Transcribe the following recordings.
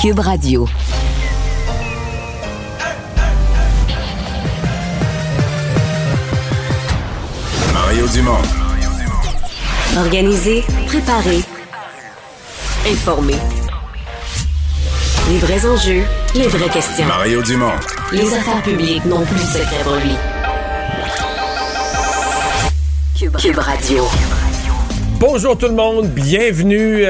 Cube Radio. Mario Dumont. Organiser, préparer, informer. Les vrais enjeux, les vraies questions. Mario Dumont. Les affaires publiques n'ont plus de secret pour lui. Cube, Cube Radio. Bonjour tout le monde, bienvenue.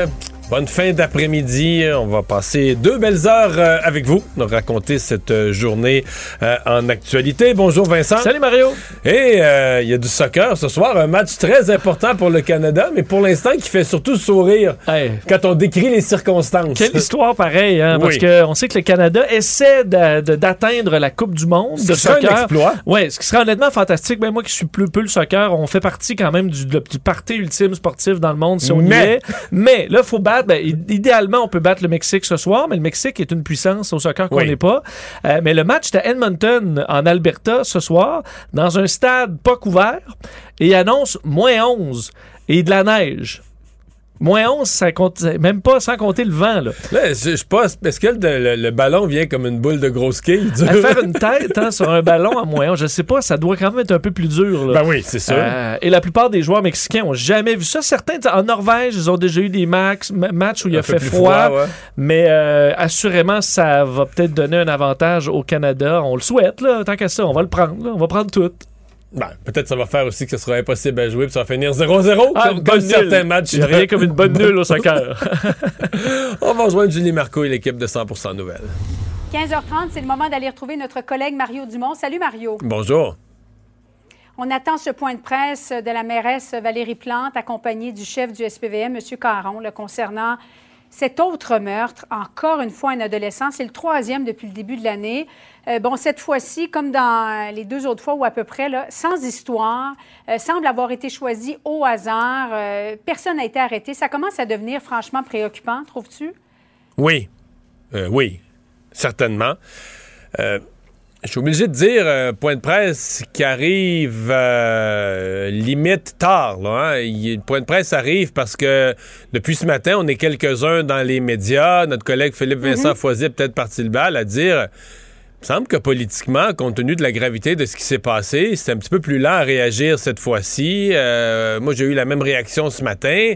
Bonne fin d'après-midi. On va passer deux belles heures euh, avec vous, nous raconter cette euh, journée euh, en actualité. Bonjour Vincent. Salut Mario. Et il y a du soccer ce soir, un match très important pour le Canada, mais pour l'instant qui fait surtout sourire Hey. quand on décrit les circonstances. Quelle histoire pareille, hein, parce qu'on sait que le Canada essaie d'atteindre la Coupe du Monde Ce de serait un soccer. exploit. Ouais, ce qui serait honnêtement fantastique. Ben, moi qui suis plus peu le soccer, on fait partie quand même du, du party ultime sportif dans le monde si on y Mais- est. Mais là, faut battre. Ben, idéalement, on peut battre le Mexique ce soir, mais le Mexique est une puissance au soccer qu'on Oui. n'est pas. Euh, mais le match est à Edmonton, en Alberta, ce soir, dans un stade pas couvert, et il annonce moins 11 et de la neige. Moins 11, ça compte, même pas sans compter le vent. Là. Là, je, je pense, est-ce que le, le- le ballon vient comme une boule de grosse quille? À faire une tête hein, sur un ballon à moins 11, je sais pas, ça doit quand même être un peu plus dur. Là. Ben oui, c'est sûr. Euh, et la plupart des joueurs mexicains ont jamais vu ça. Certains, en Norvège, ils ont déjà eu des max, matchs où il a fait froid, ouais. mais euh, assurément, ça va peut-être donner un avantage au Canada. On le souhaite, là, tant qu'à ça, on va le prendre. là. on va prendre tout. Ben, peut-être ça va faire aussi que ce sera impossible à jouer puis ça va finir 0-0 Ah, comme, certains matchs. Il y a rien comme une bonne nulle au soccer. On va rejoindre Julie Marco et l'équipe de 100% Nouvelles. 15h30, c'est le moment d'aller retrouver notre collègue Mario Dumont. Salut Mario. Bonjour. On attend ce point de presse de la mairesse Valérie Plante, accompagnée du chef du SPVM, M. Caron, là, concernant cet autre meurtre. Encore une fois, un adolescent. C'est le troisième depuis le début de l'année. Euh, bon, cette fois-ci, comme dans les deux autres fois ou à peu près, là, sans histoire, euh, semble avoir été choisi au hasard. Euh, personne n'a été arrêté. Ça commence à devenir franchement préoccupant, trouves-tu? Oui. Oui. Certainement. Je suis obligé de dire, euh, point de presse qui arrive euh, limite tard. Là, hein. Il- point de presse arrive parce que depuis ce matin, on est quelques-uns dans les médias. Notre collègue Philippe Vincent Foisy est peut-être parti le bal à dire... Il me semble que politiquement, compte tenu de la gravité de ce qui s'est passé, c'est un petit peu plus lent à réagir cette fois-ci. Euh, moi, j'ai eu la même réaction ce matin.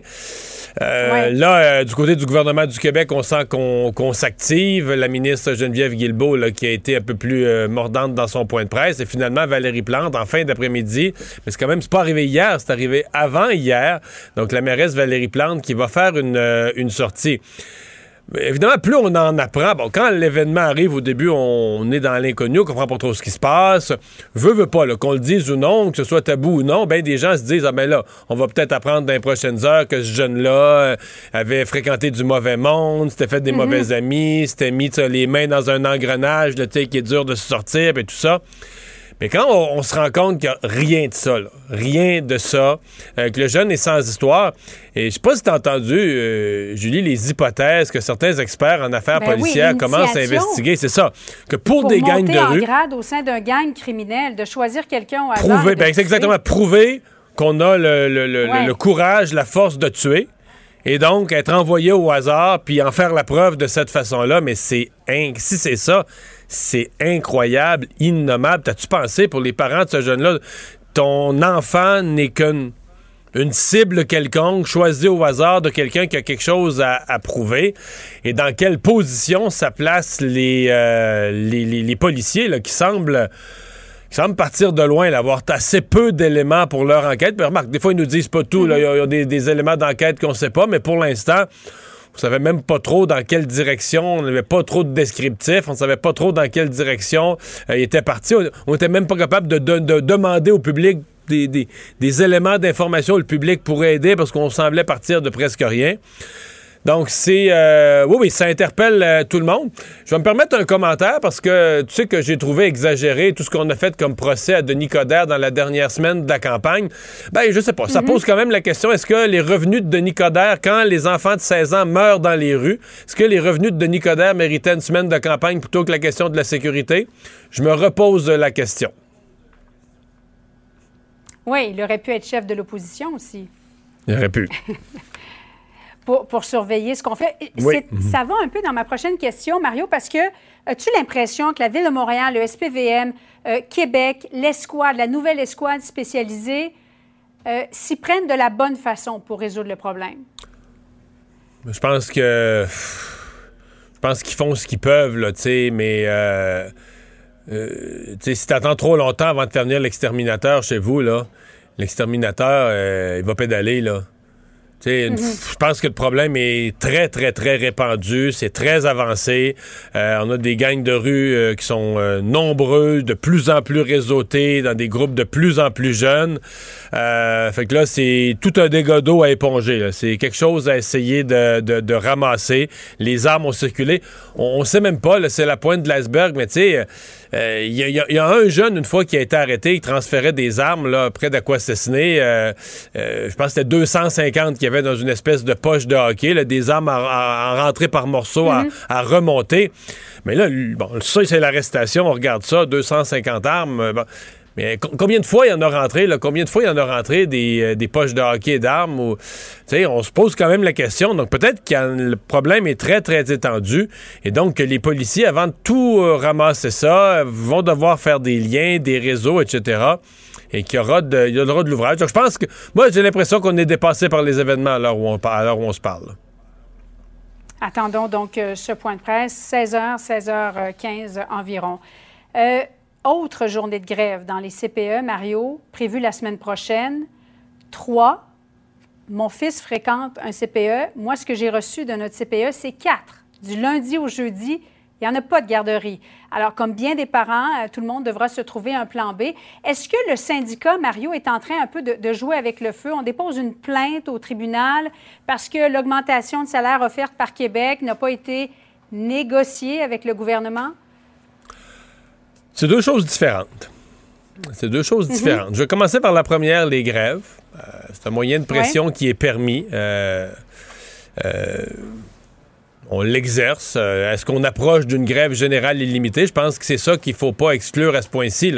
Euh, Ouais. Là, euh, du côté du gouvernement du Québec, on sent qu'on s'active. La ministre Geneviève Guilbeault, là, qui a été un peu plus mordante dans son point de presse, et finalement Valérie Plante en fin d'après-midi. Mais c'est quand même, c'est pas arrivé hier, c'est arrivé avant hier. Donc la mairesse Valérie Plante qui va faire une, une sortie. Mais évidemment, plus on en apprend, bon, quand l'événement arrive au début, on est dans l'inconnu, on comprend pas trop ce qui se passe. Veut, veut pas, là, qu'on le dise ou non, que ce soit tabou ou non, ben des gens se disent, ah ben là, on va peut-être apprendre dans les prochaines heures que ce jeune-là euh, avait fréquenté du mauvais monde, s'était fait des mauvais amis, s'était mis les mains dans un engrenage, sais, qui est dur de se sortir, et tout ça. Mais quand on, on se rend compte qu'il n'y a rien de ça, là, rien de ça, euh, que le jeune est sans histoire, et je sais pas si tu as entendu, euh, Julie, les hypothèses que certains experts en affaires Ben oui, policières commencent à investiguer, c'est ça, que pour, Pour des gangs de en rue, grade au sein d'un gang criminel, de choisir quelqu'un au hasard. prouver, ben, c'est exactement, prouver qu'on a le, le- le- Ouais. le courage, la force de tuer, et donc être envoyé au hasard, puis en faire la preuve de cette façon-là, mais c'est, si c'est ça, c'est incroyable, innommable. T'as-tu pensé pour les parents de ce jeune-là, ton enfant n'est qu'une une cible quelconque, choisie au hasard de quelqu'un qui a quelque chose à, à prouver, et dans quelle position ça place les, euh, les, les- les policiers là, qui semblent partir de loin, avoir assez peu d'éléments pour leur enquête? Mais remarque, des fois, ils nous disent pas tout. là. Il y a, des, des éléments d'enquête qu'on sait pas, mais pour l'instant, on savait même pas trop dans quelle direction, on n'avait pas trop de descriptifs, on savait pas trop dans quelle direction euh, il était parti. On, on était même pas capable de, de- de demander au public des, éléments d'information le public pourrait aider parce qu'on semblait partir de presque rien. Donc, c'est. euh, oui, oui, ça interpelle euh, tout le monde. Je vais me permettre un commentaire parce que tu sais que j'ai trouvé exagéré tout ce qu'on a fait comme procès à Denis Coderre dans la dernière semaine de la campagne. Ben, je sais pas. Ça pose quand même la question est-ce que les revenus de Denis Coderre, quand les enfants de 16 ans meurent dans les rues, est-ce que les revenus de Denis Coderre méritaient une semaine de campagne plutôt que la question de la sécurité? Je me repose la question. Oui, il aurait pu être chef de l'opposition aussi. Il aurait pu. pour, pour surveiller ce qu'on fait. Oui. C'est- Ça va un peu dans ma prochaine question, Mario, parce que as-tu l'impression que la Ville de Montréal, le SPVM, euh, Québec, l'escouade, la nouvelle escouade spécialisée, euh, s'y prennent de la bonne façon pour résoudre le problème? Je pense que. Je pense qu'ils font ce qu'ils peuvent, là, tu sais, mais. Euh, euh, tu sais, si t'attends trop longtemps avant de faire venir l'exterminateur chez vous, là, l'exterminateur, euh, il va pédaler, là. Une- Je pense que le problème est très, très, très répandu. C'est très avancé. Euh, on a des gangs de rue euh, qui sont euh, nombreux, de plus en plus réseautés, dans des groupes de plus en plus jeunes. Euh, fait que là, c'est tout un dégât d'eau à éponger. C'est quelque chose à essayer de, de- de ramasser. Les armes ont circulé. On, on sait même pas, c'est la pointe de l'iceberg, mais tu sais, il y, a- il y a- il y a un jeune, une fois, qui a été arrêté, il transférait des armes là, près d'Aquassassiné. Euh, euh, je pense que c'était 250 qu'il y avait dans une espèce de poche de hockey, là, des armes à, à- à rentrer par morceaux, à, à remonter. Mais là, bon, ça, c'est l'arrestation. On regarde ça, 250 armes. euh, bon. Mais co- combien de fois il y en a rentré, là? Combien de fois il y en a rentré des, euh, poches de hockey d'armes? On se pose quand même la question. Donc, peut-être que le problème est très, très étendu. Et donc, que les policiers, avant de tout euh, ramasser ça, vont devoir faire des liens, des réseaux, etc. Et qu'il y aura de, de l'ouvrage. Donc, je pense que, moi, j'ai l'impression qu'on est dépassé par les événements à l'heure où on, où on se parle. Attendons donc euh, ce point de presse, 16h, 16h15 environ. Euh, autre journée de grève dans les CPE, Mario, prévue la semaine prochaine. Trois. Mon fils fréquente un CPE. Moi, ce que j'ai reçu de notre CPE, c'est quatre. Du lundi au jeudi, il n'y en a pas de garderie. Alors, comme bien des parents, euh, tout le monde devra se trouver un plan B. Est-ce que le syndicat, Mario, est en train un peu de, de jouer avec le feu? On dépose une plainte au tribunal parce que l'augmentation de salaire offerte par Québec n'a pas été négociée avec le gouvernement? C'est deux choses différentes. C'est deux choses différentes. Je vais commencer par la première, les grèves. Euh, c'est un moyen de pression qui est permis. Euh, euh, on l'exerce. Est-ce qu'on approche d'une grève générale illimitée? Je pense que c'est ça qu'il faut pas exclure à ce point-ci.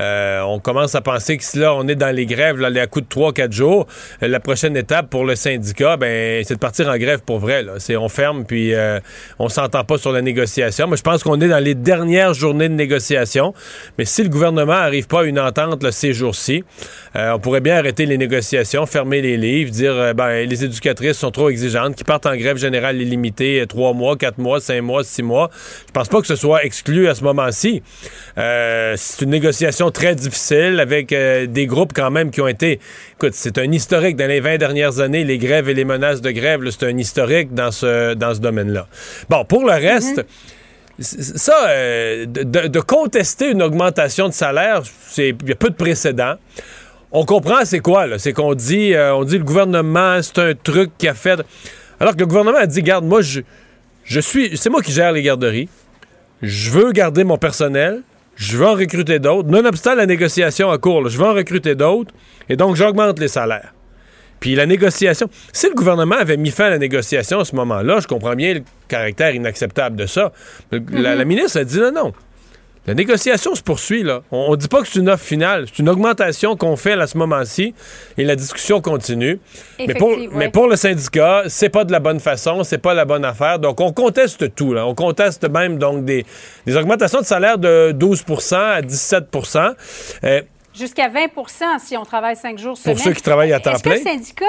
Euh, on commence à penser que si là, on est dans les grèves, là, à coups de 3-4 jours, euh, la prochaine étape pour le syndicat, ben, c'est de partir en grève pour vrai. C'est, on ferme, puis euh, on s'entend pas sur la négociation. Moi, je pense qu'on est dans les dernières journées de négociation. Mais si le gouvernement n'arrive pas à une entente ces jours-ci, on pourrait bien arrêter les négociations, fermer les livres, dire ben, les éducatrices sont trop exigeantes, qui partent en grève générale illimitée 3 mois, 4 mois, 5 mois, 6 mois. Je pense pas que ce soit exclu à ce moment-ci. C'est une négociation très difficile avec euh, des groupes quand même qui ont été... Écoute, c'est un historique dans les 20 dernières années, les grèves et les menaces de grève, c'est un historique dans ce, dans ce domaine-là. Bon, pour le reste... c- Ça, euh, de, contester une augmentation de salaire, il y a peu de précédents. On comprend c'est quoi, là. C'est qu'on dit, euh, on dit le gouvernement, c'est un truc qui a fait. Alors que le gouvernement a dit, garde, moi, je, je suis. C'est moi qui gère les garderies. Je veux garder mon personnel. Je veux en recruter d'autres. Nonobstant la négociation en cours, là, je veux en recruter d'autres. Et donc, j'augmente les salaires. Puis la négociation. Si le gouvernement avait mis fin à la négociation à ce moment-là, je comprends bien le caractère inacceptable de ça. La, la ministre a dit non, non. La négociation se poursuit, là. On ne dit pas que c'est une offre finale. C'est une augmentation qu'on fait à ce moment-ci et la discussion continue. Mais pour, mais pour le syndicat, c'est pas de la bonne façon, c'est pas la bonne affaire. Donc, on conteste tout, là. On conteste même, donc, des, des augmentations de salaire de 12% à 17% Euh, Jusqu'à 20% si on travaille cinq jours semaine. ceux qui travaillent à temps Est-ce plein. que le syndicat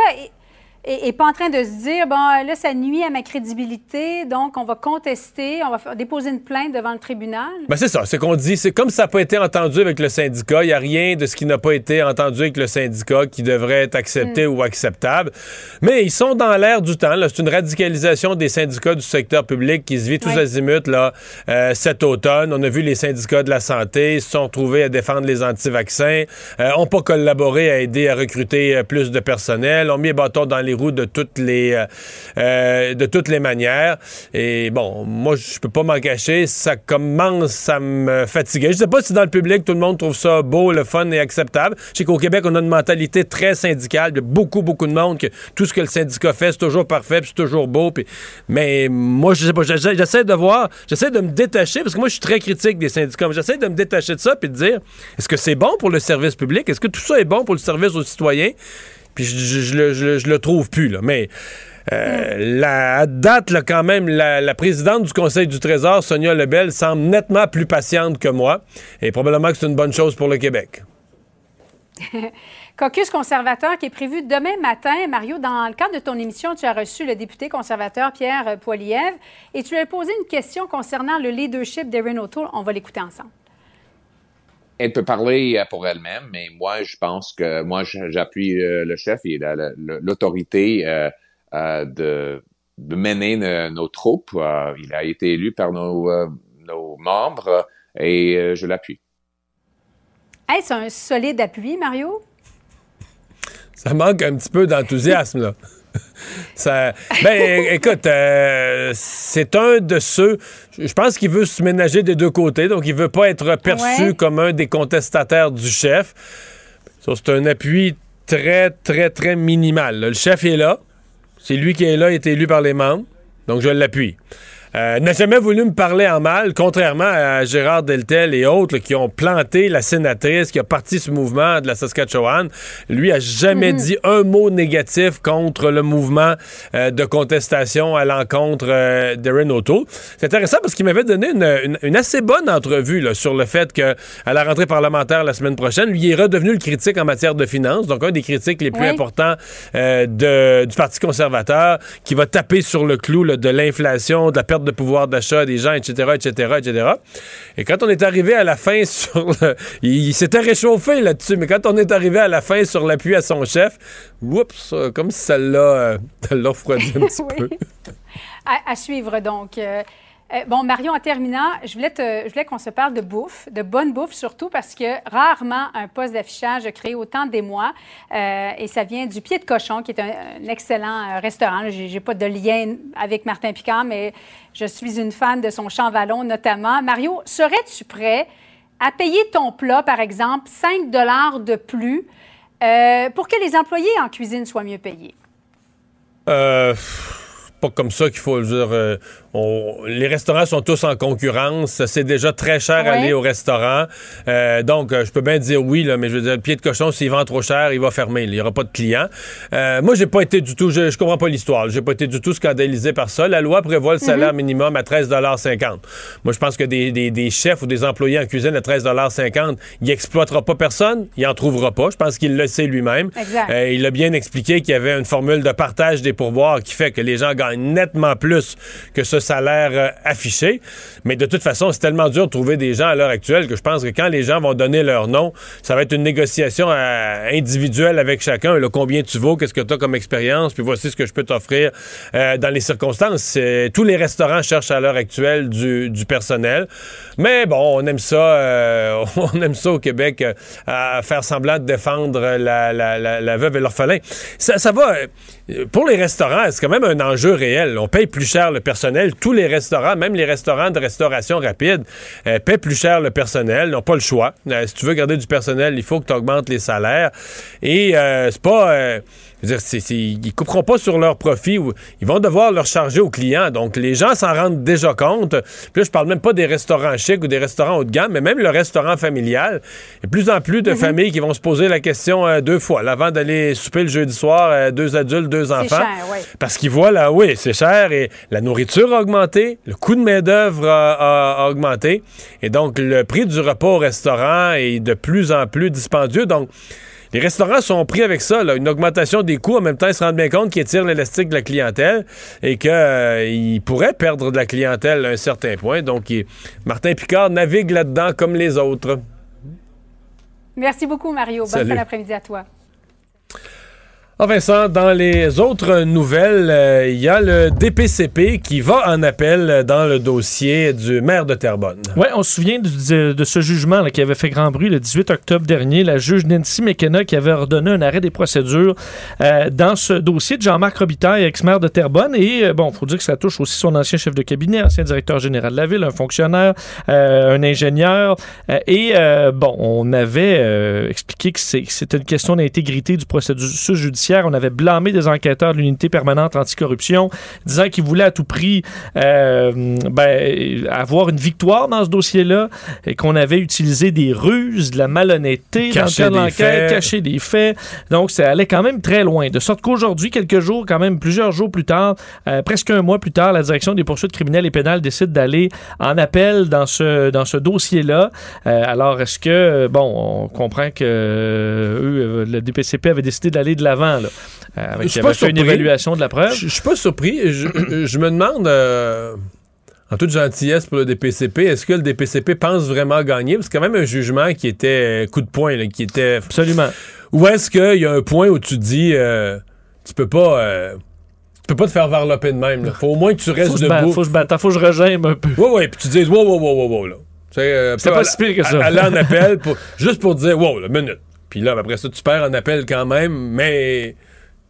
est pas en train de se dire, bon, là, ça nuit à ma crédibilité, donc on va contester, on va faire- déposer une plainte devant le tribunal? Ben c'est ça, c'est qu'on dit, c'est comme ça n'a pas été entendu avec le syndicat, il n'y a rien de ce qui n'a pas été entendu avec le syndicat qui devrait être accepté ou acceptable. Mais ils sont dans l'air du temps, c'est une radicalisation des syndicats du secteur public qui se vit tous Oui. azimuts là, euh, cet automne. On a vu les syndicats de la santé se sont trouvés à défendre les anti-vaccins, euh, ont pas collaboré à aider à recruter euh, plus de personnel, ont mis les bâtons dans les roues de toutes les, euh, euh, de toutes les manières. Et bon, moi, je peux pas m'en cacher, ça commence à me fatiguer. Je sais pas si dans le public, tout le monde trouve ça beau, le fun et acceptable. Je sais qu'au Québec, on a une mentalité très syndicale. Il y a beaucoup, beaucoup de monde que tout ce que le syndicat fait, c'est toujours parfait, c'est toujours beau. Mais moi, je sais pas, j'essaie de voir, j'essaie de me détacher, parce que moi, je suis très critique des syndicats, j'essaie de me détacher de ça, puis de dire, est-ce que c'est bon pour le service public? Est-ce que tout ça est bon pour le service aux citoyens? Puis je, le- trouve plus, là. Mais Euh, la, à date, là, quand même, la, la présidente du Conseil du Trésor, Sonia Lebel, semble nettement plus patiente que moi. Et probablement que c'est une bonne chose pour le Québec. Caucus conservateur qui est prévu demain matin. Mario, dans le cadre de ton émission, tu as reçu le député conservateur Pierre Poilievre et tu lui as posé une question concernant le leadership d'Erin O'Toole. On va l'écouter ensemble. Elle peut parler euh, pour elle-même, mais moi, je pense que moi, j'appuie euh, le chef. Il a l'autorité euh, de, de, mener nos troupes. il a été élu par nos, nos membres et je l'appuie. Est-ce un solide appui, Mario? Ça manque un petit peu d'enthousiasme, là. Ça, ben, écoute, euh, c'est un de ceux. Je pense qu'il veut se ménager des deux côtés, donc il veut pas être perçu comme un des contestataires du chef. c'est un appui très, très, très minimal. Le chef est là. C'est lui qui est là, il est élu par les membres. Donc je l'appuie. Euh, n'a jamais voulu me parler en mal, contrairement à Gérard Deltel et autres qui ont planté la sénatrice, qui a parti ce mouvement de la Saskatchewan. Lui a jamais mhm. dit un mot négatif contre le mouvement euh, de contestation à l'encontre euh, d'Erin O'Toole. C'est intéressant parce qu'il m'avait donné une, assez bonne entrevue là, sur le fait que à la rentrée parlementaire la semaine prochaine, lui est redevenu le critique en matière de finances, donc un des critiques les plus importants de, du Parti conservateur, qui va taper sur le clou de l'inflation, de la perte de pouvoir d'achat des gens, etc., etc., etc. Et quand on est arrivé à la fin sur le... Il, s'était réchauffé là-dessus, mais quand on est arrivé à la fin sur l'appui à son chef, oups, comme si ça l'a, euh, refroidi un petit peu. À, suivre, donc. Euh, euh, bon, Marion, en terminant, je voulais, qu'on se parle de bouffe, de bonne bouffe surtout, parce que rarement un poste d'affichage a créé autant d'émoi. Euh, et ça vient du Pied de Cochon, qui est un, excellent euh, restaurant. Je n'ai pas de lien avec Martin Picard, mais je suis une fan de son champ vallon notamment. Mario, serais-tu prêt à payer ton plat, par exemple, 5 de plus pour que les employés en cuisine soient mieux payés? Euh pas comme ça qu'il faut dire. Euh, les restaurants sont tous en concurrence. C'est déjà très cher aller au restaurant. Euh, donc, euh, je peux bien dire oui, là, mais je veux dire, le pied de cochon, s'il vend trop cher, il va fermer. Il n'y aura pas de clients. moi, j'ai pas été du tout, je, je comprends pas l'histoire. J'ai pas été du tout scandalisé par ça. La loi prévoit le salaire mhm. minimum à 13,50 Moi, je pense que des, chefs ou des employés en cuisine à 13,50 il exploitera pas personne, il en trouvera pas. Je pense qu'il le sait lui-même. il a bien expliqué qu'il y avait une formule de partage des pourboires qui fait que les gens gagnent nettement plus que ce salaire euh, affiché. Mais de toute façon, c'est tellement dur de trouver des gens à l'heure actuelle que je pense que quand les gens vont donner leur nom, ça va être une négociation euh, individuelle avec chacun. Combien tu vaux, qu'est-ce que tu as comme expérience, puis voici ce que je peux t'offrir euh, dans les circonstances. Tous les restaurants cherchent à l'heure actuelle du, personnel. Mais bon, on aime ça, au Québec, à faire semblant de défendre la, veuve et l'orphelin. Ça va pour les restaurants, c'est quand même un enjeu réel. On paye plus cher le personnel. Tous les restaurants, même les restaurants de restauration rapide, euh, paient plus cher le personnel. N'ont pas le choix. Euh, si tu veux garder du personnel, il faut que tu augmentes les salaires. Et euh, c'est pas dire, ils couperont pas sur leur profit. Ou, ils vont devoir leur charger aux clients. Donc, les gens s'en rendent déjà compte. Puis là, je parle même pas des restaurants chics ou des restaurants haut de gamme, mais même le restaurant familial. Il y a de plus en plus de mhm. familles qui vont se poser la question euh, deux fois. avant d'aller souper le jeudi soir, euh, deux adultes, deux enfants. Cher, Parce qu'ils voient là, oui, c'est cher et la nourriture a augmenté, le coût de main-d'œuvre a, a augmenté. Et donc, le prix du repas au restaurant est de plus en plus dispendieux. Donc, les restaurants sont pris avec ça, une augmentation des coûts. En même temps, ils se rendent bien compte qu'ils tirent l'élastique de la clientèle et qu'ils euh, pourraient perdre de la clientèle à un certain point. Donc, Martin Picard navigue là-dedans comme les autres. Merci beaucoup, Mario. Bonne fin d'après-midi à toi. Ah Vincent, dans les autres nouvelles, euh, il y a le DPCP qui va en appel dans le dossier du maire de Terrebonne. Oui, on se souvient de, ce jugement qui avait fait grand bruit le 18 octobre dernier. La juge Nancy McKenna qui avait ordonné un arrêt des procédures euh, dans ce dossier de Jean-Marc Robitaille, ex-maire de Terrebonne. Et euh, bon, il faut dire que ça touche aussi son ancien chef de cabinet, ancien directeur général de la ville, un fonctionnaire, un ingénieur. et bon, on avait expliqué que c'était une question d'intégrité du processus judiciaire judiciaire. On avait blâmé des enquêteurs de l'unité permanente anticorruption, disant qu'ils voulaient à tout prix euh, ben, avoir une victoire dans ce dossier-là et qu'on avait utilisé des ruses, de la malhonnêteté dans le l'enquête, cacher des faits. Donc, ça allait quand même très loin. De sorte qu'aujourd'hui, quelques jours, quand même plusieurs jours plus tard, euh, presque un mois plus tard, la direction des poursuites criminelles et pénales décide d'aller en appel dans ce, dans ce dossier-là. Euh, alors, est-ce que, bon, on comprend que eux, le DPCP avait décidé d'aller de l'avant, là, euh, avec avait fait une surpris. évaluation de la preuve. Je suis pas surpris. Je, me demande, euh, en toute gentillesse pour le DPCP, est-ce que le DPCP pense vraiment gagner? Parce que c'est quand même un jugement qui était euh, coup de poing, là, qui était. Absolument. Ou est-ce qu'il y a un point où tu dis, euh, tu peux pas. euh, tu peux pas te faire varloper de même. Là. Faut au moins que tu Faut restes que debout. faut que je batte, faut que je un peu. Ouais, ouais, puis tu dises, wow, wow, wow, wow, wow, là. Euh, C'est pas si pire que ça. Aller en appel, pour, juste pour dire, wow, la minute. Puis là, après ça, tu perds en appel quand même, mais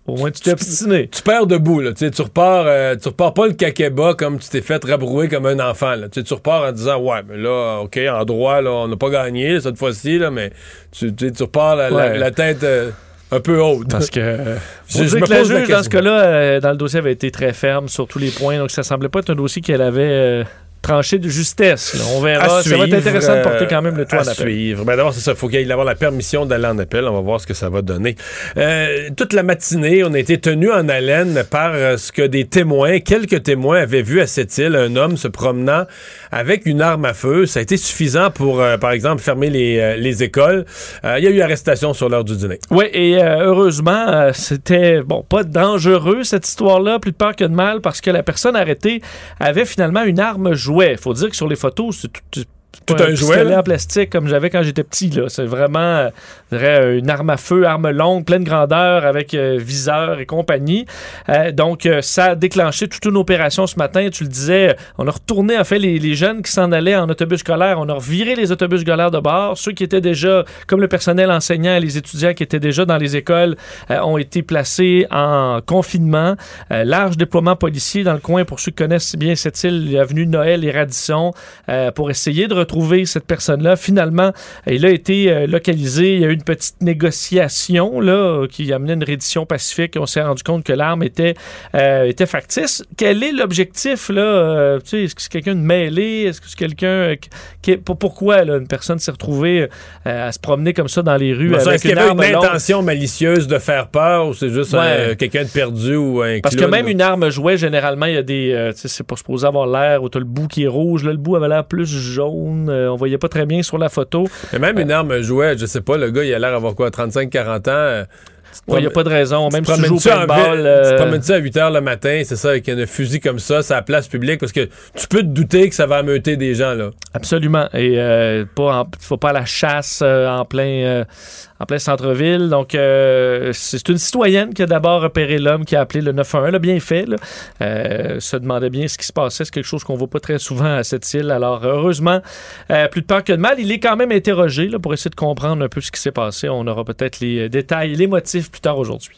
Au moins, tu t'es obstiné. tu perds debout, là. Tu sais, tu repars, euh, tu repars pas le caqueba comme tu t'es fait rabrouer comme un enfant, là. Tu sais, tu repars en disant, ouais, mais là, OK, en droit, là, on n'a pas gagné cette fois-ci, là, mais tu, tu sais, tu repars la, la- Ouais. la tête euh, un peu haute. Parce que, euh, Je- me que la juge, dans ce cas-là, euh, dans le dossier, avait été très ferme sur tous les points. Donc, ça semblait pas être un dossier qu'elle avait euh, tranché de justesse. là. On verra. À Ça va être intéressant de porter euh, quand même le toit à en appel. suivre. Ben d'abord, c'est ça. Il faut qu'il ait avoir la permission d'aller en appel. On va voir ce que ça va donner. Euh, toute la matinée, on a été tenu en haleine par euh, ce que des témoins, quelques témoins avaient vu à cette île un homme se promenant avec une arme à feu. Ça a été suffisant pour, euh, par exemple, fermer les, euh, les écoles. Euh, Il y a eu arrestation sur l'heure du dîner. Oui, et euh, heureusement, euh, c'était bon pas dangereux cette histoire-là, plus de peur que de mal, parce que la personne arrêtée avait finalement une arme jouet. faut dire que sur les photos, c'est tout. Tout pas un jouet, là? en plastique comme j'avais quand j'étais petit. là. C'est vraiment euh, je dirais, une arme à feu, arme longue, pleine grandeur, avec euh, viseur et compagnie. Euh, donc, euh, ça a déclenché toute une opération ce matin. Tu le disais, on a retourné, en fait, les, les jeunes qui s'en allaient en autobus scolaire. On a reviré les autobus scolaires de bord. Ceux qui étaient déjà, comme le personnel enseignant et les étudiants qui étaient déjà dans les écoles, euh, ont été placés en confinement. Euh, large déploiement policier dans le coin pour ceux qui connaissent bien cette île, l'avenue Noël et Radisson, euh, pour essayer de retrouver cette personne-là. Finalement, il a été euh, localisé. Il y a eu une petite négociation là, qui a amené une reddition pacifique. On s'est rendu compte que l'arme était, euh, était factice. Quel est l'objectif? là? Euh, tu sais, Est-ce que c'est quelqu'un de mêlé? Est-ce que c'est quelqu'un... qui- pour- pourquoi là, une personne s'est retrouvée euh, à se promener comme ça dans les rues Est-ce qu'il y avait longue? intention malicieuse de faire peur ou c'est juste Ouais. quelqu'un de perdu ou un Parce que même une arme jouet, généralement, il y a des. c'est pas supposé avoir l'air où t'as le bout qui est rouge. Là, le bout avait l'air plus jaune. Euh, on voyait pas très bien sur la photo. Mais même une arme jouet, je sais pas, le gars, il a l'air d'avoir quoi, 35-40 ans. euh, Il n'y a pas de raison. Même si tu joues au ça euh, Tu promènes-tu à 8 h le matin, c'est ça, avec un fusil comme ça, c'est à la place publique, parce que tu peux te douter que ça va ameuter des gens, là. Absolument. Et euh, pas en- faut pas à la chasse euh, en plein en plein centre-ville. Donc euh, c'est une citoyenne qui a d'abord repéré l'homme qui a appelé le 911. Elle a bien fait. Là. Euh, se demandait bien ce qui se passait. C'est quelque chose qu'on voit pas très souvent à cette île. Alors heureusement, euh, plus de peur que de mal. Il est quand même interrogé là, pour essayer de comprendre un peu ce qui s'est passé. On aura peut-être les euh, détails, les motifs plus tard aujourd'hui.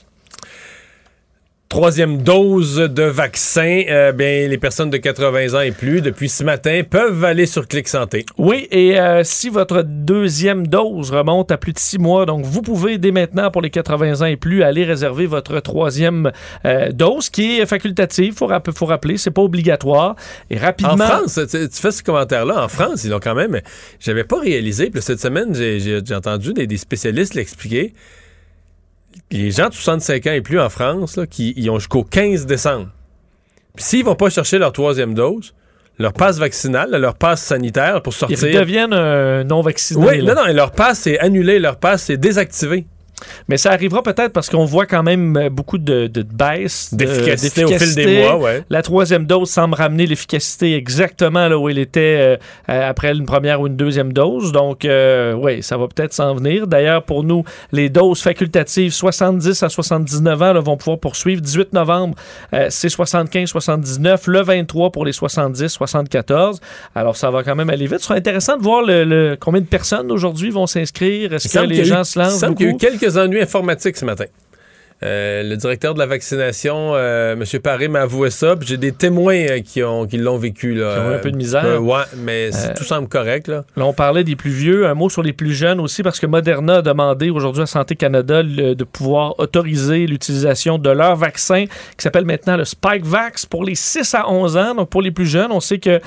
Troisième dose de vaccin, euh, bien, les personnes de 80 ans et plus, depuis ce matin, peuvent aller sur Clic Santé. Oui, et euh, si votre deuxième dose remonte à plus de six mois, donc vous pouvez dès maintenant pour les 80 ans et plus aller réserver votre troisième euh, dose qui est facultative. Faut, rapp- faut rappeler, c'est pas obligatoire. Et rapidement. En France, tu, tu fais ce commentaire-là, en France, ils l'ont quand même, j'avais pas réalisé, puis cette semaine, j'ai entendu des, des spécialistes l'expliquer. Les gens de 65 ans et plus en France, là, qui ils ont jusqu'au 15 décembre. Puis s'ils vont pas chercher leur troisième dose, leur passe vaccinale, leur passe sanitaire pour Ils sortir. deviennent euh, non vaccinés. Oui, là. non, non, et leur passe est annulé, leur passe est désactivé. Mais ça arrivera peut-être parce qu'on voit quand même euh, beaucoup de, de baisse de- D'efficacité au fil des mois, ouais. La troisième dose semble ramener l'efficacité exactement là où elle était euh, euh, après une première ou une deuxième dose. Donc, euh, oui, ça va peut-être s'en venir. D'ailleurs, pour nous, les doses facultatives 70 à 79 ans là, vont pouvoir poursuivre. 18 novembre, euh, c'est 75-79. Le 23 pour les 70-74. Alors, ça va quand même aller vite. Ce sera intéressant de voir le, le- combien de personnes aujourd'hui vont s'inscrire. Est-ce Il que les eu- gens se il lancent qu'il y a eu beaucoup? Quelques ennuis informatiques ce matin. Euh, le directeur de la vaccination, euh, M. Paré, m'a avoué ça. J'ai des témoins euh, qui, ont, qui l'ont vécu. Là, Qui ont eu un peu de misère. Euh, ouais, mais tout semble correct. Là. Là, on parlait des plus vieux. Un mot sur les plus jeunes aussi, parce que Moderna a demandé aujourd'hui à Santé Canada le- de pouvoir autoriser l'utilisation de leur vaccin, qui s'appelle maintenant le Spikevax, pour les 6 à 11 ans. Donc, pour les plus jeunes, on sait que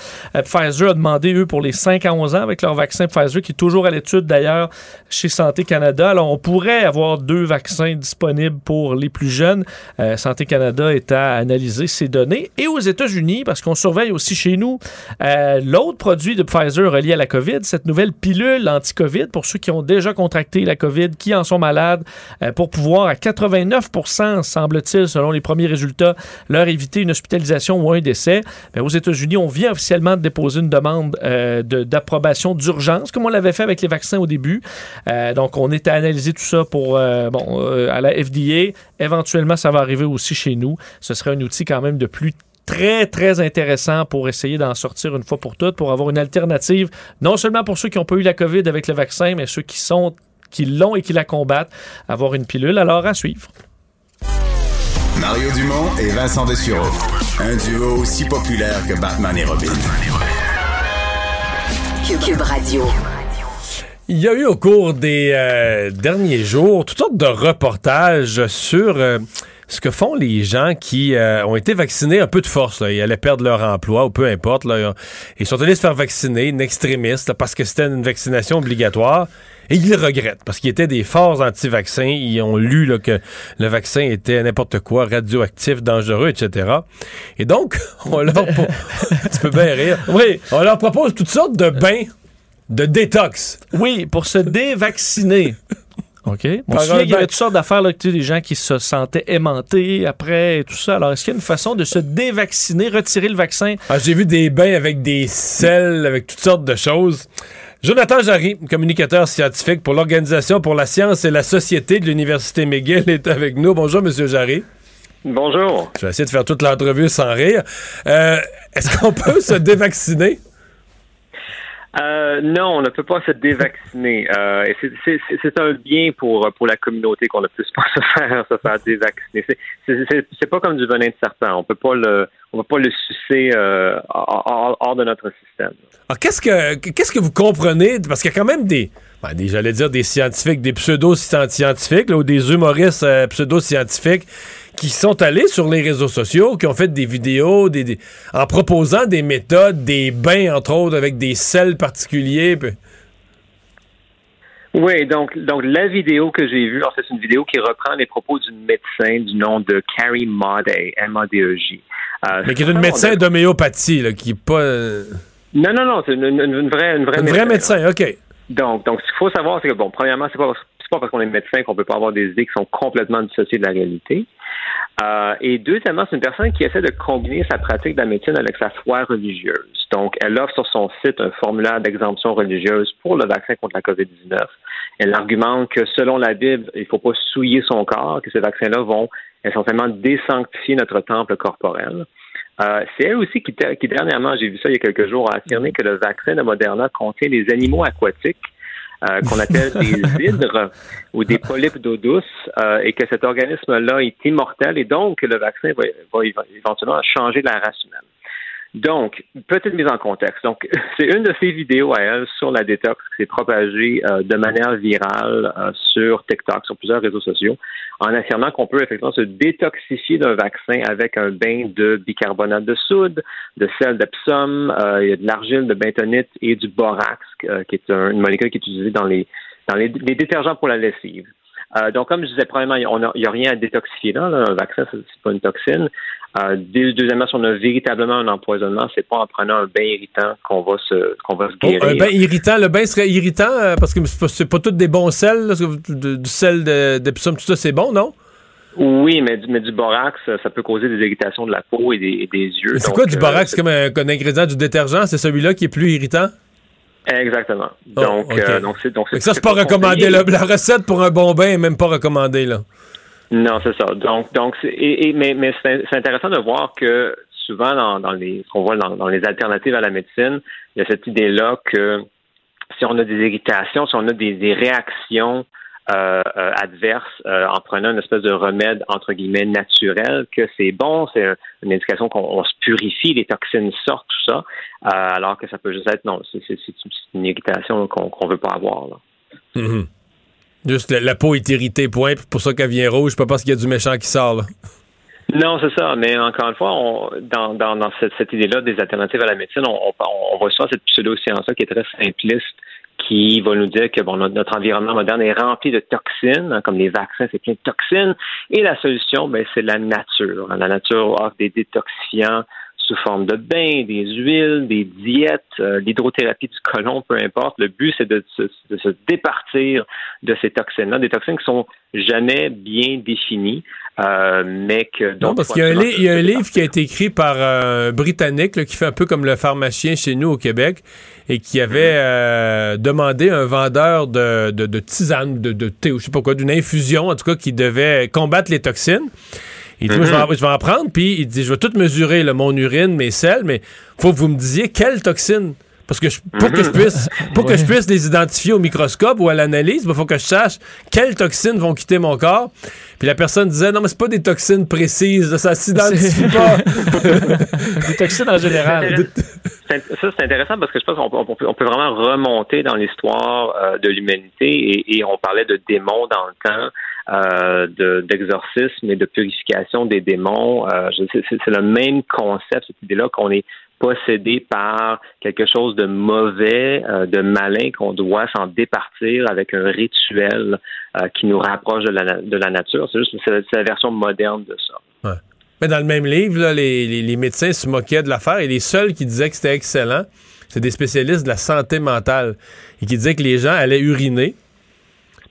Pfizer a demandé, eux, pour les 5 à 11 ans, avec leur vaccin Pfizer, qui est toujours à l'étude d'ailleurs chez Santé Canada. Alors, on pourrait avoir deux vaccins disponibles pour les plus jeunes. Euh, Santé Canada est à analyser ces données. Et aux États-Unis, parce qu'on surveille aussi chez nous euh, l'autre produit de Pfizer relié à la COVID, cette nouvelle pilule anti-COVID pour ceux qui ont déjà contracté la COVID, qui en sont malades, euh, pour pouvoir à 89 semble-t-il, selon les premiers résultats, leur éviter une hospitalisation ou un décès. Ben, aux États-Unis, on vient officiellement de déposer une demande de- d'approbation d'urgence, comme on l'avait fait avec les vaccins au début. Donc, on est à analyser tout ça pour, bon, à la FDA. Éventuellement, ça va arriver aussi chez nous. Ce serait un outil quand même de plus très, très intéressant pour essayer d'en sortir une fois pour toutes, pour avoir une alternative, non seulement pour ceux qui n'ont pas eu la COVID avec le vaccin, mais ceux qui sont qui l'ont et qui la combattent, avoir une pilule. Alors, à suivre. Mario Dumont et Vincent Dessureau. Un duo aussi populaire que Batman et Robin. Cube, Cube Radio. Il y a eu au cours des euh, derniers jours toutes sortes de reportages sur euh, ce que font les gens qui euh, ont été vaccinés un peu de force. Là. Ils allaient perdre leur emploi ou peu importe. Là. Ils sont allés se faire vacciner, une extrémiste, là, parce que c'était une vaccination obligatoire. Et ils le regrettent parce qu'ils étaient des forts anti-vaccins. Ils ont lu là, que le vaccin était n'importe quoi, radioactif, dangereux, etc. Et donc, on leur... tu peux bien rire. Oui, On leur propose toutes sortes de bains de détox. oui, pour se dévacciner. OK. On se qu'il y avait toutes sortes d'affaires, là, que, tu sais, des gens qui se sentaient aimantés après et tout ça. Alors, est-ce qu'il y a une façon de se dévacciner, retirer le vaccin? Ah, j'ai vu des bains avec des sels, avec toutes sortes de choses. Jonathan Jarry, communicateur scientifique pour l'Organisation pour la science et la société de l'Université McGill, est avec nous. Bonjour, Monsieur Jarry. Bonjour. Je vais essayer de faire toute l'entrevue sans rire. Euh, Est-ce qu'on peut se dévacciner? Euh, non, on ne peut pas se dévacciner. Euh, c'est- un bien pour pour la communauté qu'on ne puisse pas se faire se faire dévacciner. C'est- pas comme du venin de serpent. On peut pas le on peut pas le sucer euh, hors, hors- de notre système. Alors, qu'est-ce que qu'est-ce que vous comprenez? Parce qu'il y a quand même des, ben, des j'allais dire des scientifiques, des pseudo-scientifiques, là, ou des humoristes euh, pseudo-scientifiques qui sont allés sur les réseaux sociaux, qui ont fait des vidéos des, des- en proposant des méthodes, des bains, entre autres, avec des sels particuliers. puis- Oui, donc donc la vidéo que j'ai vue, en fait, c'est une vidéo qui reprend les propos d'une médecin du nom de Carrie Made, M-A-D-E-J. Euh, Mais qui est une médecin a- d'homéopathie, là, qui est pas... euh, Non, non, non, c'est une, une- une vraie, une vraie médecin, OK. Donc, donc, ce qu'il faut savoir, c'est que, bon, premièrement, c'est pas, c'est pas parce qu'on est médecin qu'on peut pas avoir des idées qui sont complètement dissociées de la réalité. Euh, et deuxièmement, c'est une personne qui essaie de combiner sa pratique de la médecine avec sa foi religieuse. Donc, elle offre sur son site un formulaire d'exemption religieuse pour le vaccin contre la COVID-19. Elle argumente que selon la Bible, il faut pas souiller son corps, que ces vaccins-là vont essentiellement désanctifier notre temple corporel. Euh, c'est elle aussi qui, qui, dernièrement, j'ai vu ça il y a quelques jours, a affirmé que le vaccin de Moderna contient des animaux aquatiques euh, qu'on appelle des hydres ou des polypes d'eau douce euh, et que cet organisme-là est immortel et donc le vaccin va, va éve- éventuellement changer la race humaine. Donc, petite mise en contexte. Donc, c'est une de ces vidéos à elle sur la détox qui s'est propagée euh, de manière virale euh, sur TikTok, sur plusieurs réseaux sociaux, en affirmant qu'on peut effectivement se détoxifier d'un vaccin avec un bain de bicarbonate de soude, de sel d'Epsom, euh, de l'argile de bentonite et du borax, euh, qui est un- une molécule qui est utilisée dans les dans les, détergents pour la lessive. Donc, comme je disais, premièrement, il n'y a, rien à détoxifier là. là. Un vaccin, c'est pas une toxine. Euh, deux- deuxièmement, si on a véritablement un empoisonnement, c'est pas en prenant un bain irritant qu'on va se qu'on va se Oh, guérir. un bain irritant. Le bain serait irritant euh, parce que c'est pas, pas tous des bons sels. là, de- du sel de- d'Epsom, tout ça, c'est bon, non? Oui, mais, du- mais du borax, ça ça peut causer des irritations de la peau et des, et des yeux. C'est quoi du euh, borax? Comme un, un ingrédient du détergent? C'est celui-là qui est plus irritant? Exactement. Oh, Donc, euh, donc ça, c'est pas recommandé. conseillé. là. La recette pour un bon bain est même pas recommandée. Là. Non, c'est ça. Donc, donc, et, mais, mais c'est intéressant de voir que souvent dans, dans les, qu'on voit dans, dans les alternatives à la médecine, il y a cette idée-là que si on a des irritations, si on a des, réactions euh, euh, adverse euh, en prenant une espèce de remède entre guillemets naturel que c'est bon, c'est une indication qu'on se purifie, les toxines sortent, tout ça, alors que ça peut juste être non, c'est une irritation qu'on veut pas avoir. Là. Mm-hmm. Juste la, peau est irritée, point. Pour ça qu'elle vient rouge, pas parce qu'il y a du méchant qui sort. Non, c'est ça. Mais encore une fois, dans, cette, idée-là des alternatives à la médecine, on, reçoit cette pseudo-science-là qui est très simpliste qui va nous dire que bon, notre environnement moderne est rempli de toxines, hein, comme les vaccins, c'est plein de toxines, et la solution, ben, c'est la nature. La nature offre des détoxifiants sous forme de bains, des huiles, des diètes, euh, l'hydrothérapie du côlon, peu importe. Le but, c'est de, de, se départir de ces toxines-là, des toxines qui sont jamais bien définies, euh, mais que... non, parce qu'il y a, un, y a un livre qui a été écrit par un Britannique qui fait un peu comme le pharmacien chez nous au Québec et qui avait mhm. euh, demandé un vendeur de, de, de tisane, de, de thé, ou je sais pas quoi, d'une infusion, en tout cas, qui devait combattre les toxines. Il dit, je, vais, mhm. je, vais, en prendre, puis il dit, je vais tout mesurer, le mon urine, mes selles, mais faut que vous me disiez quelle toxine parce que pour que je mhm. puisse pour que je puisse les identifier au microscope ou à l'analyse, il faut que je sache quelles toxines vont quitter mon corps. Puis la personne disait non mais c'est pas des toxines précises, ça s'identifie pas. des toxines en général. ça c'est intéressant parce que je pense qu'on peut, on peut, vraiment remonter dans l'histoire euh, de l'humanité et, et, on parlait de démons dans le temps. Euh, d'exorcisme et de purification des démons. Euh, c'est le même concept, cette idée-là qu'on est possédé par quelque chose de mauvais, euh, de malin, qu'on doit s'en départir avec un rituel qui nous rapproche de la, de la nature. C'est juste c'est la, version moderne de ça. Mais dans le même livre, les, les, les, médecins se moquaient de l'affaire et les seuls qui disaient que c'était excellent, c'est des spécialistes de la santé mentale et qui disaient que les gens allaient uriner,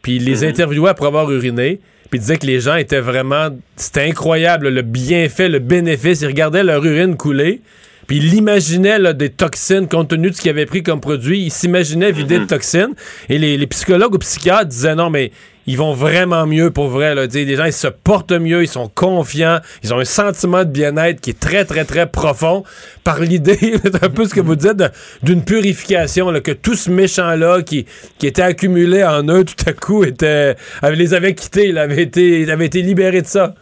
puis ils les mm-hmm. interviewaient après avoir uriné, puis ils disaient que les gens étaient vraiment... C'était incroyable, le bienfait, le bénéfice. Ils regardaient leur urine couler, puis il imaginait des toxines compte tenu de ce qu'il avait pris comme produit. Il s'imaginait vider de mhm. toxines. Et les, psychologues ou psychiatres disaient non, mais ils vont vraiment mieux pour vrai. Là. Les gens, ils se portent mieux, ils sont confiants, ils ont un sentiment de bien-être qui est très, très, très profond par l'idée, un peu ce que vous dites, d'une purification, là, que tout ce méchant-là qui, qui était accumulé en eux, tout à coup, était, les avait quittés, il avait été, il avait été libéré de ça.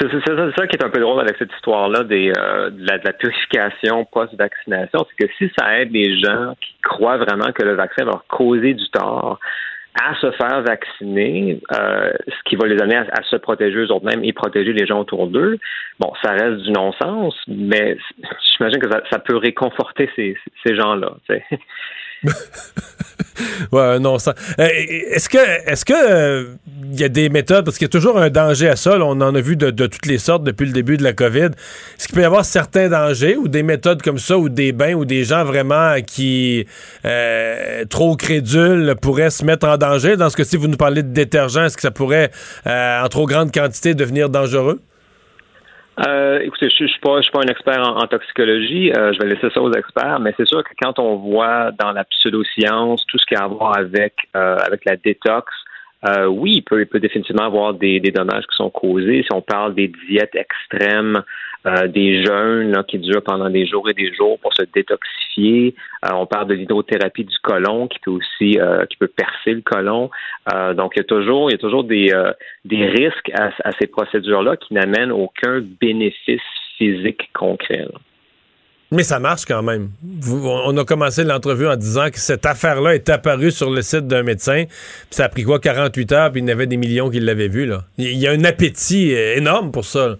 C'est ça qui est un peu drôle avec cette histoire-là euh, de, la, purification post-vaccination, c'est que si ça aide les gens qui croient vraiment que le vaccin va leur causer du tort à se faire vacciner, euh, ce qui va les amener à, se protéger eux-mêmes et protéger les gens autour d'eux, bon, ça reste du non-sens, mais j'imagine que ça, peut réconforter ces, ces gens-là. ouais, non, ça. Euh, est-ce que, est-ce que il euh, y a des méthodes parce qu'il y a toujours un danger à ça. on en a vu de, toutes les sortes depuis le début de la COVID. Est-ce qu'il peut y avoir certains dangers ou des méthodes comme ça ou des bains ou des gens vraiment qui euh, trop crédules pourraient se mettre en danger? Dans ce cas-ci, vous nous parlez de détergent, est-ce que ça pourrait en trop grande quantité devenir dangereux? Euh, écoutez, je, ne suis pas, je suis pas un expert en, toxicologie. Euh, je vais laisser ça aux experts, mais c'est sûr que quand on voit dans la pseudoscience tout ce qui a à voir avec euh, avec la détox, euh, oui, il peut, il peut définitivement avoir des, des, dommages qui sont causés. Si on parle des diètes extrêmes, euh, des jeûnes là, qui durent pendant des jours et des jours pour se détoxifier, euh, on parle de l'hydrothérapie du côlon qui peut aussi euh, percer le côlon. donc il y a toujours des, risques à, ces procédures-là qui n'amènent aucun bénéfice physique concret. Là. Mais ça marche quand même. on a commencé l'entrevue en disant que cette affaire-là est apparue sur le site d'un médecin. ça a pris quoi, 48 heures, puis il y avait des millions qui l'avaient vu. Là. Il y a un appétit énorme pour ça.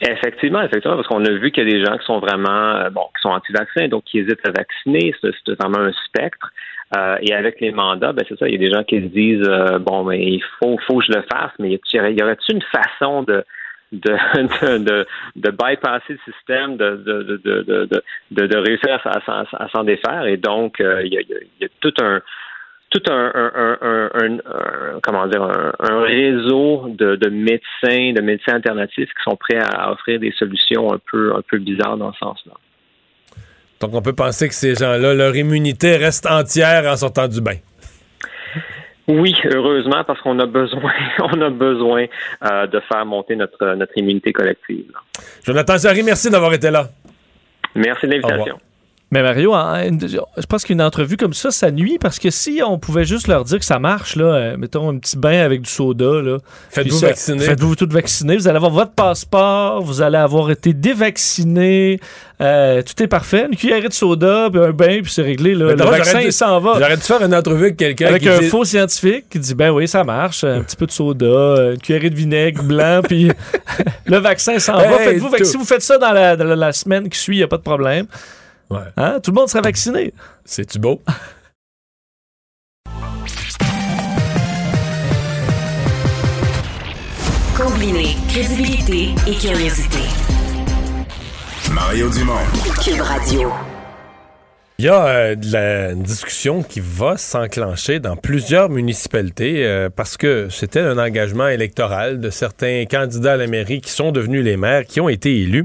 Effectivement, effectivement, parce qu'on a vu qu'il y a des gens qui sont vraiment, euh, bon, qui sont anti-vaccins, donc qui hésitent à vacciner. C'est vraiment un spectre. Euh, et avec les mandats, ben c'est ça, il y a des gens qui se disent, euh, bon, mais il faut, faut que je le fasse, mais y aurait-il une façon de de, de, de, bypasser le système, de, de, de, de, de, réussir à, s'en défaire? Et donc, euh, il, y a, y a, tout un tout un, un, un, un comment dire un, réseau de, de, médecins, de médecins alternatifs qui sont prêts à offrir des solutions un peu un peu bizarres dans ce sens-là. Donc on peut penser que ces gens-là, leur immunité reste entière en sortant du bain. Oui, heureusement, parce qu'on a besoin, on a besoin euh, de faire monter notre, notre immunité collective. Jonathan Jarry, merci d'avoir été là. Merci de l'invitation. Mais Mario, je pense qu'une entrevue comme ça, ça nuit parce que si on pouvait juste leur dire que ça marche, là, euh, mettons un petit bain avec du soda, là, Faites-vous vacciner. Faites-vous tout vacciner. Vous allez avoir votre passeport, vous allez avoir été dévacciné. euh, tout est parfait. Une cuillerée de soda, puis un bain, puis c'est réglé. Là. Mais Le vaccin, il s'en va. J'aurais dû faire une entrevue avec quelqu'un Avec qui un dit- faux scientifique qui dit ben oui, ça marche. Un petit peu de soda, une cuillerée de vinaigre blanc, puis le vaccin s'en va. Faites-vous vac- tout. Si vous faites ça dans la, dans la semaine qui suit, il n'y a pas de problème. Ouais. Hein? Tout le monde sera vacciné. C'est-tu beau? Combiner crédibilité et curiosité. Mario Dumont. Cube Radio. Il y a euh, de la- une discussion qui va s'enclencher dans plusieurs municipalités euh, parce que c'était un engagement électoral de certains candidats à la mairie qui sont devenus les maires, qui ont été élus.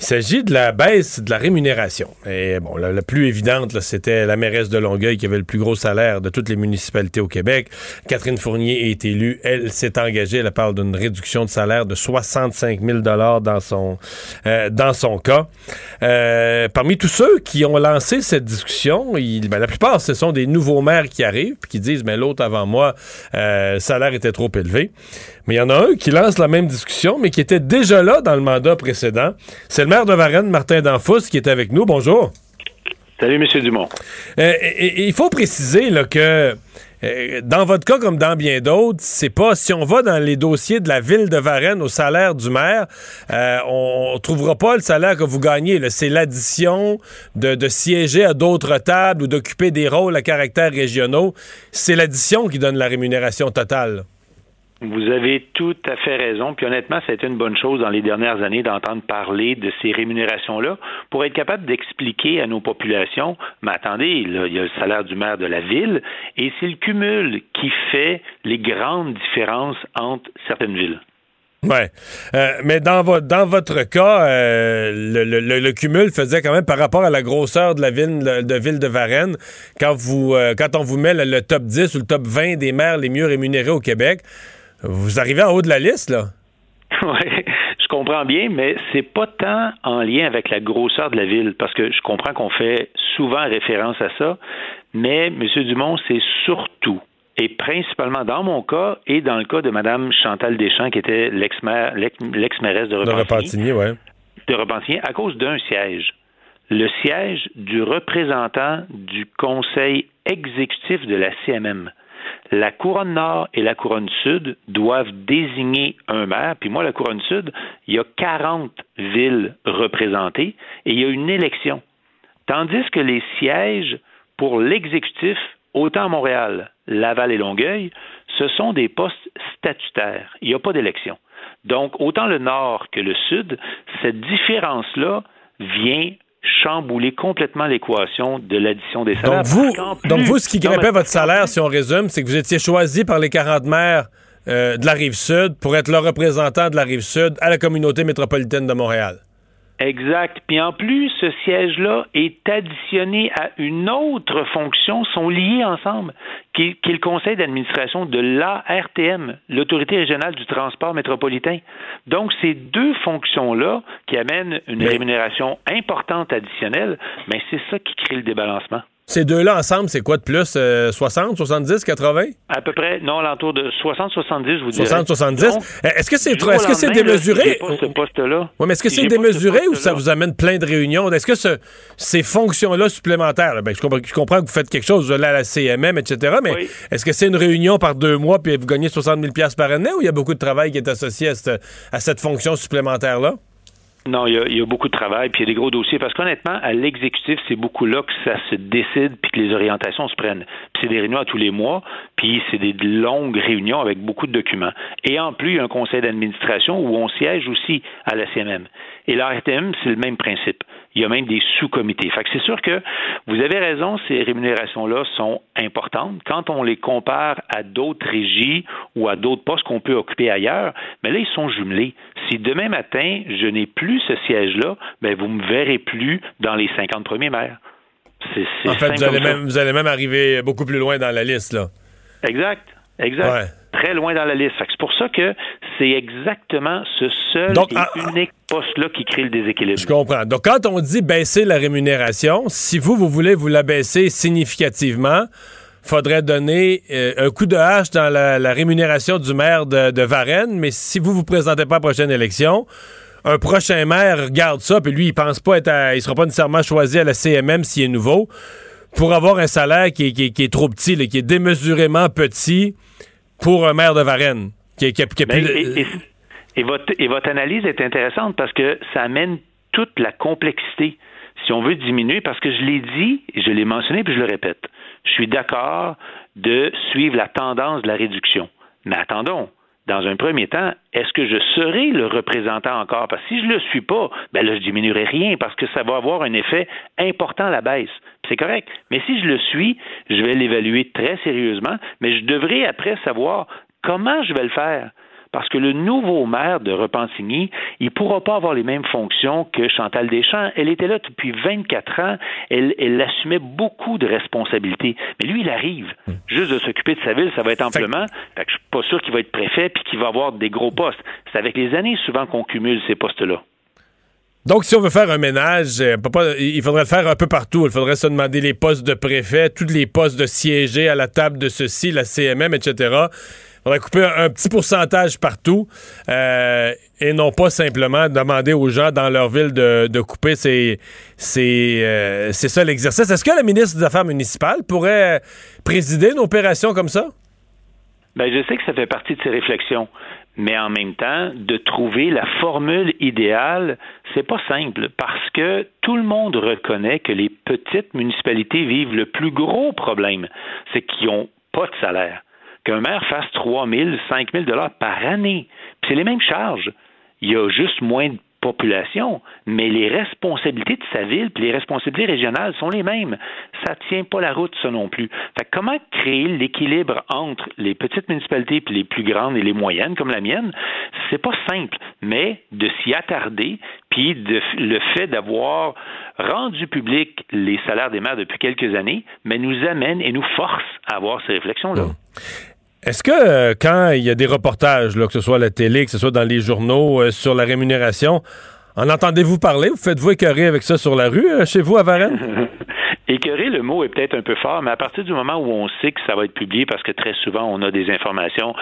Il s'agit de la baisse de la rémunération. Et bon, la, la plus évidente, c'était la mairesse de Longueuil qui avait le plus gros salaire de toutes les municipalités au Québec. Catherine Fournier est élue. Elle s'est engagée. Elle parle d'une réduction de salaire de 65 000 dans son euh, dans son cas. Euh, parmi tous ceux qui ont lancé cette discussion, il- ben, la plupart, ce sont des nouveaux maires qui arrivent puis qui disent, mais l'autre avant moi, euh, le salaire était trop élevé. Mais il y en a un qui lance la même discussion, mais qui était déjà là dans le mandat précédent. Le maire de Varennes, Martin Danfous, qui est avec nous. Bonjour. Salut, M. Dumont. Euh, et- et il faut préciser là, que euh, dans votre cas, comme dans bien d'autres, c'est pas si on va dans les dossiers de la ville de Varennes au salaire du maire, euh, on, on trouvera pas le salaire que vous gagnez. C'est l'addition de, de siéger à d'autres tables ou d'occuper des rôles à caractère régionaux. C'est l'addition qui donne la rémunération totale. Vous avez tout à fait raison. Puis honnêtement, ça a été une bonne chose dans les dernières années d'entendre parler de ces rémunérations-là pour être capable d'expliquer à nos populations, mais attendez, là, il y a le salaire du maire de la ville et c'est le cumul qui fait les grandes différences entre certaines villes. Ouais. Euh, mais dans, dans votre cas, euh, le cumul faisait quand même par rapport à la grosseur de la ville de, ville de Varennes, quand, vous, euh, quand on vous met le, le top 10 ou le top 20 des maires les mieux rémunérés au Québec, vous arrivez en haut de la liste, là. Oui, je comprends bien, mais c'est pas tant en lien avec la grosseur de la ville, parce que je comprends qu'on fait souvent référence à ça, mais M. Dumont, c'est surtout et principalement dans mon cas et dans le cas de Mme Chantal Deschamps, qui était l'ex-maire- l'ex- l'ex-mairesse de De Repentigny, Repentigny, ouais. de Repentigny, à cause d'un siège. Le siège du représentant du conseil exécutif de la CMM. La couronne nord et la couronne sud doivent désigner un maire. Puis moi, la couronne sud, il y a 40 villes représentées et il y a une élection. Tandis que les sièges pour l'exécutif, autant à Montréal, Laval et Longueuil, ce sont des postes statutaires. Il n'y a pas d'élection. Donc, autant le nord que le sud, cette différence-là vient chambouler complètement l'équation de l'addition des salaires. Donc vous, plus- donc vous, ce qui grimpait votre salaire, si on résume, c'est que vous étiez choisi par les 40 maires euh, de la Rive-Sud pour être le représentant de la Rive-Sud à la communauté métropolitaine de Montréal. Exact. Puis en plus, ce siège-là est additionné à une autre fonction, sont liés ensemble, qui est, qui est le conseil d'administration de l'ARTM, l'autorité régionale du transport métropolitain. Donc, ces deux fonctions-là qui amènent une rémunération importante additionnelle, mais c'est ça qui crée le débalancement. Ces deux-là ensemble, c'est quoi de plus? euh, 60, 70, 80? À peu près, non, l'entour de 60-70, je vous dirais. 60, 70. Donc, Euh, Est-ce que c'est trop, est-ce que c'est là, démesuré? si j'ai pas ce poste-là. Oui, mais est-ce que si c'est ce démesuré ou ça vous amène plein de réunions? Est-ce que ce- ces fonctions-là supplémentaires, là, ben, je, comprends, je comprends que vous faites quelque chose, vous allez à la CMM, etc., mais Oui. est-ce que c'est une réunion par deux mois puis vous gagnez 60 000 par année ou il y a beaucoup de travail qui est associé à cette, à cette fonction supplémentaire-là? Non, il y, a, beaucoup de travail, puis il y a des gros dossiers, parce qu'honnêtement, à l'exécutif, c'est beaucoup là que ça se décide, puis que les orientations se prennent. Puis c'est des réunions à tous les mois, puis c'est des longues réunions avec beaucoup de documents. Et en plus, il y a un conseil d'administration où on siège aussi à la CMM. Et la RTM, c'est le même principe. Il y a même des sous-comités. Fait que c'est sûr que vous avez raison, ces rémunérations-là sont importantes quand on les compare à d'autres régies ou à d'autres postes qu'on peut occuper ailleurs. Mais là, ils sont jumelés. Si demain matin, je n'ai plus ce siège-là, ben vous me verrez plus dans les 50 premiers maires. C'est, c'est En fait, vous allez, même, vous allez même arriver beaucoup plus loin dans la liste, là. Exact. Exact. Très loin dans la liste. C'est pour ça que c'est exactement ce seul Donc, et ah, unique poste-là qui crée le déséquilibre. Je comprends. Donc, quand on dit baisser la rémunération, si vous, vous voulez vous la baisser significativement, faudrait donner euh, un coup de hache dans la, la rémunération du maire de, de Varennes, mais si vous vous présentez pas à la prochaine élection, un prochain maire regarde ça, puis lui, il pense pas être à, il sera pas nécessairement choisi à la CMM s'il est nouveau, pour avoir un salaire qui est, qui est- qui est trop petit, là, qui est démesurément petit pour un maire de Varennes. Qui, est- qui, a- qui a Ben, plus de- et, et- et votre, et votre analyse est intéressante parce que ça amène toute la complexité. Si on veut diminuer, parce que je l'ai dit, je l'ai mentionné, puis je le répète, je suis d'accord de suivre la tendance de la réduction. Mais attendons, dans un premier temps, est-ce que je serai le représentant encore? Parce que si je ne le suis pas, ben là, je diminuerai rien parce que ça va avoir un effet important à la baisse. C'est correct. Mais si je le suis, je vais l'évaluer très sérieusement, mais je devrais après savoir comment je vais le faire. Parce que le nouveau maire de Repentigny, il ne pourra pas avoir les mêmes fonctions que Chantal Deschamps. Elle était là depuis 24 ans. Elle, elle assumait beaucoup de responsabilités. Mais lui, il arrive. Juste de s'occuper de sa ville, ça va être amplement. Fait que je suis pas sûr qu'il va être préfet puis qu'il va avoir des gros postes. C'est avec les années souvent qu'on cumule ces postes-là. Donc, si on veut faire un ménage, euh, il faudrait le faire un peu partout. Il faudrait se demander les postes de préfet, tous les postes de siéger à la table de ceci, la CMM, etc. Il faudrait couper un, petit pourcentage partout euh, et non pas simplement demander aux gens dans leur ville de, couper. C'est euh, ça l'exercice. Est-ce que la ministre des Affaires municipales pourrait présider une opération comme ça? Ben, je sais que ça fait partie de ces réflexions, mais en même temps, de trouver la formule idéale, c'est pas simple parce que tout le monde reconnaît que les petites municipalités vivent le plus gros problème, c'est qu'ils n'ont pas de salaire. Qu'un maire fasse 3 000, 5 000 dollars par année, c'est les mêmes charges. Il y a juste moins de population, mais les responsabilités de sa ville puis les responsabilités régionales sont les mêmes. Ça tient pas la route, ça non plus. Fait que comment créer l'équilibre entre les petites municipalités puis les plus grandes et les moyennes, comme la mienne, c'est pas simple, mais de s'y attarder, puis le fait d'avoir rendu public les salaires des maires depuis quelques années, mais nous amène et nous force à avoir ces réflexions-là. Est-ce que euh, quand il y a des reportages, là, que ce soit à la télé, que ce soit dans les journaux, euh, sur la rémunération, en entendez-vous parler? Vous faites-vous écœurer avec ça sur la rue, euh, chez vous, à Varennes? Écœurer, le mot est peut-être un peu fort, mais à partir du moment où on sait que ça va être publié, parce que très souvent on a des informations,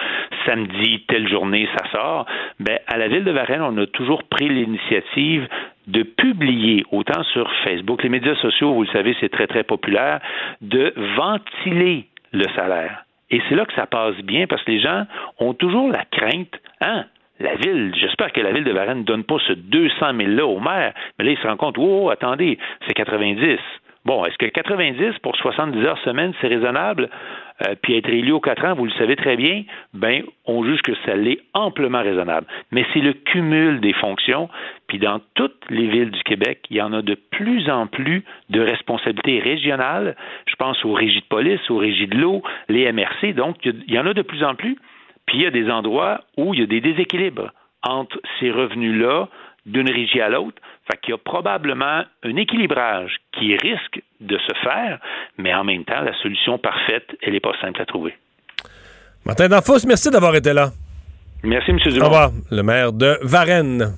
samedi, telle journée, ça sort, ben, à la ville de Varennes, on a toujours pris l'initiative de publier, autant sur Facebook, les médias sociaux, vous le savez, c'est très, très populaire, de ventiler le salaire. Et c'est là que ça passe bien, parce que les gens ont toujours la crainte, hein, la ville, j'espère que la ville de Varennes ne donne pas ce 200 000-là au maire, mais là, ils se rendent compte, oh, attendez, c'est 90. Bon, est-ce que 90 pour 70 heures semaine, c'est raisonnable? Euh, puis être élu aux 4 ans, vous le savez très bien, ben, on juge que ça l'est amplement raisonnable. Mais c'est le cumul des fonctions, puis dans toutes les villes du Québec, il y en a de plus en plus de responsabilités régionales. Je pense aux régies de police, aux régies de l'eau, les MRC, donc il y en a de plus en plus. Puis il y a des endroits où il y a des déséquilibres entre ces revenus-là d'une régie à l'autre. Fait qu'il y a probablement un équilibrage qui risque de se faire, mais en même temps, la solution parfaite, elle n'est pas simple à trouver. Martin Danfos, merci d'avoir été là. Merci, M. Au Dumont. revoir, le maire de Varennes.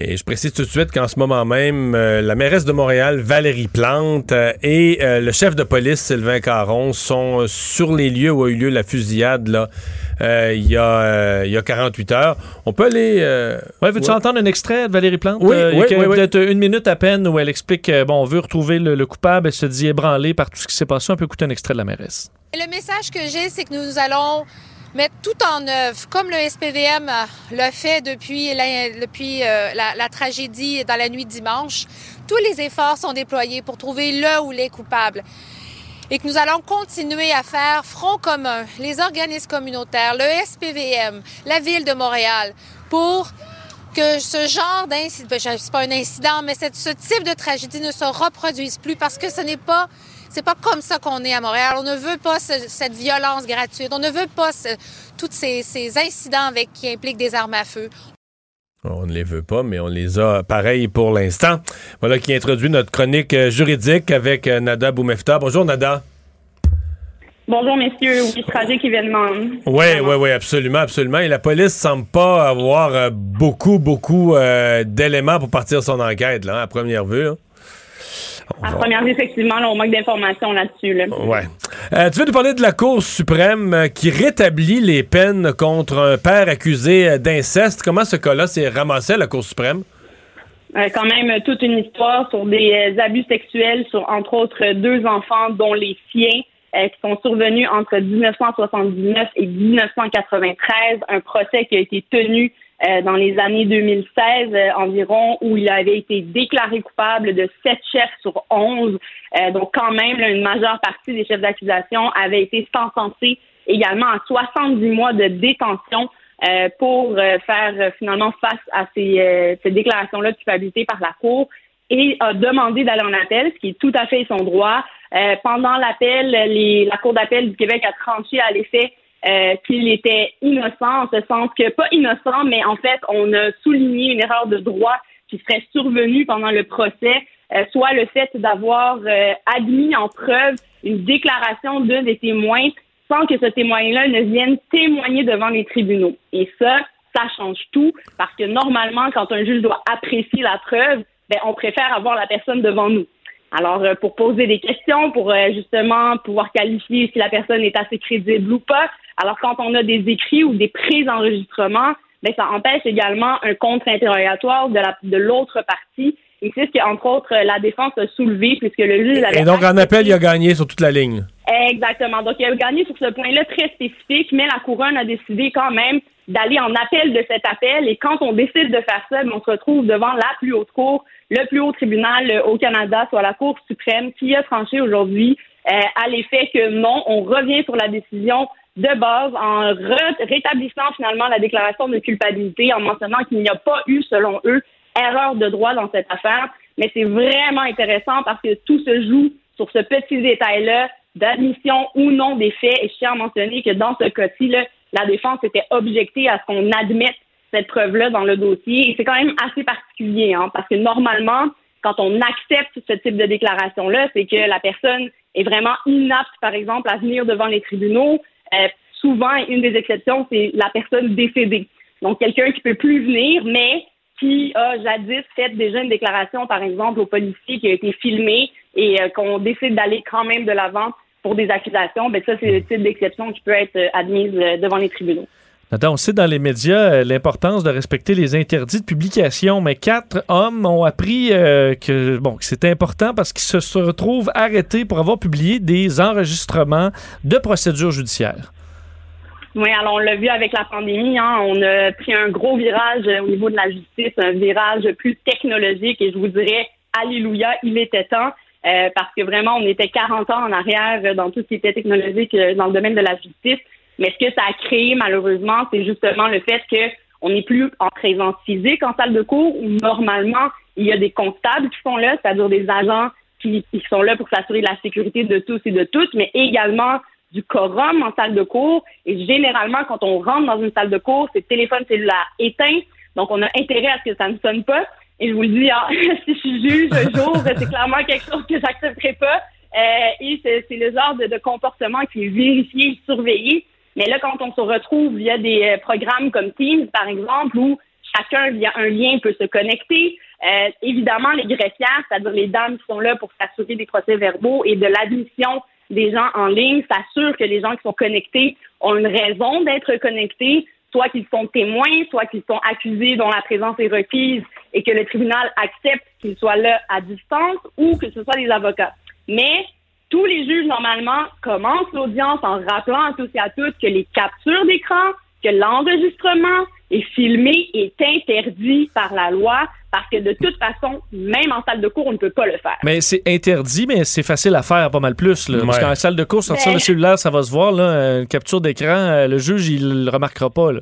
Et je précise tout de suite qu'en ce moment même, euh, la mairesse de Montréal, Valérie Plante, euh, et euh, le chef de police, Sylvain Caron, sont sur les lieux où a eu lieu la fusillade là, euh, il, y a, euh, il y a 48 heures. On peut aller... euh, Ouais, veux-tu ouais. entendre un extrait de Valérie Plante? Oui, Euh, il y a oui, oui. Peut-être une minute à peine où elle explique, euh, bon, on veut retrouver le, le coupable. Elle se dit ébranlée par tout ce qui s'est passé. On peut écouter un extrait de la mairesse. Le message que j'ai, c'est que nous allons mettre tout en œuvre, comme le SPVM euh, l'a fait depuis, euh, la, tragédie dans la nuit dimanche. Tous les efforts sont déployés pour trouver le ou les coupables. Et que nous allons continuer à faire front commun, les organismes communautaires, le SPVM, la Ville de Montréal, pour que ce genre d'incident, c'est pas un incident, mais ce type de tragédie ne se reproduise plus parce que ce n'est pas C'est pas comme ça qu'on est à Montréal. On ne veut pas ce- cette violence gratuite. On ne veut pas ce- tous ces, ces incidents avec, qui impliquent des armes à feu. On ne les veut pas, mais on les a pareil pour l'instant. Voilà qui introduit notre chronique euh, juridique avec euh, Nada Boumefta. Bonjour Nada. Bonjour, messieurs. Oui, tragique événement. Oui, oui, oui, absolument, absolument. Et la police semble pas avoir euh, beaucoup, beaucoup euh, d'éléments pour partir son enquête, là, à première vue. hein. À première vue, effectivement, là, on manque d'informations là-dessus. Là. Ouais. Euh, tu veux nous parler de la Cour suprême euh, qui rétablit les peines contre un père accusé euh, d'inceste. Comment ce cas-là s'est ramassé à la Cour suprême? Euh, quand même, toute une histoire sur des abus sexuels sur, entre autres, deux enfants, dont les siens, euh, qui sont survenus entre 1979 et 1993. Un procès qui a été tenu euh, dans les années 2016 euh, environ, où il avait été déclaré coupable de sept chefs sur 11. Euh, donc, quand même, là, une majeure partie des chefs d'accusation avaient été sentencés également à 70 mois de détention euh, pour euh, faire finalement face à ces, ces déclarations-là de culpabilité par la Cour et a demandé d'aller en appel, ce qui est tout à fait son droit. Euh, pendant l'appel, la Cour d'appel du Québec a tranché à l'effet euh, qu'il était innocent, en ce sens que, pas innocent, mais en fait, on a souligné une erreur de droit qui serait survenue pendant le procès, euh, soit le fait d'avoir euh, admis en preuve une déclaration d'un des témoins sans que ce témoin-là ne vienne témoigner devant les tribunaux. Et ça, ça change tout, parce que normalement, quand un juge doit apprécier la preuve, ben, on préfère avoir la personne devant nous. Alors, euh, pour poser des questions, pour euh, justement pouvoir qualifier si la personne est assez crédible ou pas. Alors, quand on a des écrits ou des prises d'enregistrement, ben, ça empêche également un contre-interrogatoire de la- de l'autre partie. Et c'est ce que, entre autres, la défense a soulevé, puisque le juge avait Et donc, en appel, il a gagné sur toute la ligne. Exactement. Donc, il a gagné sur ce point-là très spécifique, mais la couronne a décidé quand même d'aller en appel de cet appel. Et quand on décide de faire ça, ben, on se retrouve devant la plus haute cour, le plus haut tribunal euh, au Canada, soit la Cour suprême, qui a tranché aujourd'hui euh, à l'effet que non, on revient sur la décision de base en rétablissant finalement la déclaration de culpabilité, en mentionnant qu'il n'y a pas eu, selon eux, erreur de droit dans cette affaire. Mais c'est vraiment intéressant parce que tout se joue sur ce petit détail-là d'admission ou non des faits. Et je tiens à mentionner que dans ce cas-ci, la défense était objectée à ce qu'on admette cette preuve-là dans le dossier. Et c'est quand même assez particulier, hein, parce que normalement, quand on accepte ce type de déclaration-là, c'est que la personne est vraiment inapte, par exemple, à venir devant les tribunaux. Euh, souvent, une des exceptions, c'est la personne décédée. Donc, quelqu'un qui peut plus venir, mais qui a jadis fait déjà une déclaration, par exemple, au policier qui a été filmé et euh, qu'on décide d'aller quand même de l'avant pour des accusations, ben ça, c'est le type d'exception qui peut être euh, admise devant les tribunaux. On sait dans les médias euh, l'importance de respecter les interdits de publication, mais quatre hommes ont appris euh, que bon que c'est important parce qu'ils se, retrouvent arrêtés pour avoir publié des enregistrements de procédures judiciaires. Oui, alors on l'a vu avec la pandémie, hein, on a pris un gros virage euh, au niveau de la justice, un virage plus technologique et je vous dirais, alléluia, il était temps. parce que vraiment, on était 40 ans en arrière dans tout ce qui était technologique dans le domaine de la justice. Mais ce que ça a créé, malheureusement, c'est justement le fait que on n'est plus en présence physique en salle de cours où normalement, il y a des constables qui sont là, c'est-à-dire des agents qui, sont là pour s'assurer de la sécurité de tous et de toutes, mais également du quorum en salle de cours. Et généralement, quand on rentre dans une salle de cours, c'est téléphone cellulaire éteint. Donc, on a intérêt à ce que ça ne sonne pas. Et je vous le dis, ah, si je suis juge un jour, c'est clairement quelque chose que j'accepterai pas. Euh, et c'est le genre de, comportement qui est vérifié surveillé. Mais là, quand on se retrouve via des euh, programmes comme Teams, par exemple, où chacun via un lien peut se connecter, euh, évidemment, les greffières, c'est-à-dire les dames qui sont là pour s'assurer des procès verbaux et de l'admission des gens en ligne, s'assurent que les gens qui sont connectés ont une raison d'être connectés, soit qu'ils sont témoins, soit qu'ils sont accusés dont la présence est requise et que le tribunal accepte qu'ils soient là à distance ou que ce soit des avocats. Mais tous les juges, normalement, commencent l'audience en rappelant à tous et à toutes que les captures d'écran, que l'enregistrement est filmé est interdit par la loi parce que de toute façon, même en salle de cours, on ne peut pas le faire. Mais c'est interdit, mais c'est facile à faire pas mal plus. là. Parce qu'en salle de cours, sortir le cellulaire, ça va se voir. Là, une capture d'écran, euh, le juge, il le remarquera pas. là.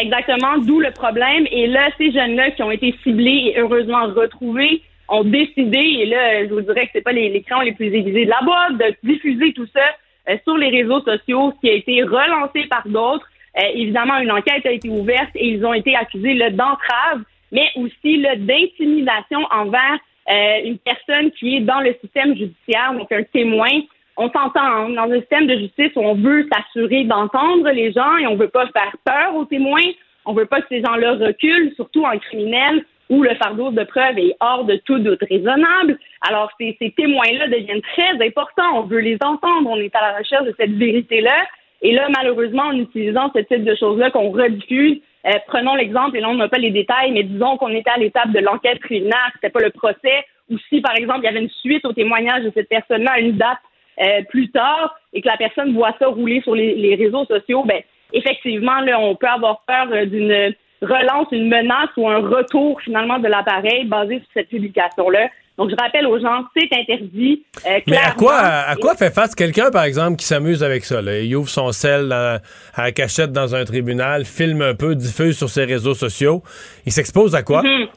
Exactement, d'où le problème. Et là, ces jeunes-là qui ont été ciblés et heureusement retrouvés ont décidé, et là, je vous dirais que c'est pas les, les crayons les plus aiguisés de la boîte, de diffuser tout ça euh, sur les réseaux sociaux, ce qui a été relancé par d'autres. Euh, évidemment, une enquête a été ouverte et ils ont été accusés d'entrave, mais aussi d'intimidation envers euh, une personne qui est dans le système judiciaire, donc un témoin. On s'entend hein, dans un système de justice on veut s'assurer d'entendre les gens et on veut pas faire peur aux témoins. On veut pas que ces gens-là reculent, surtout en criminel où le fardeau de preuve est hors de tout doute raisonnable. Alors, ces, ces témoins-là deviennent très importants. On veut les entendre. On est à la recherche de cette vérité-là. Et là, malheureusement, en utilisant ce type de choses-là qu'on rediffuse, euh, prenons l'exemple, et là, on n'a pas les détails, mais disons qu'on était à l'étape de l'enquête préliminaire, c'était pas le procès, ou si, par exemple, il y avait une suite au témoignage de cette personne-là à une date euh, plus tard, et que la personne voit ça rouler sur les, les réseaux sociaux, ben, effectivement, là, on peut avoir peur euh, d'une relance, une menace ou un retour, finalement, de l'appareil basé sur cette publication-là. Donc, je rappelle aux gens, c'est interdit. Euh, Mais à quoi, à quoi fait face quelqu'un, par exemple, qui s'amuse avec ça? Là? Il ouvre son sel à la cachette dans un tribunal, filme un peu, diffuse sur ses réseaux sociaux. Il s'expose à quoi? Mhm.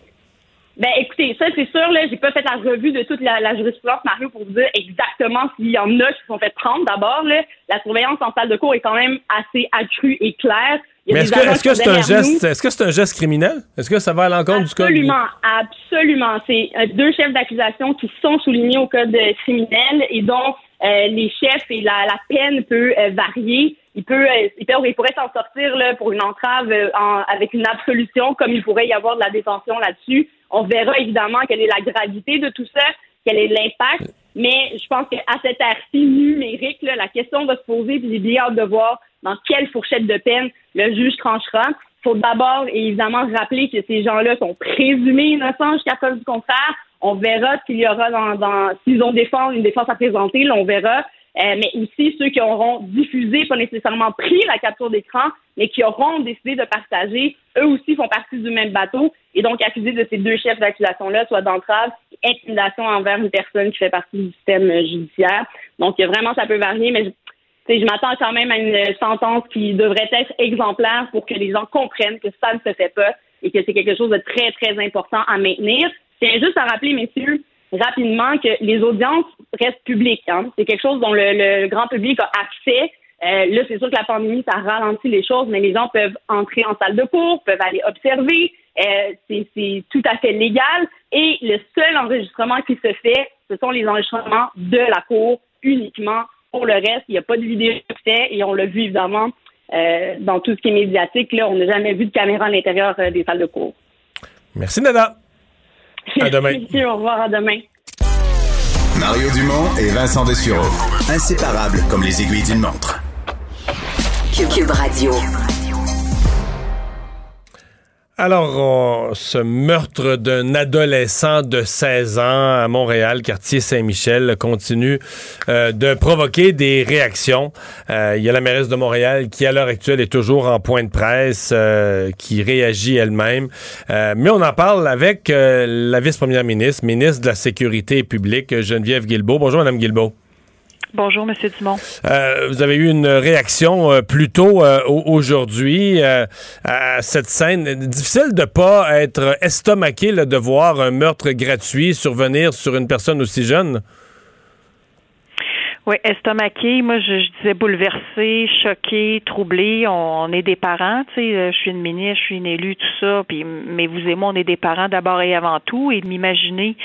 Ben écoutez, ça c'est sûr, là, j'ai pas fait la revue de toute la, la jurisprudence, Mario, pour vous dire exactement s'il y en a qui sont fait prendre. D'abord, là, la surveillance en salle de cours est quand même assez accrue et claire. Mais est-ce que est-ce que c'est un geste, est-ce que c'est un geste criminel? Est-ce que ça va à l'encontre du code? Absolument, absolument. C'est euh, deux chefs d'accusation qui sont soulignés au code euh, criminel et dont euh, les chefs et la, la peine peut euh, varier. Il peut, euh, il peut, il pourrait s'en sortir là, pour une entrave euh, en- avec une absolution, comme il pourrait y avoir de la détention là-dessus. On verra évidemment quelle est la gravité de tout ça, quel est l'impact. Mais je pense qu'à cette ère-ci numérique, là, la question va se poser, puis j'ai bien hâte de voir dans quelle fourchette de peine le juge tranchera. Il faut d'abord évidemment rappeler que ces gens-là sont présumés innocents jusqu'à preuve du contraire. On verra s'il y aura dans, dans s'ils ont défense, une défense à présenter, là, on verra. Euh, mais aussi ceux qui auront diffusé, pas nécessairement pris la capture d'écran, mais qui auront décidé de partager, eux aussi font partie du même bateau et donc accusés de ces deux chefs d'accusation-là, soit d'entrave, intimidation envers une personne qui fait partie du système judiciaire. Donc vraiment, ça peut varier, mais je, m'attends quand même à une sentence qui devrait être exemplaire pour que les gens comprennent que ça ne se fait pas et que c'est quelque chose de très, très important à maintenir. Je tiens juste à rappeler, messieurs, rapidement que les audiences restent publiques. Hein. C'est quelque chose dont le, le grand public a accès. Euh, là, c'est sûr que la pandémie, ça ralentit les choses, mais les gens peuvent entrer en salle de cours, peuvent aller observer. Euh, c'est tout à fait légal. Et le seul enregistrement qui se fait, ce sont les enregistrements de la cour uniquement. Pour le reste, il n'y a pas de vidéo fait et on l'a vu évidemment euh, dans tout ce qui est médiatique. Là, on n'a jamais vu de caméra à l'intérieur euh, des salles de cours. Merci, Nada. À demain. Merci, au revoir, à demain. Mario Dumont et Vincent Dessureau. Inséparables comme les aiguilles d'une montre. Cube Radio. Alors, ce meurtre d'un adolescent de 16 ans à Montréal, quartier Saint-Michel, continue euh, de provoquer des réactions. Euh, Il y a la mairesse de Montréal qui, à l'heure actuelle, est toujours en point de presse, euh, qui réagit elle-même. Mais on en parle avec la vice-première ministre, ministre de la Sécurité publique, Geneviève Guilbeault. Bonjour, Madame Guilbeault. Bonjour, Monsieur Dumont. Euh, vous avez eu une réaction euh, plus tôt euh, au- aujourd'hui euh, à cette scène. Difficile de pas être estomaqué là, de voir un meurtre gratuit survenir sur une personne aussi jeune. Oui, estomaqué. Moi, je, je disais bouleversé, choqué, troublé. On, on est des parents, tu sais. Je suis une ministre, je suis une élue, tout ça. Puis, mais vous et moi, on est des parents d'abord et avant tout. Et de m'imaginer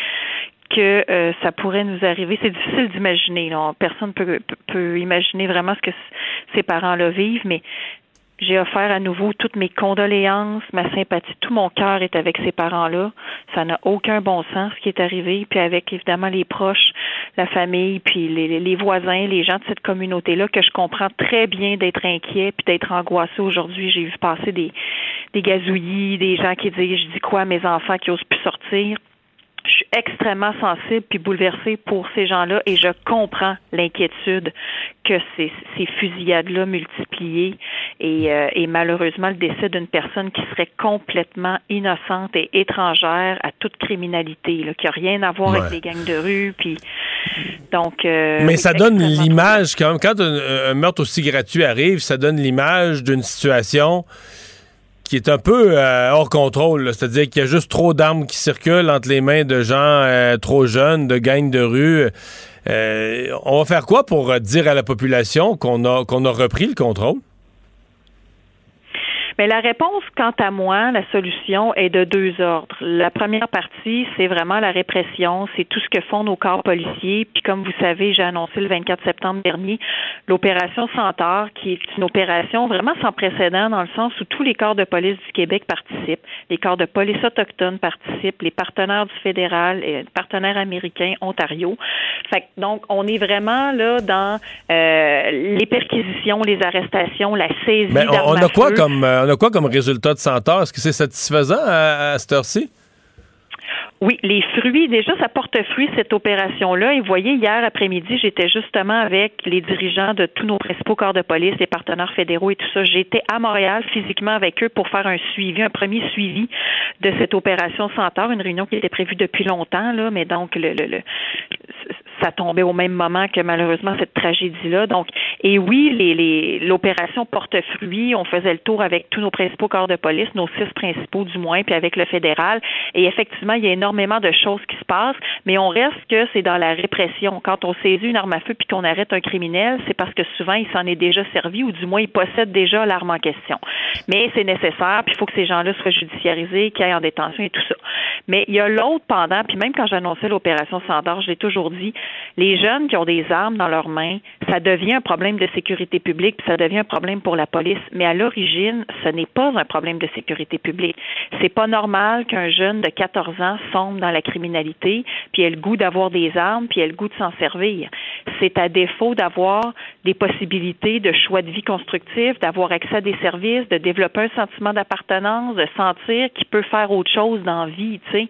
que euh, ça pourrait nous arriver, c'est difficile d'imaginer. Personne peut, peut, imaginer vraiment ce que ces parents-là vivent, mais j'ai offert à nouveau toutes mes condoléances, ma sympathie, tout mon cœur est avec ces parents-là. Ça n'a aucun bon sens ce qui est arrivé, puis avec évidemment les proches, la famille, puis les, les- voisins, les gens de cette communauté-là que je comprends très bien d'être inquiets puis d'être angoissés aujourd'hui. J'ai vu passer des des gazouillis, des gens qui disent je dis quoi à mes enfants qui osent plus sortir. Je suis extrêmement sensible puis bouleversée pour ces gens-là et je comprends l'inquiétude que ces, ces fusillades-là multipliées et, euh, et malheureusement le décès d'une personne qui serait complètement innocente et étrangère à toute criminalité, là, qui n'a rien à voir Ouais. avec les gangs de rue. Puis donc. euh, Mais oui, ça donne l'image, quand même, quand un, un meurtre aussi gratuit arrive, ça donne l'image d'une situation qui est un peu euh, hors contrôle. C'est-à-dire qu'il y a juste trop d'armes qui circulent entre les mains de gens euh, trop jeunes, de gangs de rue. Euh, on va faire quoi pour dire à la population qu'on a, qu'on a repris le contrôle? Mais la réponse, quant à moi, la solution est de deux ordres. La première partie, c'est vraiment la répression, c'est tout ce que font nos corps policiers. Puis comme vous savez, j'ai annoncé le 24 septembre dernier l'opération Centaure, qui est une opération vraiment sans précédent dans le sens où tous les corps de police du Québec participent, les corps de police autochtones participent, les partenaires du fédéral, et les partenaires américains, Ontario. Fait que, donc, on est vraiment là dans euh, les perquisitions, les arrestations, la saisie Mais on, a quoi comme euh, on a quoi comme résultat de Centaure? Est-ce que c'est satisfaisant à, à cette heure-ci? Oui, les fruits, déjà, ça porte fruit, cette opération-là. Et vous voyez, hier après-midi, j'étais justement avec les dirigeants de tous nos principaux corps de police, les partenaires fédéraux et tout ça. J'étais à Montréal physiquement avec eux pour faire un suivi, un premier suivi de cette opération Centaure, une réunion qui était prévue depuis longtemps, là, mais donc le, le, le ça tombait au même moment que malheureusement cette tragédie-là. Donc, et oui, les, l'opération porte fruit. On faisait le tour avec tous nos principaux corps de police, nos six principaux du moins, puis avec le fédéral. Et effectivement, il y a énormément de choses qui se passent, mais on reste que c'est dans la répression. Quand on saisit une arme à feu puis qu'on arrête un criminel, c'est parce que souvent il s'en est déjà servi ou du moins il possède déjà l'arme en question. Mais c'est nécessaire, puis il faut que ces gens-là soient judiciarisés, qu'ils aillent en détention et tout ça. Mais il y a l'autre pendant, puis même quand j'annonçais l'opération Sandor, je l'ai toujours dit, les jeunes qui ont des armes dans leurs mains, ça devient un problème de sécurité publique, puis ça devient un problème pour la police. Mais à l'origine, ce n'est pas un problème de sécurité publique. C'est pas normal qu'un jeune de 14 ans sombre dans la criminalité, puis ait le goût d'avoir des armes, puis ait le goût de s'en servir. C'est à défaut d'avoir des possibilités de choix de vie constructifs, d'avoir accès à des services, de développer un sentiment d'appartenance, de sentir qu'il peut faire autre chose dans la vie, tu sais,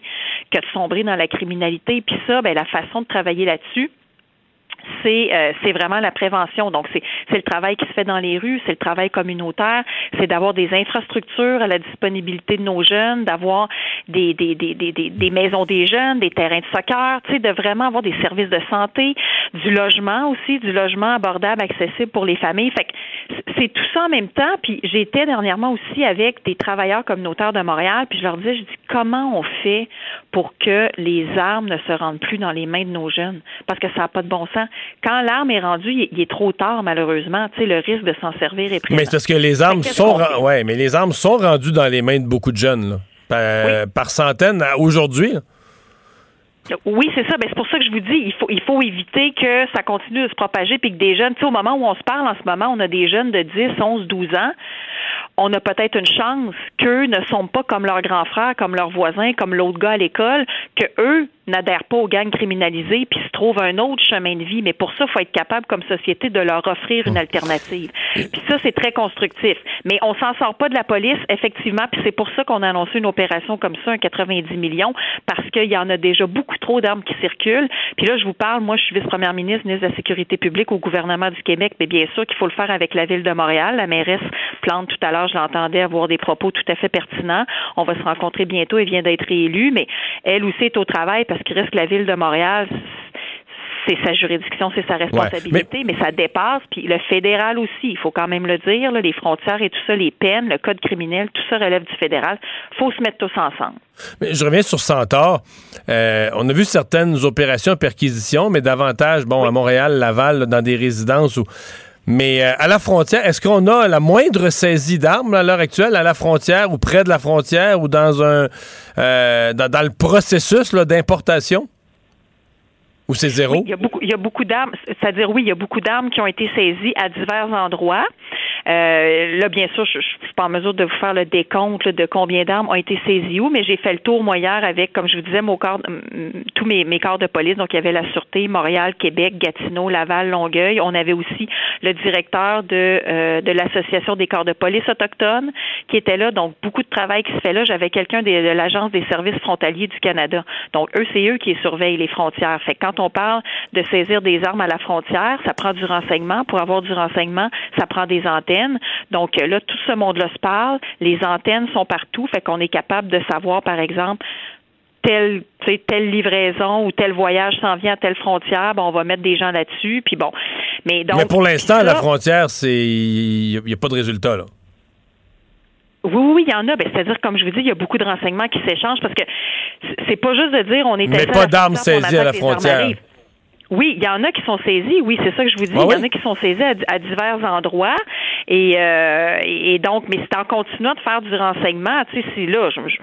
que de sombrer dans la criminalité. Puis ça, ben, la façon de travailler là-dessus, là-dessus c'est euh, c'est vraiment la prévention. Donc c'est le travail qui se fait dans les rues, c'est le travail communautaire, c'est d'avoir des infrastructures à la disponibilité de nos jeunes, d'avoir des maisons des jeunes, des terrains de soccer, tu sais, de vraiment avoir des services de santé, du logement aussi, du logement abordable, accessible pour les familles. Fait que c'est tout ça en même temps. Puis j'étais dernièrement aussi avec des travailleurs communautaires de Montréal, puis je leur disais, je dis comment on fait pour que les armes ne se rendent plus dans les mains de nos jeunes, parce que ça n'a pas de bon sens quand l'arme est rendue, il, il est trop tard, malheureusement. Tu sais, le risque de s'en servir est présent. Mais c'est parce que les armes sont ouais, mais les armes sont rendues dans les mains de beaucoup de jeunes là. Par, par centaines aujourd'hui. Oui, c'est ça. Ben, c'est pour ça que je vous dis, il faut, il faut éviter que ça continue de se propager puis que des jeunes, tu sais, au moment où on se parle en ce moment, on a des jeunes de 10, 11, 12 ans. On a peut-être une chance qu'eux ne sont pas comme leurs grands frères, comme leurs voisins, comme l'autre gars à l'école, que eux n'adhèrent pas aux gangs criminalisés puis se trouvent un autre chemin de vie. Mais pour ça, il faut être capable comme société de leur offrir une alternative. Puis ça, c'est très constructif. Mais on s'en sort pas de la police, effectivement, puis c'est pour ça qu'on a annoncé une opération comme ça, un 90 millions, parce qu'il y en a déjà beaucoup trop d'armes qui circulent. Puis là, je vous parle, moi, je suis vice-première ministre, ministre de la Sécurité publique au gouvernement du Québec, mais bien sûr qu'il faut le faire avec la ville de Montréal. La mairesse Plante, tout à l'heure, je l'entendais avoir des propos tout à fait pertinents. On va se rencontrer bientôt, elle vient d'être réélue, mais elle aussi est au travail parce qu'il reste que la ville de Montréal, c'est sa juridiction, c'est sa responsabilité, mais... ça dépasse. Puis le fédéral aussi, il faut quand même le dire, là, les frontières et tout ça, les peines, le code criminel, tout ça relève du fédéral. faut se mettre tous ensemble. Mais je reviens sur Centaure. Euh, on a vu certaines opérations perquisition, mais davantage, bon, à Montréal, Laval, là, dans des résidences où. Mais euh, à la frontière, est-ce qu'on a la moindre saisie d'armes à l'heure actuelle à la frontière ou près de la frontière ou dans un euh, dans, dans le processus d'importation? Ou c'est zéro? Oui, il y a beaucoup, il y a beaucoup d'armes. C'est-à-dire, oui, il y a beaucoup d'armes qui ont été saisies à divers endroits. Euh, là, bien sûr, je ne suis pas en mesure de vous faire le décompte là, de combien d'armes ont été saisies où, mais j'ai fait le tour, moi, hier, avec, comme je vous disais, mon corps, tous mes, mes corps de police. Donc, il y avait la Sûreté, Montréal, Québec, Gatineau, Laval, Longueuil. On avait aussi le directeur de, euh, de l'Association des corps de police autochtones qui était là. Donc, beaucoup de travail qui se fait là. J'avais quelqu'un de, de l'Agence des services frontaliers du Canada. Donc, eux, c'est eux qui surveillent les frontières. Fait que quand on parle de saisir des armes à la frontière, ça prend du renseignement. Pour avoir du renseignement, ça prend des antennes. Donc là, tout ce monde-là se parle. Les antennes sont partout. Fait qu'on est capable de savoir, par exemple, telle, telle livraison ou tel voyage s'en vient à telle frontière, bon, on va mettre des gens là-dessus. Puis bon. Mais donc. Mais pour l'instant, à la frontière, c'est il n'y a, pas de résultat, là. Oui, oui, oui, il y en a. Ben, C'est-à-dire, comme je vous dis, il y a beaucoup de renseignements qui s'échangent parce que c'est pas juste de dire on est Mais pas d'armes saisies à la frontière. Oui, il y en a qui sont saisis, oui, c'est ça que je vous dis. Ah il y en a qui sont saisis à, à divers endroits. Et, euh, et donc, mais c'est en continuant de faire du renseignement, tu sais, si là, je, je,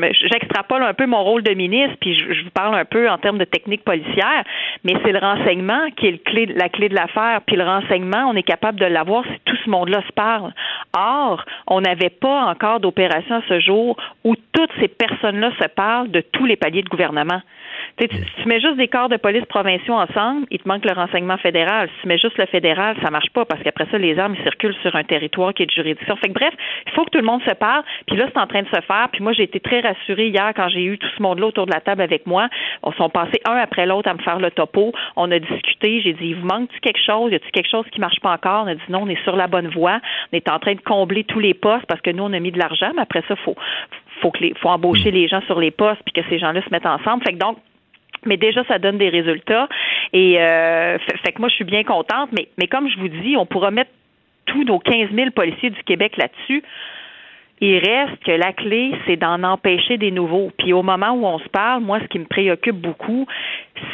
je- j'extrapole un peu mon rôle de ministre, puis je, je vous parle un peu en termes de technique policière, mais c'est le renseignement qui est le clé, la clé de l'affaire. Puis le renseignement, on est capable de l'avoir si tout ce monde-là se parle. Or, on n'avait pas encore d'opération à ce jour où toutes ces personnes-là se parlent de tous les paliers de gouvernement. Tu, tu- mets juste des corps de police provinciaux ensemble, il te manque le renseignement fédéral. Si tu mets juste le fédéral, ça marche pas parce qu'après ça, les armes ils sur un territoire qui est de juridiction. Fait que bref, il faut que tout le monde se parle. Puis là, c'est en train de se faire. Puis moi, j'ai été très rassurée hier quand j'ai eu tout ce monde-là autour de la table avec moi. On sont passés un après l'autre à me faire le topo. On a discuté. J'ai dit, il vous manque-tu quelque chose? Y a-t-il quelque chose qui marche pas encore? On a dit non, on est sur la bonne voie. On est en train de combler tous les postes parce que nous, on a mis de l'argent. Mais après ça, faut faut que les, faut embaucher les gens sur les postes puis que ces gens-là se mettent ensemble. Fait que donc mais déjà, ça donne des résultats. Et euh, fait, fait que moi, je suis bien contente. Mais, mais comme je vous dis, on pourra mettre tous nos 15 000 policiers du Québec là-dessus. Il reste que la clé, c'est d'en empêcher des nouveaux. Puis au moment où on se parle, moi, ce qui me préoccupe beaucoup,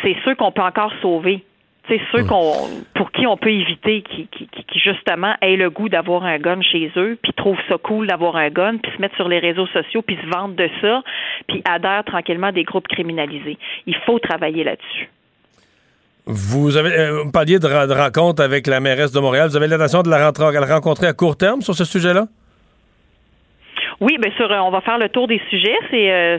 c'est ceux qu'on peut encore sauver. C'est ceux qu'on, pour qui on peut éviter, qui, qui, qui- qui, justement aient le goût d'avoir un gun chez eux, puis trouvent ça cool d'avoir un gun, puis se mettre sur les réseaux sociaux, puis se vendent de ça, puis adhèrent tranquillement à des groupes criminalisés. Il faut travailler là-dessus. Vous avez euh, vous parliez de, rencontre avec la mairesse de Montréal. Vous avez l'intention de la, rencontrer à court terme sur ce sujet-là? Oui, bien sûr, euh, on va faire le tour des sujets. C'est euh,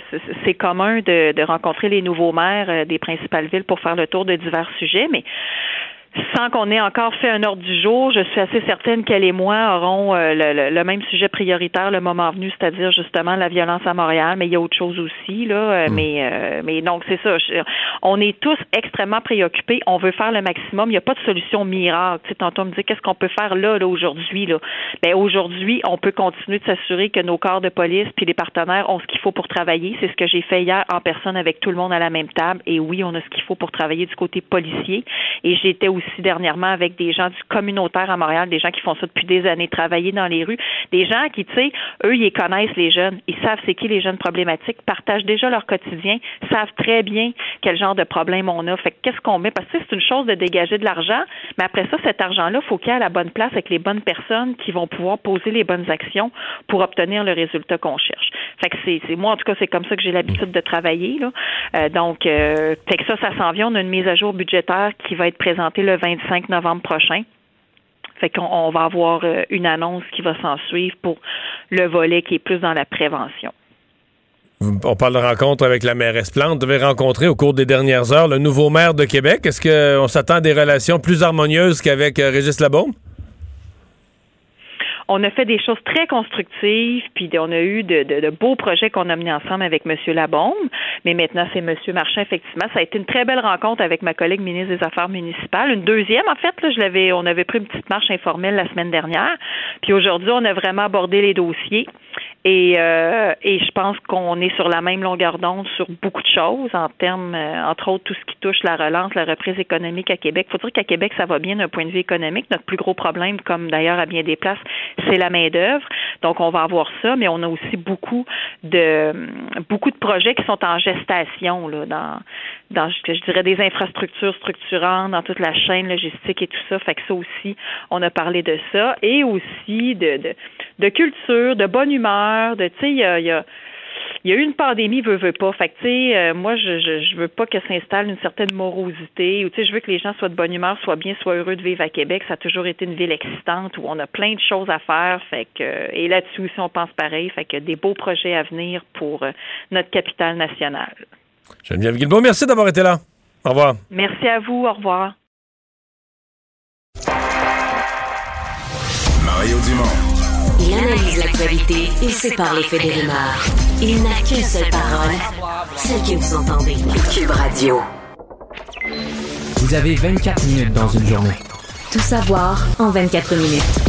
commun de, de rencontrer les nouveaux maires euh, des principales villes pour faire le tour de divers sujets, mais sans qu'on ait encore fait un ordre du jour, je suis assez certaine qu'elle et moi aurons euh, le, le- le même sujet prioritaire le moment venu, c'est-à-dire justement la violence à Montréal, mais il y a autre chose aussi là. euh, Mais euh, mais donc c'est ça. Je- on est tous extrêmement préoccupés. On veut faire le maximum. Il n'y a pas de solution miracle. Tu sais, tantôt on me dit qu'est-ce qu'on peut faire là, là aujourd'hui là? Ben aujourd'hui, on peut continuer de s'assurer que nos corps de police puis les partenaires ont ce qu'il faut pour travailler. C'est ce que j'ai fait hier en personne avec tout le monde à la même table. Et oui, on a ce qu'il faut pour travailler du côté policier. Et j'étais aussi dernièrement avec des gens du communautaire à Montréal, des gens qui font ça depuis des années, travailler dans les rues, des gens qui, tu sais, eux, ils connaissent les jeunes, ils savent c'est qui les jeunes problématiques, partagent déjà leur quotidien, savent très bien quel genre de problème on a. Fait que qu'est-ce qu'on met? Parce que c'est une chose de dégager de l'argent, mais après ça, cet argent-là, faut qu'il y ait à la bonne place avec les bonnes personnes qui vont pouvoir poser les bonnes actions pour obtenir le résultat qu'on cherche. Fait que c'est- moi, en tout cas, c'est comme ça que j'ai l'habitude de travailler. Là. Euh, donc, euh, fait que ça, ça s'en vient. On a une mise à jour budgétaire qui va être présentée le 25 novembre prochain. Fait qu'on on va avoir euh, une annonce qui va s'en suivre pour le volet qui est plus dans la prévention. On parle de rencontre avec la mairesse Plante. Vous devez rencontrer au cours des dernières heures le nouveau maire de Québec. Est-ce qu'on s'attend à des relations plus harmonieuses qu'avec euh, Régis Labaume? On a fait des choses très constructives, puis on a eu de, beaux projets qu'on a menés ensemble avec M. Labombe. Mais maintenant, c'est M. Marchand, effectivement. Ça a été une très belle rencontre avec ma collègue ministre des Affaires municipales. Une deuxième, en fait, là, je l'avais, on avait pris une petite marche informelle la semaine dernière. Puis aujourd'hui, on a vraiment abordé les dossiers. Et, euh, et je pense qu'on est sur la même longueur d'onde sur beaucoup de choses en termes, euh, entre autres, tout ce qui touche la relance, la reprise économique à Québec. Il faut dire qu'à Québec, ça va bien d'un point de vue économique. Notre plus gros problème, comme d'ailleurs à bien des places, c'est la main-d'œuvre. Donc, on va avoir ça, mais on a aussi beaucoup de beaucoup de projets qui sont en gestation là, dans, dans ce que je dirais des infrastructures structurantes, dans toute la chaîne logistique et tout ça. Fait que ça aussi, on a parlé de ça. Et aussi de, de, de culture, de bonne humeur, de tu sais, il y a, y a il y a eu une pandémie, veut, veut pas. Fait que, tu sais, euh, moi, je, je, je veux pas que s'installe une certaine morosité ou, tu sais, je veux que les gens soient de bonne humeur, soient bien, soient heureux de vivre à Québec. Ça a toujours été une ville excitante où on a plein de choses à faire. Fait que, et là-dessus aussi, on pense pareil. Fait que des beaux projets à venir pour euh, notre capitale nationale. Geneviève Guilbeault, merci d'avoir été là. Au revoir. Merci à vous. Au revoir. Mario Dumont. Il analyse l'actualité et sépare les faits des rumeurs. Il n'a qu'une seule parole, celle que vous entendez. Cube Radio. Vous avez 24 minutes dans une journée. Tout savoir en 24 minutes.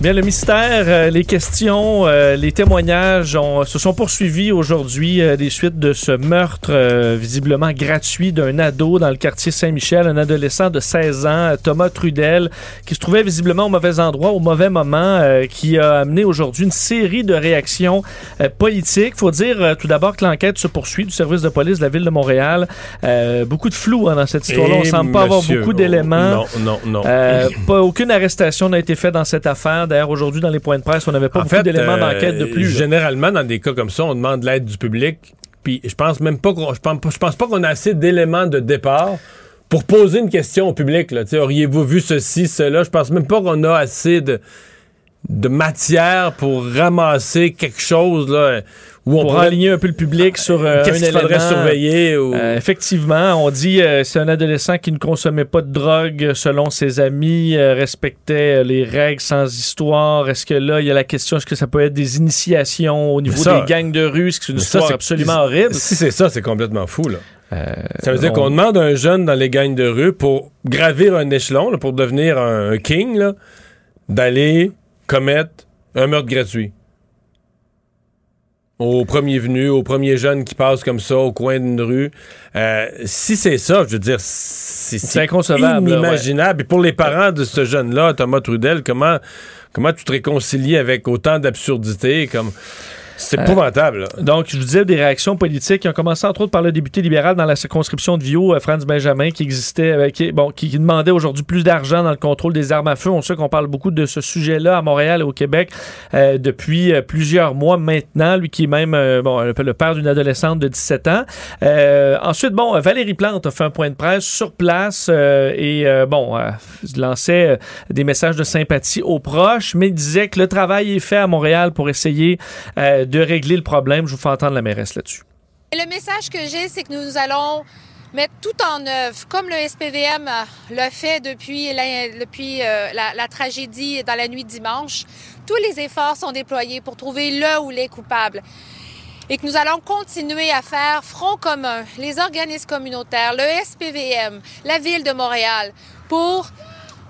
Bien, le mystère, euh, les questions, euh, les témoignages ont- se sont poursuivis aujourd'hui euh, des suites de ce meurtre euh, visiblement gratuit d'un ado dans le quartier Saint-Michel, un adolescent de 16 ans, euh, Thomas Trudel, qui se trouvait visiblement au mauvais endroit, au mauvais moment, euh, qui a amené aujourd'hui une série de réactions euh, politiques. faut dire euh, tout d'abord que l'enquête se poursuit du service de police de la ville de Montréal. Euh, beaucoup de flou hein, dans cette histoire-là. On Et semble pas avoir beaucoup d'éléments. Non, non, non. Euh, pas aucune arrestation n'a été faite dans cette affaire. D'ailleurs, aujourd'hui, dans les points de presse, on n'avait pas En beaucoup d'éléments euh, d'enquête de plus. Généralement, dans des cas comme ça, on demande l'aide du public. Puis je pense même pas qu'on, je pense, pas- je pense pas qu'on a assez d'éléments de départ pour poser une question au public. Là. Auriez-vous vu ceci, cela? Je pense même pas qu'on a assez de, de matière pour ramasser quelque chose là, où on pour pourrait- aligner un peu le public sur euh, Qu'est-ce qu'il faudrait surveiller ou- Euh, effectivement, on dit euh, c'est un adolescent qui ne consommait pas de drogue selon ses amis, euh, respectait les règles sans histoire. Est-ce que là, il y a la question est-ce que ça peut être des initiations au niveau ça- des gangs de rue, ce qui est une ça, histoire c'est- absolument horrible? Si c'est ça, c'est complètement fou. Là. ça veut dire on- qu'on demande à un jeune dans les gangs de rue pour gravir un échelon, là, pour devenir un, un king, d'aller commettre un meurtre gratuit. Au premier venu, au premier jeune qui passe comme ça au coin d'une rue. Euh, si c'est ça, je veux dire, c'est inconcevable, inimaginable. Et pour les parents de ce jeune-là, Thomas Trudel, comment, comment tu te réconcilies avec autant d'absurdité? Comme... C'est épouvantable. Donc, je vous disais des réactions politiques qui ont commencé entre autres par le député libéral dans la circonscription de Vio, euh, Franz Benjamin, qui existait, euh, qui, bon, qui, demandait aujourd'hui plus d'argent dans le contrôle des armes à feu. On sait qu'on parle beaucoup de ce sujet-là à Montréal et au Québec euh, depuis plusieurs mois maintenant. Lui qui est même bon, le père d'une adolescente de 17 ans. Ensuite, bon, Valérie Plante a fait un point de presse sur place et bon, euh, lançait des messages de sympathie aux proches, mais disait que le travail est fait à Montréal pour essayer de régler le problème. Je vous fais entendre la mairesse là-dessus. Le message que j'ai, c'est que nous allons mettre tout en œuvre, comme le SPVM l'a fait depuis, la, depuis euh, la, tragédie dans la nuit dimanche. Tous les efforts sont déployés pour trouver le ou les coupables. Et que nous allons continuer à faire front commun, les organismes communautaires, le SPVM, la Ville de Montréal, pour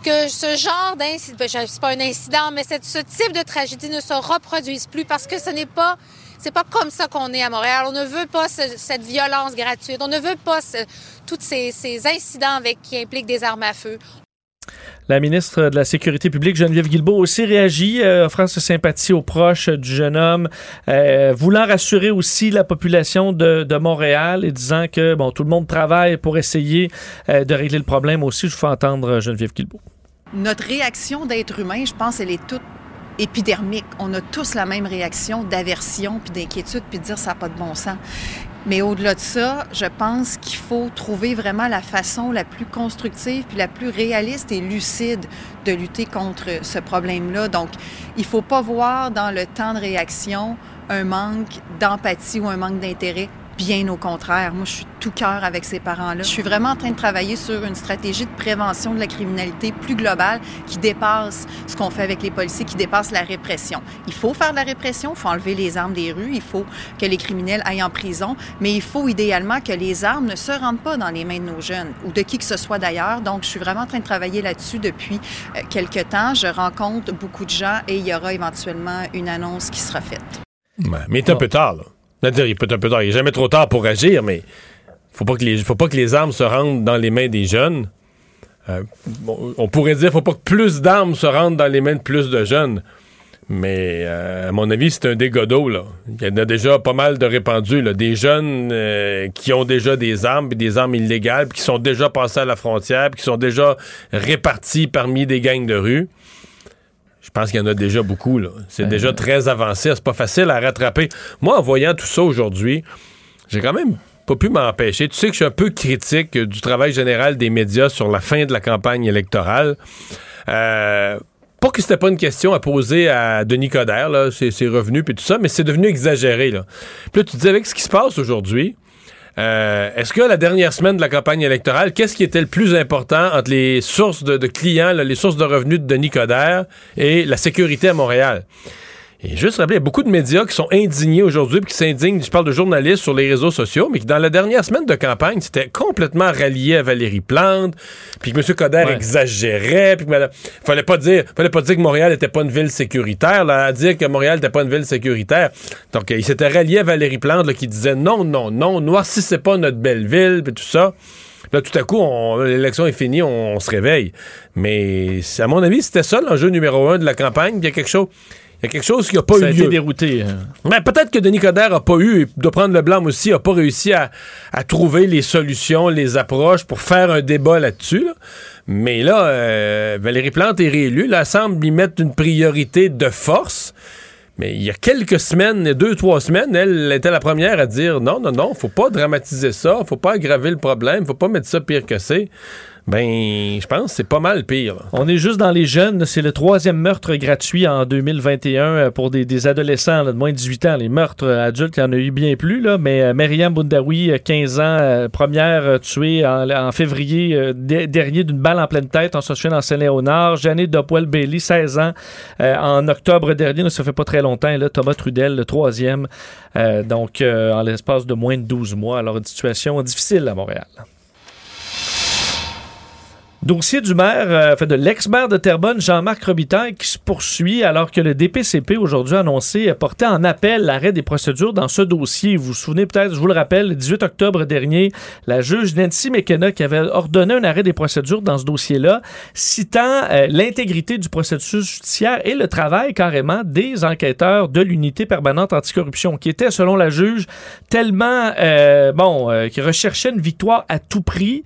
que ce genre d'incident, pas un incident, mais ce type de tragédie ne se reproduise plus parce que ce n'est pas, c'est pas comme ça qu'on est à Montréal. On ne veut pas ce- cette violence gratuite. On ne veut pas tous ces, incidents avec, qui impliquent des armes à feu. La ministre de la Sécurité publique, Geneviève Guilbeault, aussi réagit, euh, offrant sa sympathie aux proches du jeune homme, euh, voulant rassurer aussi la population de, de Montréal et disant que bon, tout le monde travaille pour essayer euh, de régler le problème aussi. Je vous fais entendre euh, Geneviève Guilbeault. Notre réaction d'être humain, je pense, elle est toute épidermique. On a tous la même réaction d'aversion, puis d'inquiétude, puis de dire ça n'a pas de bon sens. Mais au-delà de ça, je pense qu'il faut trouver vraiment la façon la plus constructive, puis la plus réaliste et lucide de lutter contre ce problème-là. Donc, il ne faut pas voir dans le temps de réaction un manque d'empathie ou un manque d'intérêt. Bien au contraire, moi je suis tout cœur avec ces parents-là. Je suis vraiment en train de travailler sur une stratégie de prévention de la criminalité plus globale qui dépasse ce qu'on fait avec les policiers, qui dépasse la répression. Il faut faire de la répression, il faut enlever les armes des rues, il faut que les criminels aillent en prison, mais il faut idéalement que les armes ne se rendent pas dans les mains de nos jeunes ou de qui que ce soit d'ailleurs. Donc je suis vraiment en train de travailler là-dessus depuis euh, quelques temps. Je rencontre beaucoup de gens et il y aura éventuellement une annonce qui sera faite. Ouais, mais il est un peu tard, là. Il peut être un peu tard. Il n'est jamais trop tard pour agir, mais faut pas que les, faut pas que les armes se rendent dans les mains des jeunes. Euh, on pourrait dire faut pas que plus d'armes se rendent dans les mains de plus de jeunes. Mais euh, à mon avis, c'est un dégât d'eau. Il y en a déjà pas mal de répandus. Des jeunes euh, qui ont déjà des armes, puis des armes illégales, qui sont déjà passés à la frontière, qui sont déjà répartis parmi des gangs de rue. Je pense qu'il y en a déjà beaucoup. là. C'est Euh. déjà très avancé. C'est pas facile à rattraper. Moi, en voyant tout ça aujourd'hui, j'ai quand même pas pu m'empêcher. Tu sais que je suis un peu critique du travail général des médias sur la fin de la campagne électorale. Euh, pas que c'était pas une question à poser à Denis Coderre, là, ses, ses revenus puis tout ça, mais c'est devenu exagéré. Là. Puis là, tu te dis, avec ce qui se passe aujourd'hui, euh, Est-ce que la dernière semaine de la campagne électorale, qu'est-ce qui était le plus important entre les sources de, clients, les sources de revenus de Denis Coderre et la sécurité à Montréal? Et juste rappeler, il y a beaucoup de médias qui sont indignés aujourd'hui, puis qui s'indignent, je parle de journalistes sur les réseaux sociaux, mais qui dans la dernière semaine de campagne, c'était complètement rallié à Valérie Plante, puis que M. Coder Ouais. exagérait, puis que madame- fallait pas dire, fallait pas dire que Montréal n'était pas une ville sécuritaire, là, à dire que Montréal n'était pas une ville sécuritaire. Donc, euh, il s'était rallié à Valérie Plante, là, qui disait non, non, non, noircissez pas notre belle ville, puis tout ça. Là, tout à coup, on- l'élection est finie, on, on se réveille. Mais c'est- à mon avis, c'était ça l'enjeu numéro un de la campagne. Il y a quelque chose, il y a quelque chose qui n'a pas Ça a eu été lieu. dérouté. hein. Mais peut-être que Denis Coderre a pas eu, doit prendre le blâme aussi, a pas réussi à, à trouver les solutions, les approches pour faire un débat là-dessus. là. Mais là, euh, Valérie Plante est réélue. Là, elle semble y mettre une priorité de force. Mais il y a quelques semaines, deux, trois semaines, elle était la première à dire non, non, non, faut pas dramatiser ça, faut pas aggraver le problème, faut pas mettre ça pire que c'est. Ben, je pense c'est pas mal pire. On est juste dans les jeunes. C'est le troisième meurtre gratuit en 2021 euh, pour des, des adolescents là, de moins de 18 ans. Les meurtres euh, adultes, il y en a eu bien plus. Là, mais euh, Myriam Boundaoui, euh, 15 ans, euh, première euh, tuée en, en février dernier d'une balle en pleine tête. On se souvient dans Saint-Léonard. Janet Dopoel-Bailey, 16 ans, en octobre dernier. là, ça fait pas très longtemps. Là, Thomas Trudel, le troisième. Donc, en l'espace de moins de 12 mois. Alors, une situation difficile à Montréal. Dossier du maire, euh, fait de l'ex-maire de Terrebonne, Jean-Marc Robitaille, qui se poursuit alors que le DPCP aujourd'hui a annoncé euh, porter en appel l'arrêt des procédures dans ce dossier. Vous vous souvenez peut-être, je vous le rappelle, le 18 octobre dernier, la juge Nancy McKenna qui avait ordonné un arrêt des procédures dans ce dossier-là, citant euh, l'intégrité du processus judiciaire et le travail carrément des enquêteurs de l'unité permanente anticorruption, qui était, selon la juge, tellement, euh, bon, euh, qui recherchait une victoire à tout prix,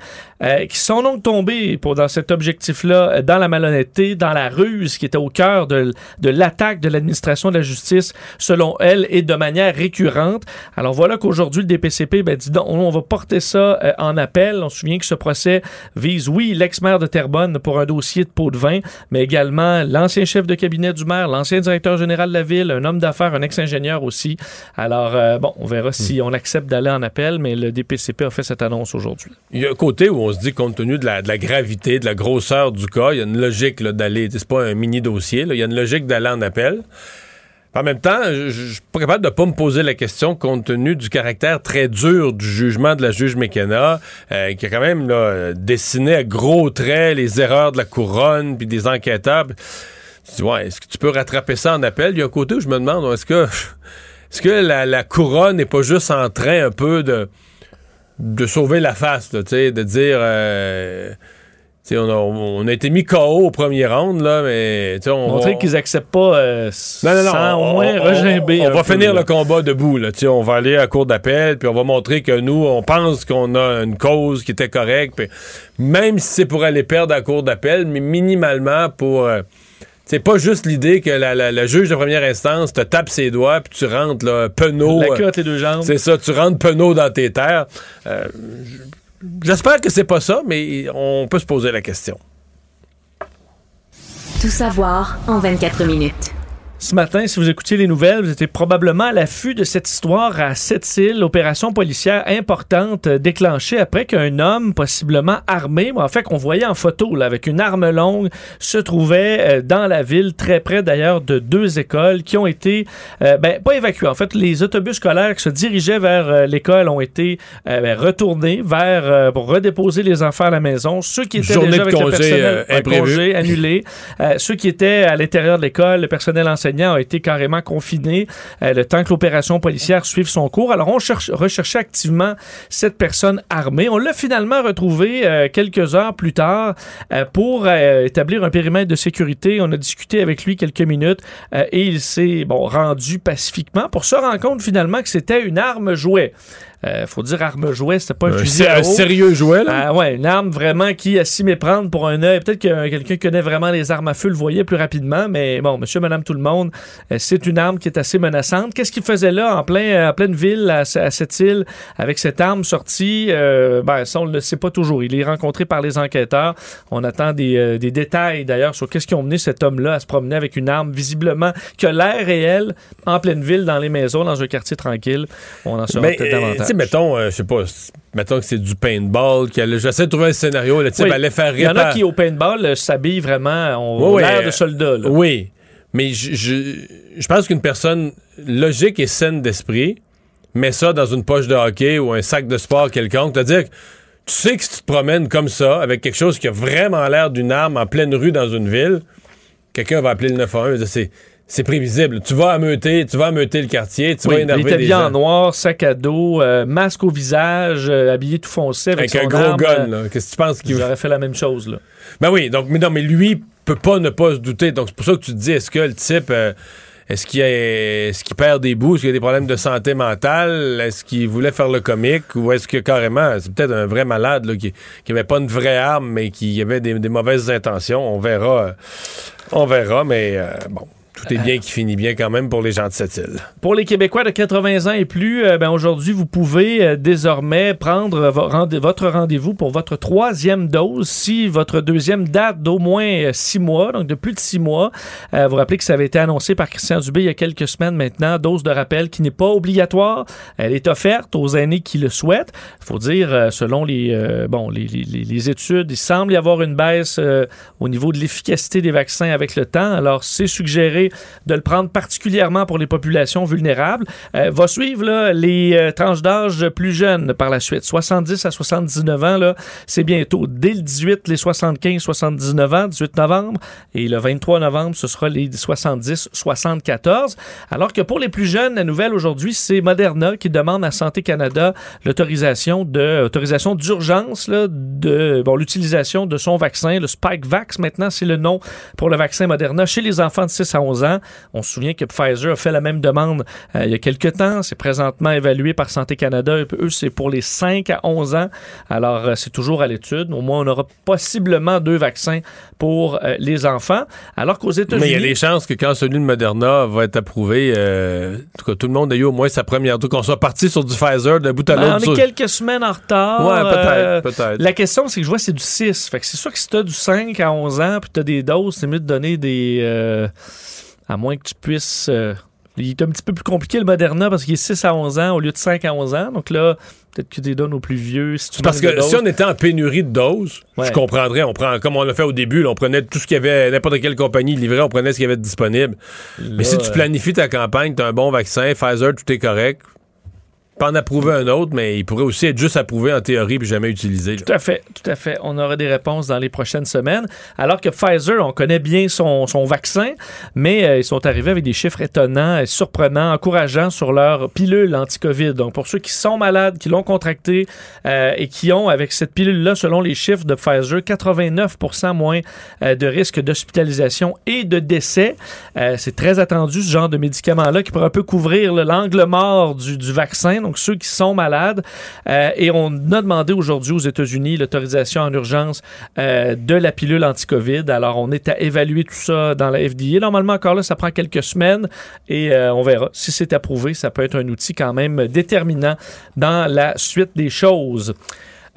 qui sont donc tombés pour, dans cet objectif-là, euh, dans la malhonnêteté, dans la ruse qui était au cœur de, de l'attaque de l'administration de la justice, selon elle, et de manière récurrente. Alors voilà qu'aujourd'hui, le DPCP ben, dit non, on va porter ça euh, en appel. On se souvient que ce procès vise, oui, l'ex-maire de Terrebonne pour un dossier de pot de vin, mais également l'ancien chef de cabinet du maire, l'ancien directeur général de la ville, un homme d'affaires, un ex-ingénieur aussi. Alors, euh, bon, on verra si on accepte d'aller en appel, mais le DPCP a fait cette annonce aujourd'hui. Il y a un côté où on se dit, compte tenu de la, de la gravité, de la grosseur du cas, il y a une logique d'aller. C'est pas un mini dossier, il y a une logique d'aller en appel. En même temps, je suis pas capable de pas me poser la question compte tenu du caractère très dur du jugement de la juge McKenna, euh, qui a quand même dessiné à gros traits les erreurs de la couronne puis des enquêteurs. Tu dis, ouais, est-ce que tu peux rattraper ça en appel? Il y a un côté où je me demande, est-ce que, est-ce que la, couronne n'est pas juste en train un peu de de sauver la face, de dire. euh, on, a, on a été mis KO au premier round, là, mais. On Montrer va- qu'ils acceptent pas euh, non, non, non, sans on- au moins on- regimber. On, un va peu, finir là. le combat debout. Là, on va aller à cour d'appel, puis on va montrer que nous, on pense qu'on a une cause qui était correcte. puis même si c'est pour aller perdre à cour d'appel, mais minimalement pour. euh, c'est pas juste l'idée que la, la- la juge de première instance te tape ses doigts puis tu rentres là, penaud. La euh, queue entre les deux jambes. C'est ça, tu rentres penaud dans tes terres. Euh, J'espère que c'est pas ça, mais on peut se poser la question. Tout savoir en 24 minutes. Ce matin, si vous écoutiez les nouvelles, vous étiez probablement à l'affût de cette histoire à Sept-Îles, opération policière importante euh, déclenchée après qu'un homme, possiblement armé, en fait qu'on voyait en photo là, avec une arme longue, se trouvait euh, dans la ville, très près d'ailleurs de deux écoles qui ont été, euh, ben, pas évacuées. En fait, les autobus scolaires qui se dirigeaient vers euh, l'école ont été euh, ben, retournés vers pour redéposer les enfants à la maison. Ceux qui étaient Journée déjà avec le congé, personnel, euh, un congé annulé. Ceux qui étaient à l'intérieur de l'école, le personnel enseignant a été carrément confiné euh, le temps que l'opération policière suive son cours. Alors, on cherche, recherchait activement cette personne armée. On l'a finalement retrouvé euh, quelques heures plus tard euh, pour établir un périmètre de sécurité. On a discuté avec lui quelques minutes et il s'est rendu pacifiquement pour se rendre compte finalement que c'était une arme jouet. Euh, faut dire arme jouet, c'était pas un, Un fusil à un sérieux jouet, là? Ah ouais, une arme vraiment qui, à s'y méprendre pour un œil. Peut-être que euh, quelqu'un qui connaît vraiment les armes à feu le voyait plus rapidement, mais bon, monsieur, madame, tout le monde, euh, c'est une arme qui est assez menaçante. Qu'est-ce qu'il faisait là, en, plein, euh, en pleine ville, à, à cette île, avec cette arme sortie? Euh, ben, ça, on ne le sait pas toujours. Il est rencontré par les enquêteurs. On attend des, euh, des détails, d'ailleurs, sur qu'est-ce qui ont mené cet homme-là à se promener avec une arme, visiblement, que l'air réel, en pleine ville, dans les maisons, dans un quartier tranquille. On en saura peut-être davantage. Sais, mettons, euh, je sais pas, mettons que c'est du paintball, j'essaie de trouver un scénario, le type Oui. allait faire Il y en a réparer- qui, au paintball, euh, s'habillent vraiment, on Oui, l'air euh, de soldat. là. Oui. Mais je, je, je pense qu'une personne logique et saine d'esprit met ça dans une poche de hockey ou un sac de sport quelconque. C'est-à-dire que tu sais que si tu te promènes comme ça, avec quelque chose qui a vraiment l'air d'une arme en pleine rue dans une ville, quelqu'un va appeler le 911. C'est, c'est prévisible. Tu vas ameuter, tu vas ameuter le quartier, tu vas Oui, il énerver était bien gens. en noir, sac à dos, euh, masque au visage, euh, habillé tout foncé avec, Avec un gros arme, gun, euh. Qu'est-ce que tu penses qu'il J'aurais fait la même chose, là. Ben oui, donc, mais non, mais lui peut pas ne pas se douter. Donc, c'est pour ça que tu te dis, est-ce que le type, euh, est-ce qu'il, est-ce qu'il perd des bouts, est-ce qu'il a des problèmes de santé mentale, est-ce qu'il voulait faire le comique, ou est-ce que carrément, c'est peut-être un vrai malade, là, qui, qui avait pas une vraie arme, mais qui avait des, des mauvaises intentions? On verra, on verra, mais euh, bon. Tout est bien qui finit bien quand même pour les gens de cette île. Pour les Québécois de 80 ans et plus, euh, ben aujourd'hui, vous pouvez euh, désormais prendre votre rendez-vous pour votre troisième dose si votre deuxième date d'au moins euh, six mois, donc de plus de six mois. Euh, vous rappelez que ça avait été annoncé par Christian Dubé il y a quelques semaines maintenant, dose de rappel qui n'est pas obligatoire. Elle est offerte aux aînés qui le souhaitent. Il faut dire, selon les, bon, les, les- études, il semble y avoir une baisse au niveau de l'efficacité des vaccins avec le temps. Alors, c'est suggéré de le prendre particulièrement pour les populations vulnérables. Euh, va suivre les euh, tranches d'âge plus jeunes par la suite. 70 à 79 ans, c'est bientôt. Dès le 18, les 75-79 ans, 18 novembre. Et le 23 novembre, ce sera les 70-74. Alors que pour les plus jeunes, la nouvelle aujourd'hui, c'est Moderna qui demande à Santé Canada l'autorisation d'urgence de bon, l'utilisation de son vaccin, le Spikevax. Maintenant, c'est le nom pour le vaccin Moderna chez les enfants de 6 à 11 ans. On se souvient que Pfizer a fait la même demande euh, il y a quelques temps. C'est présentement évalué par Santé Canada. Eux, c'est pour les 5 à 11 ans. Alors, euh, c'est toujours à l'étude. Au moins, on aura possiblement deux vaccins pour euh, les enfants. Alors qu'aux États-Unis... Mais il y a des chances que quand celui de Moderna va être approuvé, en tout cas, tout le monde ait eu au moins sa première dose, qu'on soit parti sur du Pfizer d'un bout à Ben, l'autre. on est sur- quelques semaines en retard. Ouais, peut-être, peut-être. La question, c'est que je vois, c'est du 6. Fait que c'est sûr que si tu as du 5 à 11 ans, puis tu as des doses, c'est mieux de donner des. euh, à moins que tu puisses. euh, il est un petit peu plus compliqué le Moderna parce qu'il est 6 à 11 ans au lieu de 5 à 11 ans. Donc là, peut-être que tu les donnes aux plus vieux. Si tu Parce que si on était en pénurie de doses, Ouais. je comprendrais. On prend, comme on l'a fait au début, là, on prenait tout ce qu'il y avait, n'importe quelle compagnie livrait, on prenait ce qu'il y avait de disponible. Mais si tu euh, planifies ta campagne, tu as un bon vaccin, Pfizer, tout est correct. En approuver un autre, mais il pourrait aussi être juste approuvé en théorie puis jamais utilisé. Tout à fait, tout à fait. On aura des réponses dans les prochaines semaines. Alors que Pfizer, on connaît bien son, son vaccin, mais euh, ils sont arrivés avec des chiffres étonnants, et surprenants, encourageants sur leur pilule anti-COVID. Donc, pour ceux qui sont malades, qui l'ont contracté euh, et qui ont, avec cette pilule-là, selon les chiffres de Pfizer, 89% moins euh, de risque d'hospitalisation et de décès. C'est très attendu, ce genre de médicament-là, qui pourrait un peu couvrir l'angle mort du, du vaccin, donc ceux qui sont malades. Euh, et on a demandé aujourd'hui aux États-Unis l'autorisation en urgence euh, de la pilule anti-COVID. Alors, on est à évaluer tout ça dans la FDA. Normalement, encore là, ça prend quelques semaines et euh, on verra. Si c'est approuvé, ça peut être un outil quand même déterminant dans la suite des choses.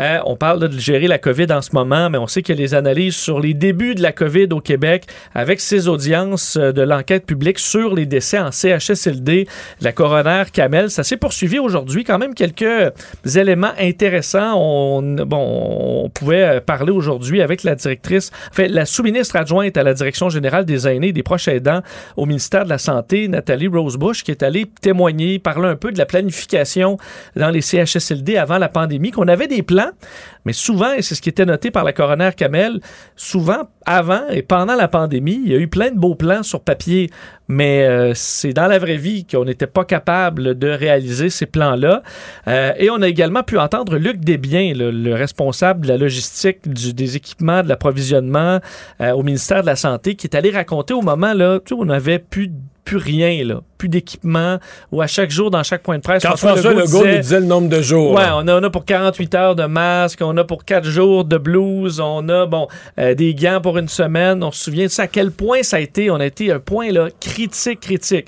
Euh, on parle de gérer la COVID en ce moment, mais on sait a les analyses sur les débuts de la COVID au Québec avec ces audiences euh, de l'enquête publique sur les décès en CHSLD, la coroner Kamel. Ça s'est poursuivi aujourd'hui. Quand même quelques éléments intéressants. On, on pouvait euh, parler aujourd'hui avec la directrice, enfin, la sous-ministre adjointe à la Direction générale des aînés et des proches aidants au ministère de la Santé, Nathalie Rosebush, qui est allée témoigner, parler un peu de la planification dans les CHSLD avant la pandémie, qu'on avait des plans, mais souvent, et c'est ce qui était noté par la coroner Kamel, souvent, avant et pendant la pandémie, il y a eu plein de beaux plans sur papier, mais euh, c'est dans la vraie vie qu'on n'était pas capable de réaliser ces plans-là. Euh, et on a également pu entendre Luc Desbiens, le, le responsable de la logistique, des équipements, de l'approvisionnement euh, au ministère de la Santé, qui est allé raconter au moment là, on n'avait plus rien. Plus d'équipement, où à chaque jour, dans chaque point de presse, Quand François Legault nous disait le nombre de jours. Ouais, on a, on a pour 48 heures de masque, on a pour 4 jours de blouse, on a bon euh, des gants pour une semaine. On se souvient de ça, à quel point ça a été. On a été un point là, critique, critique.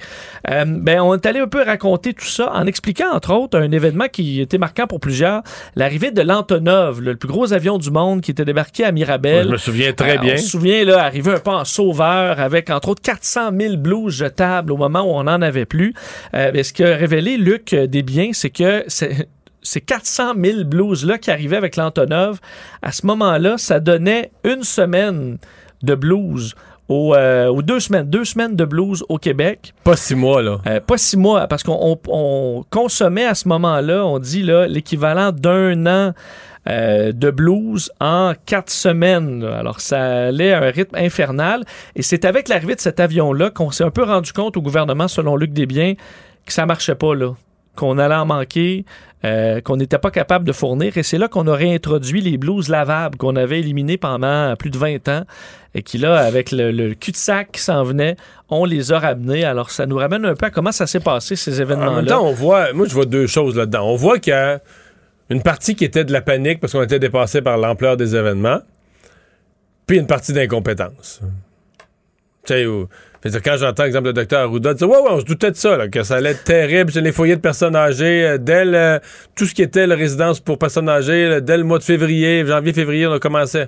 Euh, ben, on est allé un peu raconter tout ça en expliquant, entre autres, un événement qui était marquant pour plusieurs, l'arrivée de l'Antonov, le plus gros avion du monde qui était débarqué à Mirabel. Je me souviens très Euh, bien. On se souvient, là, arrivé un peu en sauveur avec, entre autres, 400 000 blouses jetables au moment où on n'en avait plus. Euh, mais ce que révélé Luc euh, Desbiens, c'est que ces 400 000 blouses-là qui arrivaient avec l'Antonov, à ce moment-là, ça donnait une semaine de blouses aux, euh, aux deux semaines, deux semaines de blues au Québec. Pas six mois, là. Euh, pas six mois, parce qu'on on- on consommait à ce moment-là, on dit là, l'équivalent d'un an euh, de blues en quatre semaines. Alors, ça allait à un rythme infernal. Et c'est avec l'arrivée de cet avion-là qu'on s'est un peu rendu compte au gouvernement, selon Luc Desbiens, que ça marchait pas, là. Qu'on allait en manquer, euh, qu'on n'était pas capable de fournir. Et c'est là qu'on a réintroduit les blues lavables qu'on avait éliminés pendant plus de 20 ans. Et qui, là, avec le, le cul-de-sac qui s'en venait, on les a ramenés. Alors, ça nous ramène un peu à comment ça s'est passé, ces En même événements-là. temps, on voit, moi, je vois deux choses là-dedans. On voit qu'il y a une partie qui était de la panique parce qu'on était dépassé par l'ampleur des événements, puis une partie d'incompétence. Tu sais, dire, quand j'entends, exemple, le docteur Arruda dire Ouais, ouais, on se doutait de ça, là, que ça allait être terrible, c'est les foyers de personnes âgées, euh, dès le- tout ce qui était la résidence pour personnes âgées, là, dès le mois de février, janvier-février, on a commencé.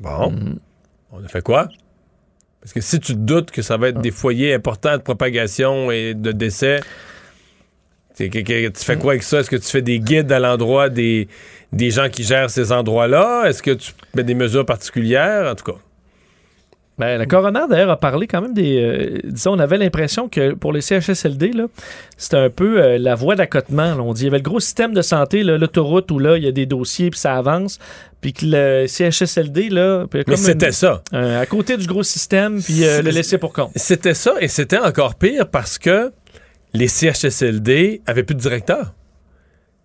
Bon. On a fait quoi? Parce que si tu te doutes que ça va être des foyers importants de propagation et de décès, tu fais quoi avec ça? Est-ce que tu fais des guides à l'endroit des, des gens qui gèrent ces endroits-là? Est-ce que tu mets des mesures particulières? En tout cas. Ben, le coroner, d'ailleurs, a parlé quand même des. euh, disons, on avait l'impression que pour les CHSLD, c'était un peu euh, la voie d'accotement. On dit il y avait le gros système de santé, l'autoroute où là, il y a des dossiers puis ça avance. Puis que le CHSLD, là. comme c'était ça. à côté du gros système, puis euh, le laisser pour compte. C'était ça, et c'était encore pire parce que les CHSLD avaient plus de directeur.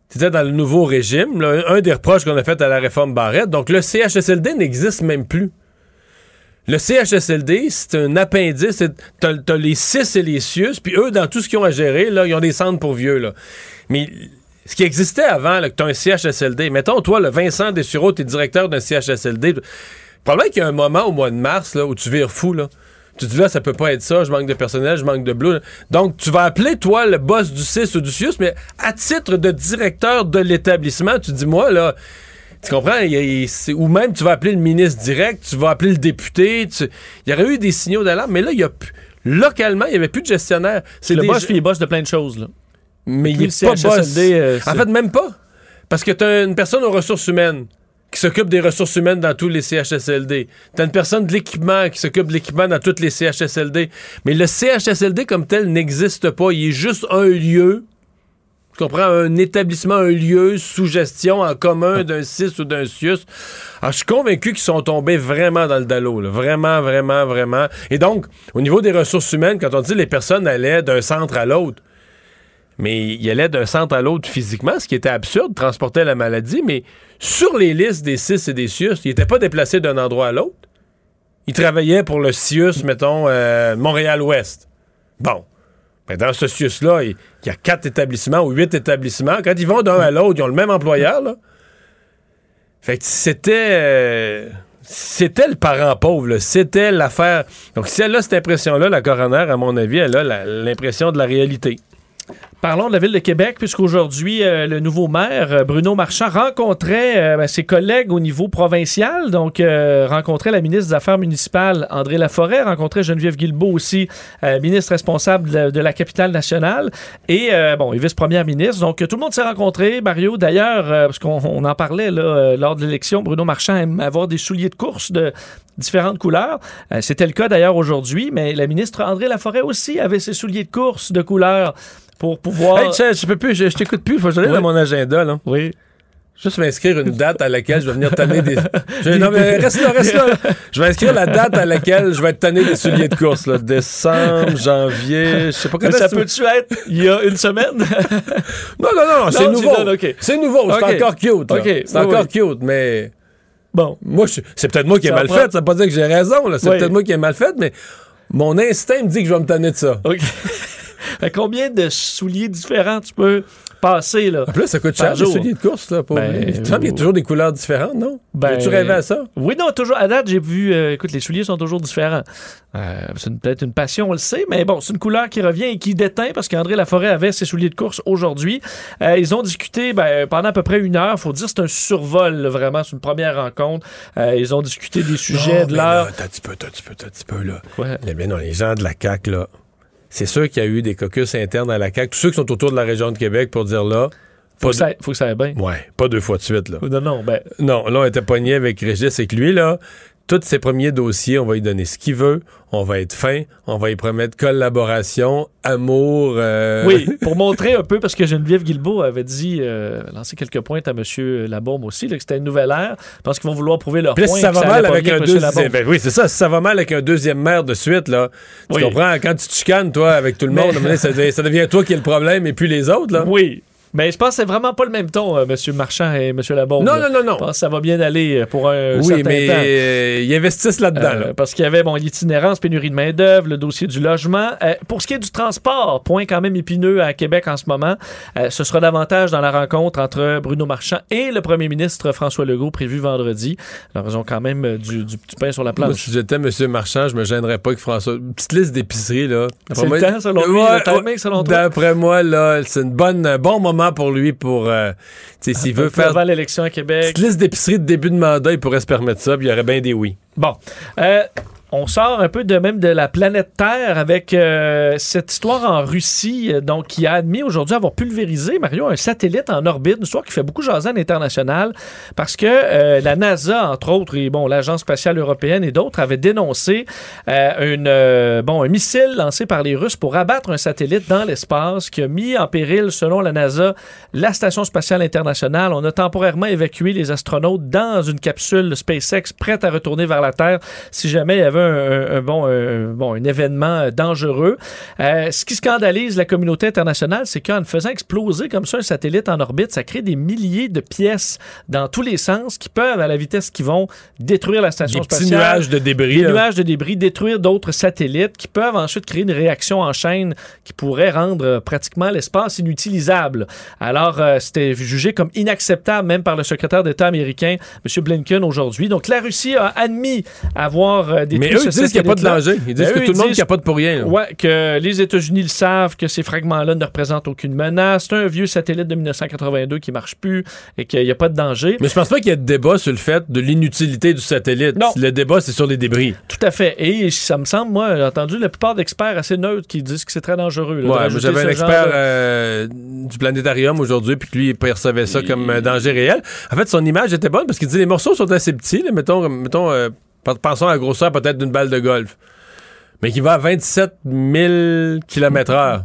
C'était dans le nouveau régime, un des reproches qu'on a fait à la réforme Barrette. Donc, le CHSLD n'existe même plus. Le CHSLD, c'est un appendice. T'as t'as les CIS et les CIUS, puis eux, dans tout ce qu'ils ont à gérer, là, ils ont des centres pour vieux. Là. Mais ce qui existait avant, là, que tu as un CHSLD, mettons, toi, le Vincent Dessureau, tu es directeur d'un CHSLD. Probablement qu'il y a un moment au mois de mars là, où tu vires fou. Là. Tu te dis là, ça peut pas être ça, je manque de personnel, je manque de bleu. Donc, tu vas appeler, toi, le boss du CIS ou du CIUS, mais à titre de directeur de l'établissement, tu dis, moi, là, tu comprends? Il il- ou même, tu vas appeler le ministre direct, tu vas appeler le député. tu- il y aurait eu des signaux d'alarme, mais là, il y a plus- localement, il n'y avait plus de gestionnaire. C'est le des boss, puis il bosse de plein de choses, là. mais il est le pas boss. Euh, en fait, même pas. Parce que tu as une personne aux ressources humaines qui s'occupe des ressources humaines dans tous les CHSLD. Tu as une personne de l'équipement qui s'occupe de l'équipement dans tous les CHSLD. Mais le CHSLD comme tel n'existe pas. Il est juste un lieu. Tu comprends? Un établissement, un lieu sous gestion en commun d'un CIS ou d'un CIUS. Alors, je suis convaincu qu'ils sont tombés vraiment dans le dallo. là. Vraiment, vraiment, vraiment. Et donc, au niveau des ressources humaines, quand on dit les personnes allaient d'un centre à l'autre, mais il allait d'un centre à l'autre physiquement, ce qui était absurde, transporter la maladie, mais sur les listes des CIS et des CIUS, il n'était pas déplacé d'un endroit à l'autre. Il travaillait pour le CIUS, mettons, euh, Montréal-Ouest. Bon. Dans ce CIUS-là, il y a quatre établissements ou huit établissements. Quand ils vont d'un à l'autre, ils ont le même employeur. Fait c'était... euh, c'était le parent pauvre, c'était l'affaire. Donc, si elle a cette impression-là, la coroner, à mon avis, elle a l'impression de la réalité. Parlons de la Ville de Québec, puisqu'aujourd'hui, euh, le nouveau maire, euh, Bruno Marchand, rencontrait euh, ben, ses collègues au niveau provincial. Donc, euh, rencontrait la ministre des Affaires municipales, André Laforêt, rencontrait Geneviève Guilbeault aussi, ministre responsable de, la capitale nationale, et, bon, et vice-première ministre. Donc, tout le monde s'est rencontré. Mario, d'ailleurs, parce qu'on on en parlait lors de l'élection, Bruno Marchand aime avoir des souliers de course de différentes couleurs. C'était le cas d'ailleurs aujourd'hui, mais la ministre André Laforêt aussi avait ses souliers de course de couleurs pour pouvoir... Hey, je, je peux plus, je, je t'écoute plus. Faut que je Oui. dans mon agenda, là. Oui. Juste m'inscrire une date à laquelle je vais venir tanner des. Je- non, mais reste là, reste là. Je vais inscrire la date à laquelle je vais être tanné des souliers de course, là. Décembre, janvier, je sais pas quand ça peut-tu être il y a une semaine? Non, non, non, c'est Non, nouveau. C'est nouveau, c'est encore cute. C'est oui, encore oui. cute, mais. Bon. Moi, je- c'est peut-être moi qui ai mal prend- fait. Ça veut pas dire que j'ai raison, là. C'est Oui. peut-être moi qui ai mal fait, mais mon instinct me dit que je vais me tanner de ça. OK. Fait combien de souliers différents tu peux passer, là? En plus, ça coûte cher, les souliers de course, là. Pour... Ben, il me semble qu'il y a toujours des couleurs différentes, non? Ben, tu rêvé à ça? Oui, non, toujours. À date, j'ai vu. euh, écoute, les souliers sont toujours différents. Euh, c'est peut-être une passion, on le sait, mais bon, c'est une couleur qui revient et qui déteint parce qu'André Laforêt avait ses souliers de course aujourd'hui. Euh, ils ont discuté ben, pendant à peu près une heure. Faut dire, c'est un survol, là, vraiment. C'est une première rencontre. Euh, ils ont discuté des sujets Non, de l'heure. T'as un petit peu, t'as un petit peu, t'as un petit peu, là. Ouais. Eh bien non, les gens de la CAQ, là, c'est sûr qu'il y a eu des caucus internes à la CAQ. Tous ceux qui sont autour de la région de Québec pour dire là. Faut que, ça, faut que ça aille bien. Ouais, pas deux fois de suite, là. Non, non, ben. Non, là, on était pogné avec Régis et que lui, là, tous ses premiers dossiers, on va lui donner ce qu'il veut, on va être fin, on va y promettre collaboration, amour. euh, Oui, pour montrer un peu, parce que Geneviève Guilbeault avait dit, euh, lancé quelques points à M. Labombe aussi, là, que c'était une nouvelle ère. Pense qu'ils vont vouloir prouver leur Puis point. si ça va mal avec un deuxième. Ben oui, c'est ça. Si ça va mal avec un deuxième maire de suite, là, tu Oui. comprends, quand tu te chicanes, toi, avec tout le monde, ça, devient, ça devient toi qui es le problème et puis les autres, là. Oui. Mais je pense que c'est vraiment pas le même ton, euh, M. Marchand et M. Labombe. Non, là. non, non, non. Je pense que ça va bien aller euh, pour un Oui, certain mais temps. euh, ils investissent là-dedans. Euh, là. parce qu'il y avait bon, l'itinérance, pénurie de main-d'œuvre, le dossier du logement. Pour ce qui est du transport, point quand même épineux à Québec en ce moment, ce sera davantage dans la rencontre entre Bruno Marchand et le premier ministre François Legault prévu vendredi. Alors, ils ont quand même du, du petit pain sur la Moi, planche. si j'étais M. Marchand, je me gênerais pas que François. Une petite liste d'épicerie, là. C'est le temps, selon lui, le timing, selon toi? D'après moi, là, c'est une bonne, un bon moment pour lui pour. euh, sais, s'il veut faire. Avant l'élection à Québec. Petite liste d'épicerie de début de mandat, il pourrait se permettre ça, puis il y aurait bien des oui. Bon. Euh, on sort un peu de même de la planète Terre avec euh, cette histoire en Russie, euh, donc qui a admis aujourd'hui avoir pulvérisé, Mario, un satellite en orbite, une histoire qui fait beaucoup jaser à l'international, parce que euh, la NASA, entre autres, et bon, l'Agence spatiale européenne et d'autres avaient dénoncé une, bon, un missile lancé par les Russes pour abattre un satellite dans l'espace qui a mis en péril, selon la NASA, la Station spatiale internationale. On a temporairement évacué les astronautes dans une capsule SpaceX prête à retourner vers la Terre si jamais il y avait un, bon, un, bon, un événement euh, dangereux. Euh, ce qui scandalise la communauté internationale, c'est qu'en faisant exploser comme ça un satellite en orbite, ça crée des milliers de pièces dans tous les sens qui peuvent, à la vitesse qu'ils vont, détruire la station Des spatiale. nuages de débris, Des nuages de débris, détruire d'autres satellites qui peuvent ensuite créer une réaction en chaîne qui pourrait rendre euh, pratiquement l'espace inutilisable. Alors, euh, c'était jugé comme inacceptable même par le secrétaire d'État américain, M. Blinken, aujourd'hui. Donc, la Russie a admis avoir euh, détruit eux, ils disent qu'il n'y a pas de danger. Ils disent Ben, que tout le monde capote pour rien. Ouais, que les États-Unis le savent, que ces fragments-là ne représentent aucune menace. C'est un vieux satellite de 1982 qui marche plus et qu'il n'y a pas de danger. Mais je pense pas qu'il y ait de débat sur le fait de l'inutilité du satellite. Non. Le débat, c'est sur les débris. Tout à fait. Et ça me semble, moi, j'ai entendu la plupart d'experts assez neutres qui disent que c'est très dangereux. là, Ouais, j'avais un expert de- euh, du planétarium aujourd'hui, puis que lui, il percevait ça comme un danger réel. En fait, son image était bonne parce qu'il dit les morceaux sont assez petits. là, mettons, mettons euh, pensons à la grosseur peut-être d'une balle de golf. Mais qui va à 27 000 km/h.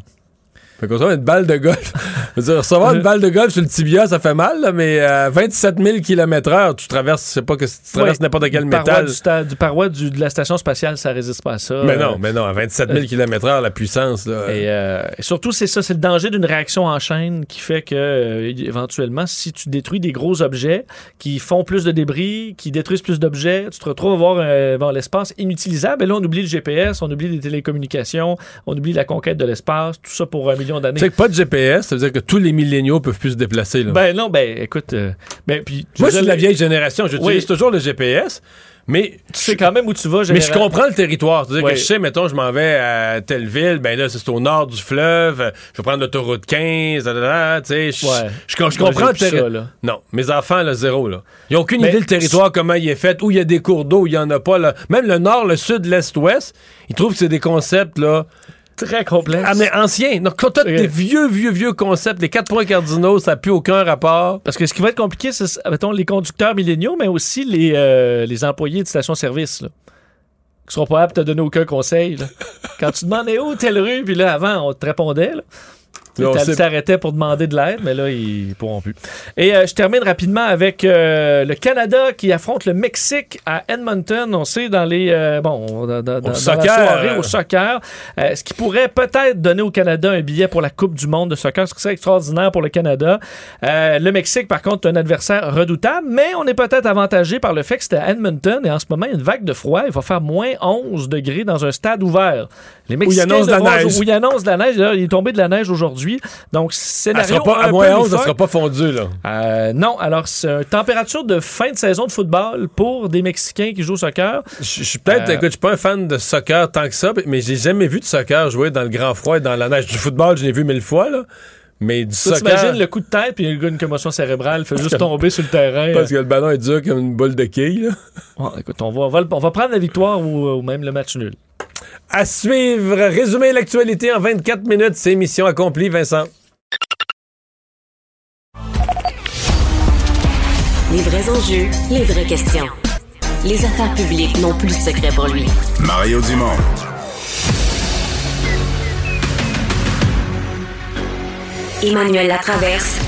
Fait qu'on une balle de golf. Je veux dire, recevoir une balle de golf sur le tibia, ça fait mal, là, mais à 27 000 km/h, tu traverses, je sais pas que tu traverses Ouais. n'importe quel Du paroi métal. Du, sta- du paroi du- de la station spatiale, ça résiste pas à ça. Mais Euh, non, mais non, à 27 000 km/h, la puissance, là. Et, euh, et surtout, c'est ça, c'est le danger d'une réaction en chaîne qui fait que, euh, éventuellement, si tu détruis des gros objets qui font plus de débris, qui détruisent plus d'objets, tu te retrouves à voir euh, bon, l'espace inutilisable. Et là, on oublie le GPS, on oublie les télécommunications, on oublie la conquête de l'espace, tout ça pour un d'années. Que pas de GPS, ça veut dire que tous les milléniaux peuvent plus se déplacer. Là. Ben non, ben écoute, euh, ben, puis, Moi, je suis de la vieille génération. J'utilise Oui. toujours le GPS, mais Tu sais quand même où tu vas, Mais je général- comprends le territoire. C'est-à-dire que je sais, mettons, je m'en vais à telle ville, ben là, c'est au nord du fleuve, je vais prendre l'autoroute 15, da, da, da, tu sais, je, Ouais. je, comprends le territoire. Non, mes enfants, là, zéro, là. Ils n'ont aucune Mais- idée le territoire, comment il est fait, où il y a des cours d'eau, où il y en a pas, là. Même le nord, le sud, l'est, ouest, ils trouvent que c'est des concepts, là. Très complexe. Ah, mais anciens. Donc, quand t'as Ok. des vieux, vieux, vieux concepts, les quatre points cardinaux, ça n'a plus aucun rapport. Parce que ce qui va être compliqué, c'est, mettons, les conducteurs milléniaux, mais aussi les, euh, les employés de station-service, là, qui seront pas aptes à te donner aucun conseil. là. Quand tu demandais où telle rue, puis là, avant, on te répondait. Là. Tu t'arrêtais pour demander de l'aide, mais là, ils pourront plus. Et euh, je termine rapidement avec euh, le Canada qui affronte le Mexique à Edmonton. On sait dans les euh, bon dans, dans- dans la soccer. soirée au soccer, ce qui pourrait peut-être donner au Canada un billet pour la Coupe du Monde de soccer, ce qui serait extraordinaire pour le Canada. Le Mexique, par contre, est un adversaire redoutable, mais on est peut-être avantagé par le fait que c'était à Edmonton et en ce moment, il y a une vague de froid. Il va faire moins 11 degrés dans un stade ouvert. Les il Mexicains annonce de la neige. Où il annonce de la neige. Il est tombé de la neige aujourd'hui. Donc, scénario sera pas, un à moins 11, ça sera pas fondu, là. Euh, non, alors c'est une température de fin de saison de football pour des Mexicains qui jouent au soccer. Je suis peut-être, Euh, écoute, je suis pas un fan de soccer tant que ça, mais j'ai jamais vu de soccer jouer dans le grand froid et dans la neige. Du football, je l'ai vu mille fois, là. Mais du soccer. t'imagines le coup de tête, puis le gars a une commotion cérébrale, fait juste tomber sur le terrain. Parce que le ballon est dur comme une boule de quilles, là. Bon, écoute, on va, on va, le- on va prendre la victoire ou, ou même le match nul. À suivre, résumer l'actualité en 24 minutes, c'est mission accomplie, Vincent. Les vrais enjeux, les vraies questions. Les affaires publiques n'ont plus de secret pour lui. Mario Dumont. Emmanuel Latraverse.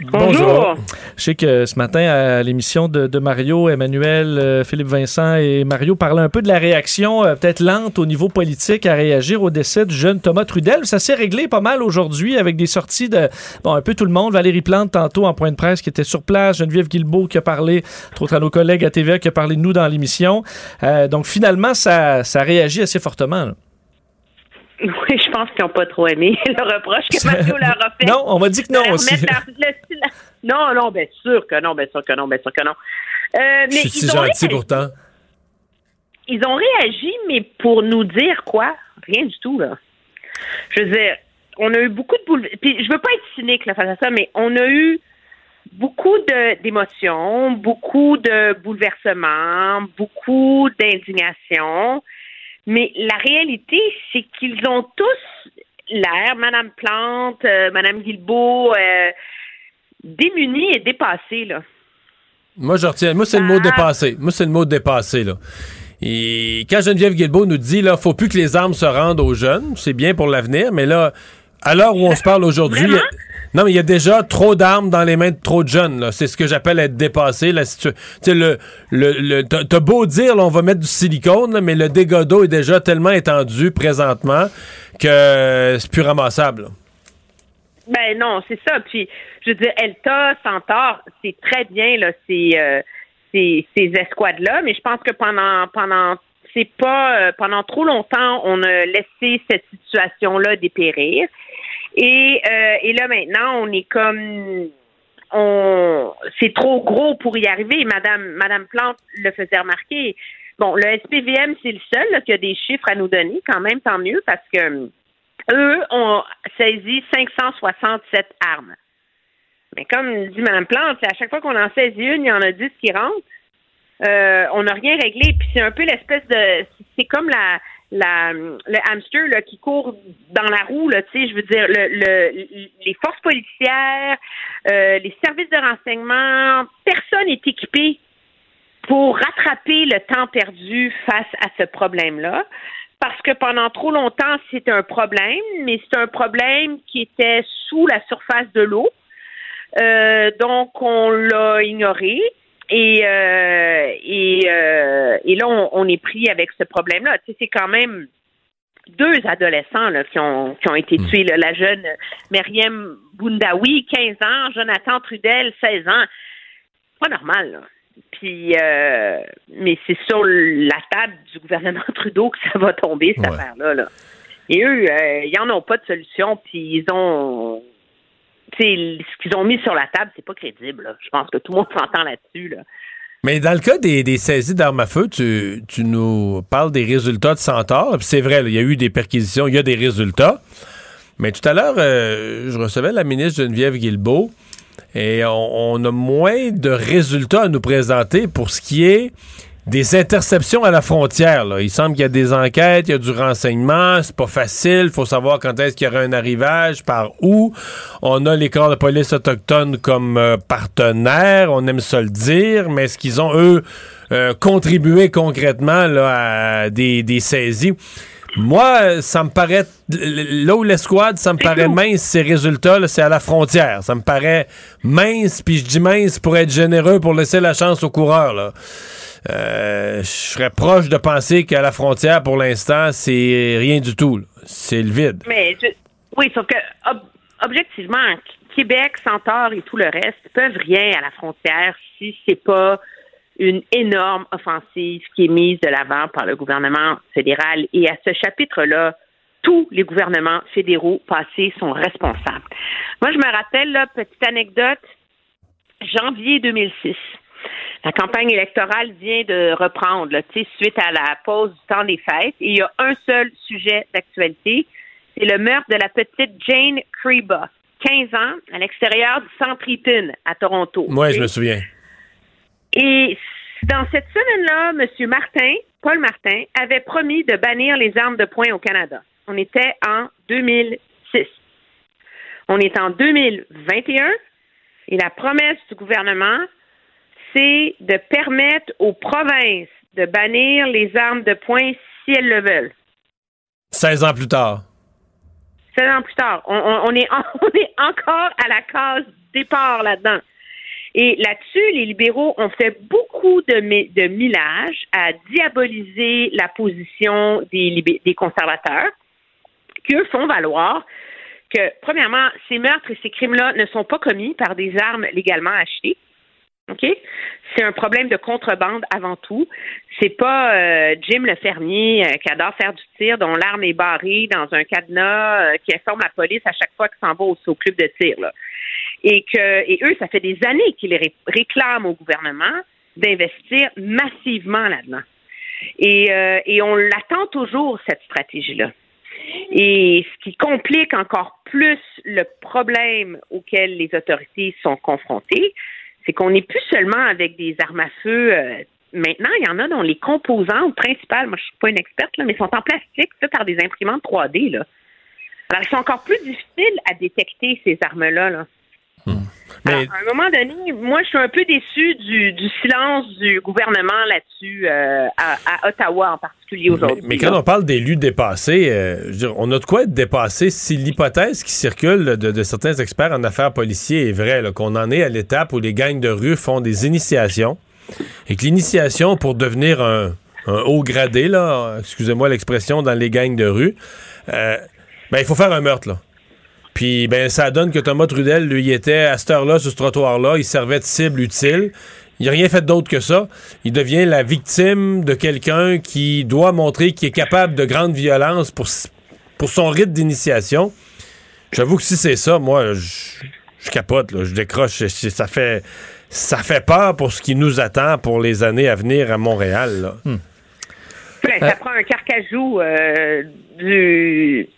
Bonjour. Je sais que ce matin, à l'émission de, de Mario, Emmanuel, euh, Philippe Vincent et Mario parlaient un peu de la réaction euh, peut-être lente au niveau politique à réagir au décès du jeune Thomas Trudel. Ça s'est réglé pas mal aujourd'hui avec des sorties de bon, un peu tout le monde. Valérie Plante, tantôt en point de presse, qui était sur place. Geneviève Guilbeault qui a parlé, entre autres à nos collègues à TVA, qui a parlé de nous dans l'émission. Euh, donc finalement, ça, ça réagit assez fortement. là. Oui, je pense qu'ils n'ont pas trop aimé le reproche que Mario leur a fait. Non, on m'a dit que non aussi. le non, non, bien sûr que non, bien sûr que non, bien sûr que non. Euh, Je mais suis si ils ont, gentil réagi, pourtant. ils ont réagi, mais pour nous dire quoi? Rien du tout, là. Je veux dire, on a eu beaucoup de bouleversements. Puis je veux pas être cynique là, face à ça, mais on a eu beaucoup d'émotions, beaucoup de bouleversements, beaucoup d'indignation. Mais la réalité, c'est qu'ils ont tous l'air, Madame Plante, euh, Madame Guilbeault, euh, démunis et dépassés, là. Moi, je retiens. Moi, c'est le Ah. mot dépassé. Moi, c'est le mot dépassé, là. Et quand Geneviève Guilbeault nous dit, là, faut plus que les armes se rendent aux jeunes, c'est bien pour l'avenir, mais là, à l'heure où on se parle aujourd'hui, non, mais il y a déjà trop d'armes dans les mains de trop de jeunes, là. C'est ce que j'appelle être dépassé, situ- Tu le, le, le- t'as beau dire, là, on va mettre du silicone, là, mais le dégât d'eau est déjà tellement étendu présentement que c'est plus ramassable, là. Ben non, c'est ça. Puis, je veux dire, Elta, Centaure, c'est très bien, là, ces, euh, ces, ces escouades-là, mais je pense que pendant, pendant, c'est pas, euh, pendant trop longtemps, on a laissé cette situation-là dépérir. Et, euh, et là, maintenant, on est comme, on, c'est trop gros pour y arriver. Madame, Madame Plante le faisait remarquer. Bon, le SPVM, c'est le seul là, qui a des chiffres à nous donner, quand même, tant mieux, parce que eux ont saisi 567 armes. Mais comme dit Mme Plante, à chaque fois qu'on en saisit une, il y en a 10 qui rentrent. Euh, on n'a rien réglé. Puis c'est un peu l'espèce de. C'est comme la, la, le hamster là, qui court dans la roue, tu sais, je veux dire, le, le, les forces policières, euh, les services de renseignement, personne n'est équipé pour rattraper le temps perdu face à ce problème-là. Parce que pendant trop longtemps, c'était un problème, mais c'est un problème qui était sous la surface de l'eau. Euh, donc, on l'a ignoré. Et, euh, et, euh, et là, on, on est pris avec ce problème-là. Tu sais, c'est quand même deux adolescents là, qui, ont, qui ont été tués. là. La jeune Myriam Boundaoui, 15 ans, Jonathan Trudel, 16 ans. Pas normal, là. Puis, euh, mais c'est sur la table du gouvernement Trudeau que ça va tomber, cette Ouais. affaire-là. Là. Et eux, euh, ils n'en ont pas de solution, puis ils ont. Ce qu'ils ont mis sur la table, c'est pas crédible. Je pense que tout le monde s'entend là-dessus. Là. Mais dans le cas des, saisies d'armes à feu, tu, nous parles des résultats de Centaure. C'est vrai, il y a eu des perquisitions, il y a des résultats. Mais tout à l'heure, euh, je recevais la ministre Geneviève Guilbeault et on a moins de résultats à nous présenter pour ce qui est des interceptions à la frontière. là. Il semble qu'il y a des enquêtes, il y a du renseignement, c'est pas facile, il faut savoir quand est-ce qu'il y aura un arrivage, par où. On a les corps de police autochtones comme euh, partenaires, on aime ça le dire, mais est-ce qu'ils ont, eux, euh, contribué concrètement là, à des, des saisies? Moi, ça me paraît, là où l'escouade, ça me paraît mince, ces résultats, c'est à la frontière. Ça me paraît mince, puis je dis mince pour être généreux, pour laisser la chance aux coureurs. Là. Euh, je serais proche de penser qu'à la frontière, pour l'instant, c'est rien du tout. C'est le vide. Mais je- oui, sauf que ob- objectivement, Québec, Centaure et tout le reste peuvent rien à la frontière si c'est pas une énorme offensive qui est mise de l'avant par le gouvernement fédéral. Et à ce chapitre-là, tous les gouvernements fédéraux passés sont responsables. Moi, je me rappelle, là, petite anecdote, janvier 2006. La campagne électorale vient de reprendre, là, suite à la pause du temps des fêtes. Et il y a un seul sujet d'actualité, c'est le meurtre de la petite Jane Creba, 15 ans, à l'extérieur du centre Eaton à Toronto. Moi, Ok? je me souviens. Et Dans cette semaine-là, M. Martin, Paul Martin, avait promis de bannir les armes de poing au Canada. On était en 2006. On est en 2021 et la promesse du gouvernement, c'est de permettre aux provinces de bannir les armes de poing si elles le veulent. 16 ans plus tard. 16 ans plus tard, on, on- on est, on est encore à la case départ là-dedans. Et là-dessus, les libéraux ont fait beaucoup de, de millage à diaboliser la position des, des conservateurs, qui eux font valoir que, premièrement, ces meurtres et ces crimes-là ne sont pas commis par des armes légalement achetées. OK? C'est un problème de contrebande avant tout. C'est pas euh, Jim le fermier euh, qui adore faire du tir, dont l'arme est barrée dans un cadenas, euh, qui informe la police à chaque fois qu'il s'en va au, au club de tir. Là. Et eux, ça fait des années qu'ils ré- réclament au gouvernement d'investir massivement là-dedans. Et on l'attend toujours, cette stratégie-là. Et ce qui complique encore plus le problème auquel les autorités sont confrontées, c'est qu'on n'est plus seulement avec des armes à feu. euh, maintenant, il y en a dont les composantes principales, moi je suis pas une experte, là, mais sont en plastique, fait par des imprimantes 3D. Là. Alors, ils sont encore plus difficiles à détecter, ces armes-là. Là. Alors, à un moment donné, moi, je suis un peu déçue du, du silence du gouvernement là-dessus, euh, à, à Ottawa en particulier aujourd'hui. Mais quand on parle d'élus dépassés, euh, je veux dire, on a de quoi être dépassé si l'hypothèse qui circule de, de certains experts en affaires policiers est vraie, qu'on en est à l'étape où les gangs de rue font des initiations et que l'initiation pour devenir un, un haut gradé, là, excusez-moi l'expression, dans les gangs de rue, euh, ben, il faut faire un meurtre, là. Puis ben ça donne que Thomas Trudel, lui, il était à cette heure-là, sur ce trottoir-là, il servait de cible utile. Il n'a rien fait d'autre que ça. Il devient la victime de quelqu'un qui doit montrer qu'il est capable de grande violence pour, pour son rite d'initiation. J'avoue que si c'est ça, moi, je, je capote, là, je décroche. Ça fait, ça fait peur pour ce qui nous attend pour les années à venir à Montréal. là. Ben, ça prend un carcajou euh, du,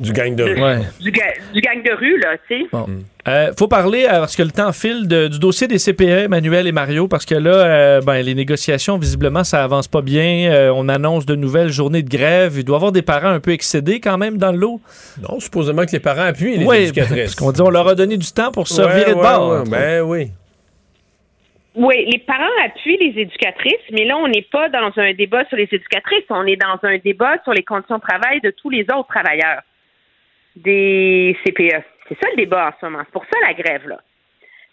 Du gang de rue. du, ga- du gang de rue, là, tu sais. Bon. Euh, faut parler, euh, parce que le temps file, de- du dossier des CPE, Manuel et Mario, parce que là, euh, ben, les négociations, visiblement, ça avance pas bien. Euh, on annonce de nouvelles journées de grève. Il doit y avoir des parents un peu excédés quand même dans le lot. Non, supposément que les parents appuient les Oui, éducatrices. parce qu'on dit on leur a donné du temps pour se Ouais, virer de bord. ouais, ben oui. Oui, les parents appuient les éducatrices, mais là, on n'est pas dans un débat sur les éducatrices, on est dans un débat sur les conditions de travail de tous les autres travailleurs des CPE. C'est ça le débat en ce moment. C'est pour ça la grève, là.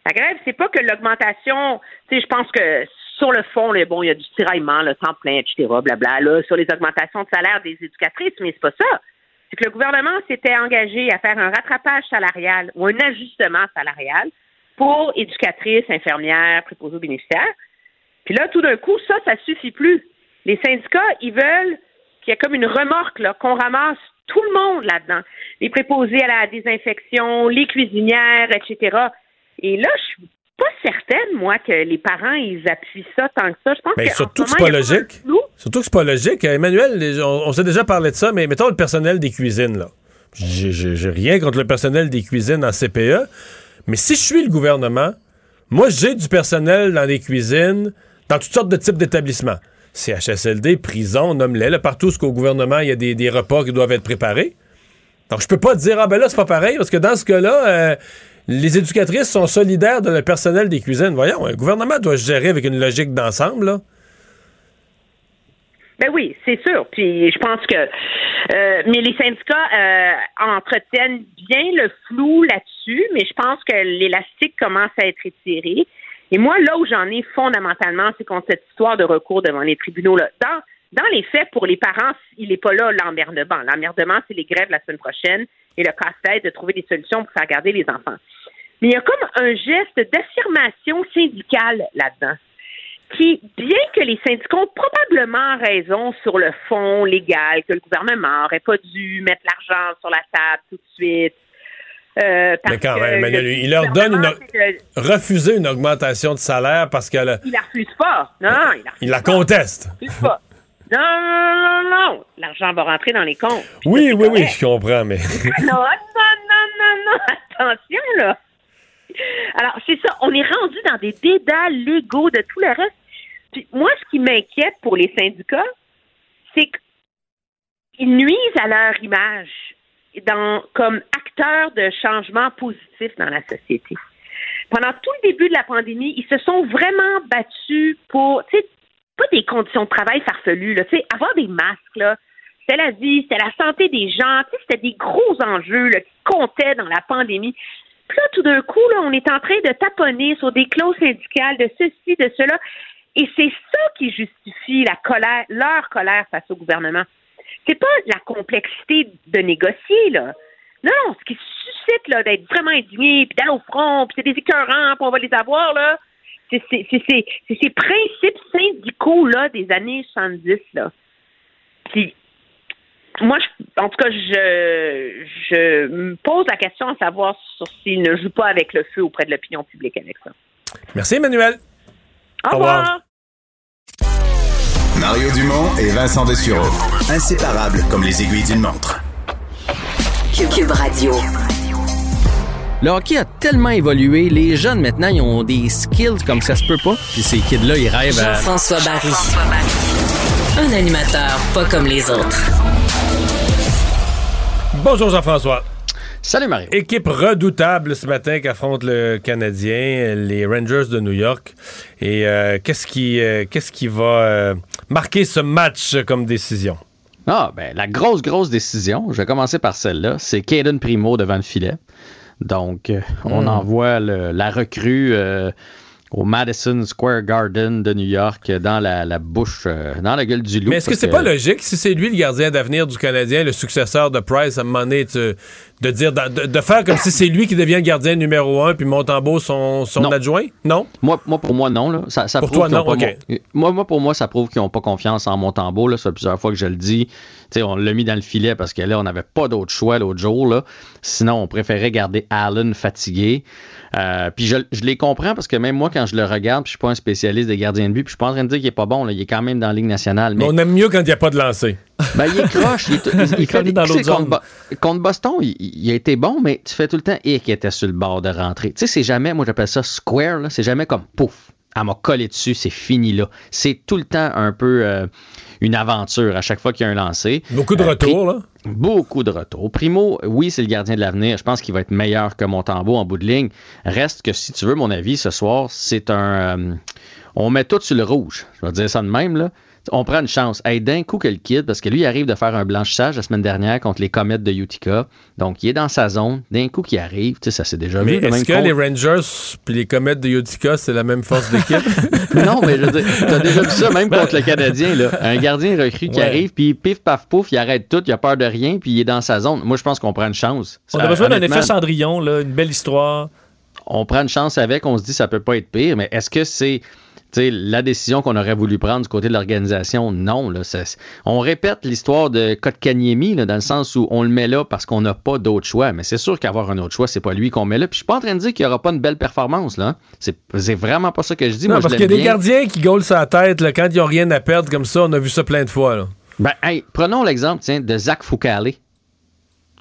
La grève, c'est pas que l'augmentation, tu sais, je pense que sur le fond, là, bon, il y a du tiraillement, le temps plein, etc., blabla, là, sur les augmentations de salaire des éducatrices, mais c'est pas ça. C'est que le gouvernement s'était engagé à faire un rattrapage salarial ou un ajustement salarial pour éducatrices, infirmières, préposés bénéficiaires. Puis là, tout d'un coup, ça, ça suffit plus. Les syndicats, ils veulent qu'il y ait comme une remorque, là, qu'on ramasse tout le monde là-dedans. Les préposés à la désinfection, les cuisinières, etc. Et là, je suis pas certaine, moi, que les parents, ils appuient ça tant que ça. Je pense Ben, qu'en surtout que ce c'est pas logique. Surtout que c'est pas logique. Emmanuel, on, on s'est déjà parlé de ça, mais mettons le personnel des cuisines, là. J'ai rien contre le personnel des cuisines en CPE, mais si je suis le gouvernement, moi, j'ai du personnel dans les cuisines, dans toutes sortes de types d'établissements. CHSLD, prison, nomme-les, partout où au gouvernement, il y a des, des repas qui doivent être préparés. Donc, je peux pas dire, ah ben là, c'est pas pareil, parce que dans ce cas-là, euh, les éducatrices sont solidaires de le personnel des cuisines. Voyons, un gouvernement doit se gérer avec une logique d'ensemble. Ben oui, c'est sûr. Puis je pense que euh, mais les syndicats euh, entretiennent bien le flou là-dessus, mais je pense que l'élastique commence à être étiré. Et moi, là où j'en ai fondamentalement, c'est contre cette histoire de recours devant les tribunaux. Là. Dans, dans les faits, pour les parents, il n'est pas là l'emmerdement. L'emmerdement, c'est les grèves la semaine prochaine et le casse-tête de trouver des solutions pour faire garder les enfants. Mais il y a comme un geste d'affirmation syndicale là-dedans qui, bien que les syndicats ont probablement raison sur le fond légal, que le gouvernement n'aurait pas dû mettre l'argent sur la table tout de suite. Euh, parce Mais quand que même, le il leur donne une, que- refuser une augmentation de salaire parce a- Il la refuse pas. Non, il la il la pas. conteste. Il la refuse pas. Non, non, non, non, non. L'argent va rentrer dans les comptes. Oui, oui, oui, je comprends, mais. non, non, non, non, non. Attention, là. Alors, c'est ça. On est rendu dans des dédales légaux de tout le reste. Puis moi, ce qui m'inquiète pour les syndicats, c'est qu'ils nuisent à leur image dans, comme de changement positif dans la société. Pendant tout le début de la pandémie, ils se sont vraiment battus pour, tu sais, pas des conditions de travail farfelues, tu sais, avoir des masques, là, c'était la vie, c'était la santé des gens, tu sais, c'était des gros enjeux qui comptaient dans la pandémie. Puis là, tout d'un coup, là, on est en train de taponner sur des clauses syndicales, de ceci, de cela. Et c'est ça qui justifie la colère, leur colère face au gouvernement. C'est pas la complexité de négocier, là. Non, non, ce qui suscite là, d'être vraiment indigné, puis d'aller au front, puis c'est des écœurants, puis on va les avoir, là. C'est c'est- c'est- c'est- c'est ces principes syndicaux-là des années 70, là. Puis, moi, je- en tout cas, je, je me pose la question à savoir sur s'ils ne jouent pas avec le feu auprès de l'opinion publique avec ça. Merci, Emmanuel. Au revoir. Mario Dumont et Vincent Dessureau. Inséparables comme les aiguilles d'une montre. Cube Radio. Le hockey a tellement évolué, les jeunes maintenant, ils ont des skills comme ça se peut pas. Puis ces kids-là, ils rêvent à... Jean-François Barry. Un animateur pas comme les autres. Bonjour Jean-François. Salut Mario. Équipe redoutable ce matin qu'affronte le Canadien, les Rangers de New York. Et euh, qu'est-ce qui, euh, qu'est-ce qui va euh, marquer ce match comme décision? Ah, ben, la grosse, grosse décision, je vais commencer par celle-là, c'est Caden Primo devant le filet. Donc, euh, on Hmm. envoie le- la recrue euh, au Madison Square Garden de New York euh, dans la, la bouche, euh, dans la gueule du loup. Mais est-ce que c'est pas logique, si c'est lui le gardien d'avenir du Canadien, le successeur de Price, à un moment donné, tu- de, dire, de, de faire comme si c'est lui qui devient le gardien numéro un, puis Montembeau son, son Non. adjoint? Non? Moi, moi, pour moi, non. Là. Ça, ça Pour prouve toi, non? mon- moi, moi, pour moi, ça prouve qu'ils n'ont pas confiance en Montembeau. Là. Ça fait plusieurs fois que je le dis. On l'a mis dans le filet parce que là, on n'avait pas d'autre choix l'autre jour. Là. Sinon, on préférait garder Allen fatigué. Euh, puis je, je les comprends parce que même moi, quand je le regarde, puis je suis pas un spécialiste des gardiens de but, puis je suis pas en train de dire qu'il est pas bon. Là. Il est quand même dans la Ligue nationale. Mais Mais on aime mieux quand il n'y a pas de lancer. ben, il est croche. Il, est- il- il fait il dans l'autre contre. Bo- contre Boston, il, a été bon, mais tu fais tout le temps et qui était sur le bord de rentrer. Tu sais, c'est jamais, moi j'appelle ça square, là, c'est jamais comme pouf, elle m'a collé dessus, c'est fini là. C'est tout le temps un peu euh, une aventure à chaque fois qu'il y a un lancé. Beaucoup de Euh, retours, là. Beaucoup de retours. Primo, oui, c'est le gardien de l'avenir. Je pense qu'il va être meilleur que Montembeau en bout de ligne. Reste que si tu veux mon avis ce soir, c'est un. euh, on met tout sur le rouge. Je vais dire ça de même, là. On prend une chance. Hey, d'un coup que le kid, parce que lui, il arrive de faire un blanchissage la semaine dernière contre les Comets de Utica. Donc, il est dans sa zone. D'un coup qu'il arrive, tu sais, ça s'est déjà Mais vu. est-ce que les Rangers puis les Comètes de Utica, c'est la même force d'équipe? non, mais je veux dire, t'as déjà vu ça même contre le Canadien, là. Un gardien recru qui Ouais. arrive, puis pif, paf, pouf, il arrête tout, il a peur de rien, puis il est dans sa zone. Moi, je pense qu'on prend une chance. On a besoin d'un effet Cendrillon, là, une belle histoire. On prend une chance avec, on se dit ça peut pas être pire, mais est-ce que c'est tu sais, la décision qu'on aurait voulu prendre du côté de l'organisation? Non. Là, Ça- on répète l'histoire de Kotkaniemi, là, dans le sens où on le met là parce qu'on n'a pas d'autre choix. Mais c'est sûr qu'avoir un autre choix, c'est pas lui qu'on met là. Puis je suis pas en train de dire qu'il n'y aura pas une belle performance. là. hein. C'est vraiment pas ça que je dis. non, Moi, parce qu'il y a des gardiens qui gaulent sa tête là, quand ils n'ont rien à perdre comme ça. On a vu ça plein de fois. Là. Ben, hey, prenons l'exemple de Zach Foucalé. Tu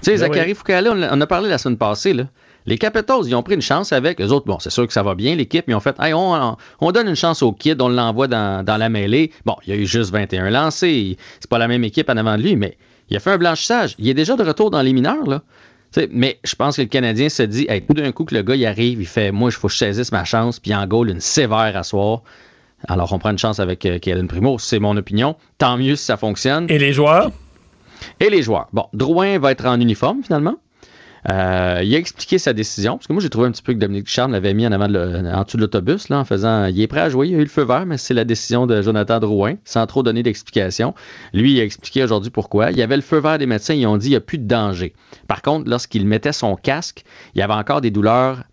sais, Ben Zachary oui. Foucalé, on, on a parlé la semaine passée. Là. Les Capitals, ils ont pris une chance avec. Eux autres, bon, c'est sûr que ça va bien, l'équipe, mais ils ont fait hey, on, on donne une chance au kid, on l'envoie dans, dans la mêlée. Bon, il y a eu juste 21 lancés. C'est pas la même équipe en avant de lui, mais il a fait un blanchissage. Il est déjà de retour dans les mineurs, là. Mais je pense que le Canadien se dit, hey, tout d'un coup que le gars il arrive, il fait, moi, il faut que je saisisse ma chance, puis il en goal une sévère à soir. Alors, on prend une chance avec euh, Kellen Primo, c'est mon opinion. Tant mieux si ça fonctionne. Et les joueurs? Et les joueurs. Bon, Drouin va être en uniforme, finalement. Euh, il a expliqué sa décision, parce que moi j'ai trouvé un petit peu que Dominique Charles l'avait mis en avant en dessous de l'autobus, en faisant il est prêt à jouer, il a eu le feu vert, mais c'est la décision de Jonathan Drouin, sans trop donner d'explication. Lui, il a expliqué aujourd'hui pourquoi. Il y avait le feu vert des médecins, ils ont dit il n'y a plus de danger. Par contre, lorsqu'il mettait son casque, il y avait encore des douleurs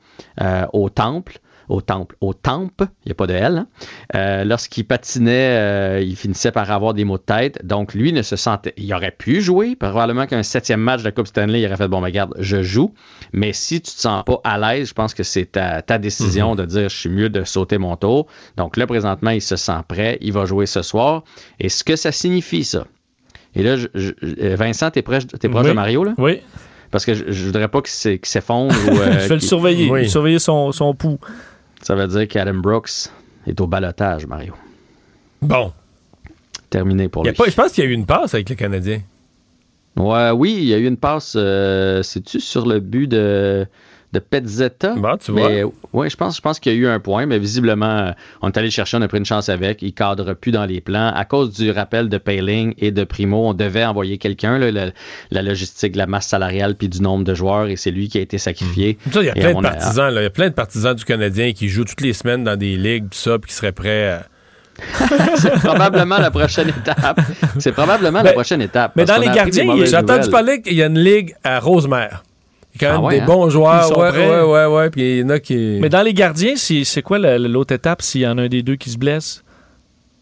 euh, au temple. Au temple, au tempe, il n'y a pas de L. hein. Euh, Lorsqu'il patinait, euh, il finissait par avoir des maux de tête. Donc, lui ne se sentait. Il aurait pu jouer. Probablement qu'un septième match de la Coupe Stanley, il aurait fait bon, ben, regarde, je joue. Mais si tu te sens pas à l'aise, je pense que c'est ta, ta décision de dire je suis mieux de sauter mon tour. Donc, là, présentement, il se sent prêt. Il va jouer ce soir. Et ce que ça signifie, ça? Et là, je- je- euh, Vincent, t'es proche, t'es proche Oui. de Mario, là? Oui. Parce que je, je voudrais pas qu'il s'e- qu'il s'effondre. ou, euh, Je vais le surveiller. Oui. Surveiller son, son pouls. Ça veut dire qu'Adam Brooks est au balotage, Mario. Bon. Terminé pour lui. pas- je pense qu'il y a eu une passe avec le Canadien. Ouais, oui, il y a eu une passe, euh, c'est-tu sur le but de, de Petzetta? tu vois. Mais, ouais, je pense, je pense qu'il y a eu un point, mais visiblement, euh, on est allé le chercher, on a pris une chance avec. Il cadre plus dans les plans. À cause du rappel de Payling et de Primo, on devait envoyer quelqu'un, la, la logistique la masse salariale puis du nombre de joueurs, et c'est lui qui a été sacrifié. Ça, il y a plein de partisans. là. Il y a plein de partisans du Canadien qui jouent toutes les semaines dans des ligues, pis ça, puis qui seraient prêts à... c'est probablement la prochaine étape. C'est probablement la Ben, prochaine étape. Mais dans les gardiens, j'ai entendu parler qu'il y a une ligue à Rosemère. Il y a quand Ah même ouais, des hein? bons joueurs. Ils sont Ouais, prêts. ouais, ouais, ouais. Puis il y en a qui. Mais dans les gardiens, c'est c'est quoi l'autre étape s'il y en a un des deux qui se blesse?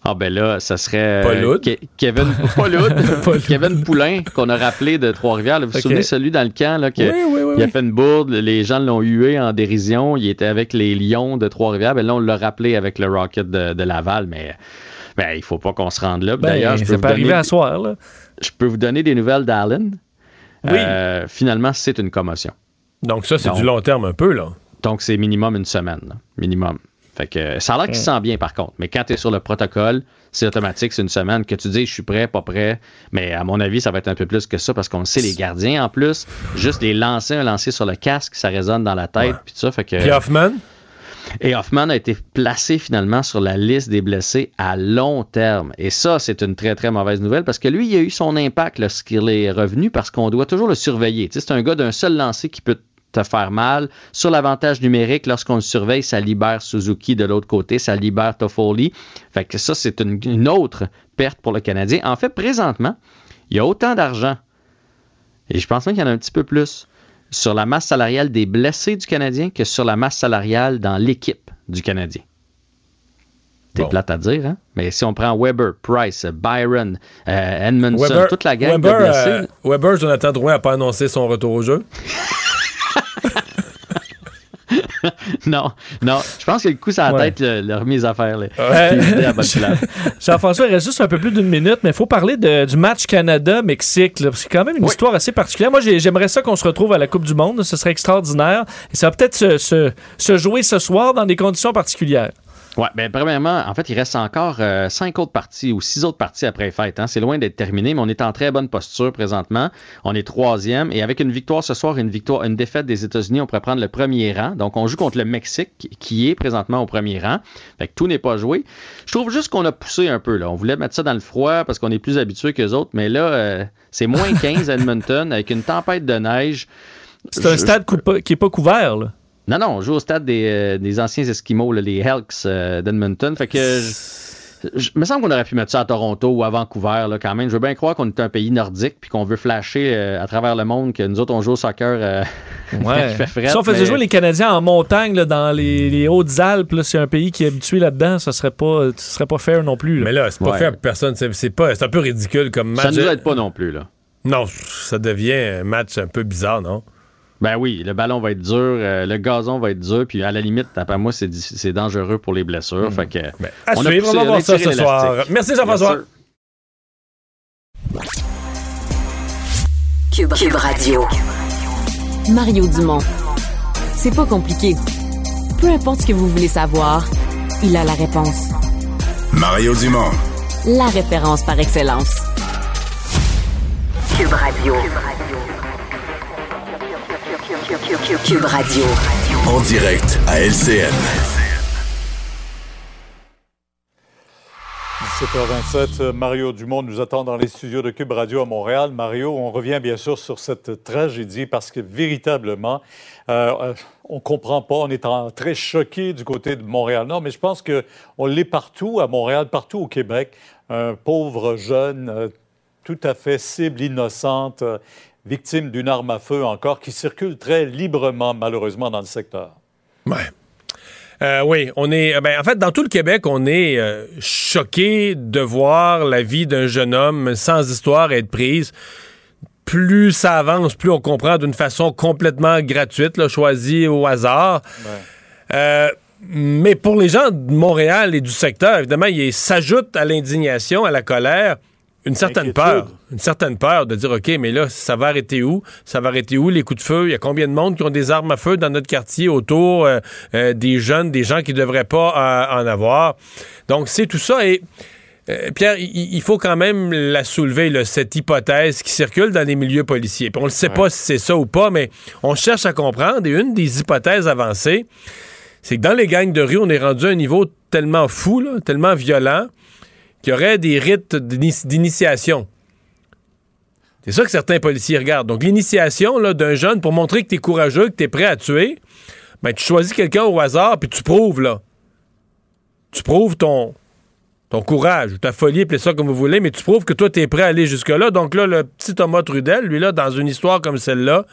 Ah ben là, ça serait Pas euh, Kevin pas. Kevin Poulain qu'on a rappelé de Trois-Rivières. Vous vous souvenez celui dans le camp là, que, Oui, oui, oui, il a fait une bourde, les gens l'ont hué en dérision, il était avec les Lions de Trois-Rivières, ben là on l'a rappelé avec le Rocket de, de Laval, mais ben, il faut pas qu'on se rende là. Ben, D'ailleurs, je peux vous arriver donner- à soir, là. Je peux vous donner des nouvelles d'Allen. Oui. Euh, finalement, c'est une commotion. Donc ça, c'est du long terme un peu, là. Donc, c'est minimum une semaine. là. Minimum. Fait que ça a l'air qu'il se sent bien, par contre. Mais quand tu es sur le protocole, c'est automatique, c'est une semaine que tu dis je suis prêt, pas prêt. Mais à mon avis, ça va être un peu plus que ça parce qu'on le sait, les gardiens en plus, juste les lancer, un lancer sur le casque, ça résonne dans la tête, puis tout ça. Fait que, Puis Hoffman? Et Hoffman a été placé finalement sur la liste des blessés à long terme. Et ça, c'est une très, très mauvaise nouvelle parce que lui, il a eu son impact lorsqu'il est revenu parce qu'on doit toujours le surveiller. C'est un gars d'un seul lancer qui peut te faire mal. Sur l'avantage numérique, lorsqu'on le surveille, ça libère Suzuki de l'autre côté, ça libère Toffoli. Fait que ça, c'est une autre perte pour le Canadien. En fait, présentement, il y a autant d'argent, et je pense même qu'il y en a un petit peu plus, sur la masse salariale des blessés du Canadien que sur la masse salariale dans l'équipe du Canadien. C'est plate à dire, hein? Mais si on prend Weber, Price, Byron, euh, Edmondson, toute la gang Weber, de blessés, euh, Weber, Jonathan Drouin n'a pas annoncé son retour au jeu. non, non. Je pense que le coup, ça la Ouais. tête, le- leur mise à faire. là. Ouais. Jean-François, il reste juste un peu plus d'une minute, mais il faut parler de- du match Canada-Mexique. là, parce que C'est quand même une histoire assez particulière. Moi, j'ai- j'aimerais ça qu'on se retrouve à la Coupe du Monde. Ce serait extraordinaire. Et ça va peut-être se, se- se jouer ce soir dans des conditions particulières. Ouais, ben premièrement, en fait, il reste encore euh, cinq autres parties ou six autres parties après les fêtes. hein. C'est loin d'être terminé, mais on est en très bonne posture présentement. On est troisième et avec une victoire ce soir, une victoire, une défaite des États-Unis, on pourrait prendre le premier rang. Donc, on joue contre le Mexique qui- est présentement au premier rang. Fait que tout n'est pas joué. Je trouve juste qu'on a poussé un peu là. On voulait mettre ça dans le froid parce qu'on est plus habitué que les autres, mais là, euh, c'est moins 15 à Edmonton avec une tempête de neige. C'est un stade qui n'est pas couvert. là. Non, non, on joue au stade des, euh, des anciens Esquimaux, là, les Elks euh, d'Edmonton. Fait que je, je- me semble qu'on aurait pu mettre ça à Toronto ou à Vancouver là, quand même. Je veux bien croire qu'on est un pays nordique puis qu'on veut flasher euh, à travers le monde que nous autres on joue au soccer euh, quand il fait fret, si on faisait mais- jouer les Canadiens en montagne, là, dans les, les Hautes-Alpes, c'est un pays qui est habitué là-dedans, ça serait pas, ce serait pas fair non plus. là. Mais là, c'est pas Ouais. fait pour personne. C'est c'est pas, c'est un peu ridicule comme match. Ça nous aide pas non plus là. Non, ça devient un match un peu bizarre, non? Ben oui, le ballon va être dur, euh, le gazon va être dur, puis à la limite, d'après moi, c'est dangereux pour les blessures. Fait que, Hmm. À on a poussé- on va voir ça ce soir. Merci Jean-François. Cube, Cube Radio. Mario Dumont. C'est pas compliqué. Peu importe ce que vous voulez savoir, il a la réponse. Mario Dumont. La référence par excellence. Cube Radio. Cube Radio. En direct à LCN. 17h27, euh, Mario Dumont nous attend dans les studios de Cube Radio à Montréal. Mario, on revient bien sûr sur cette tragédie parce que véritablement, euh, euh, on comprend pas, on est en- très choqué du côté de Montréal-Nord, mais je pense qu'on l'est partout à Montréal, partout au Québec. Un pauvre jeune, euh, tout à fait cible innocente, euh, victime d'une arme à feu encore, qui circule très librement, malheureusement, dans le secteur. Ouais. Euh, oui, on est. Ben, en fait, dans tout le Québec, on est euh, choqué de voir la vie d'un jeune homme sans histoire être prise. Plus ça avance, plus on comprend d'une façon complètement gratuite, là, choisie au hasard. Euh, mais pour les gens de Montréal et du secteur, évidemment, il s'ajoute à l'indignation, à la colère, une certaine peur. Une certaine peur de dire, OK, mais là, ça va arrêter où? Ça va arrêter où, les coups de feu? Il y a combien de monde qui ont des armes à feu dans notre quartier autour euh, euh, des jeunes, des gens qui ne devraient pas euh, en avoir? Donc, c'est tout ça. Et Pierre, il, faut quand même la soulever, là, cette hypothèse qui circule dans les milieux policiers. Puis on ne sait pas si c'est ça ou pas, mais on cherche à comprendre. Et une des hypothèses avancées, c'est que dans les gangs de rue, on est rendu à un niveau tellement fou, là, tellement violent, qu'il y aurait des rites d'ini- d'initiation. C'est ça que certains policiers regardent. Donc, l'initiation d'un jeune pour montrer que tu es courageux, que tu es prêt à tuer, ben, tu choisis quelqu'un au hasard, puis tu prouves, là. Tu prouves ton, ton courage ou ta folie, appelez ça comme vous voulez, mais tu prouves que toi, tu es prêt à aller jusque-là. Donc là, le petit Thomas Trudel, lui, là, dans une histoire comme celle-là,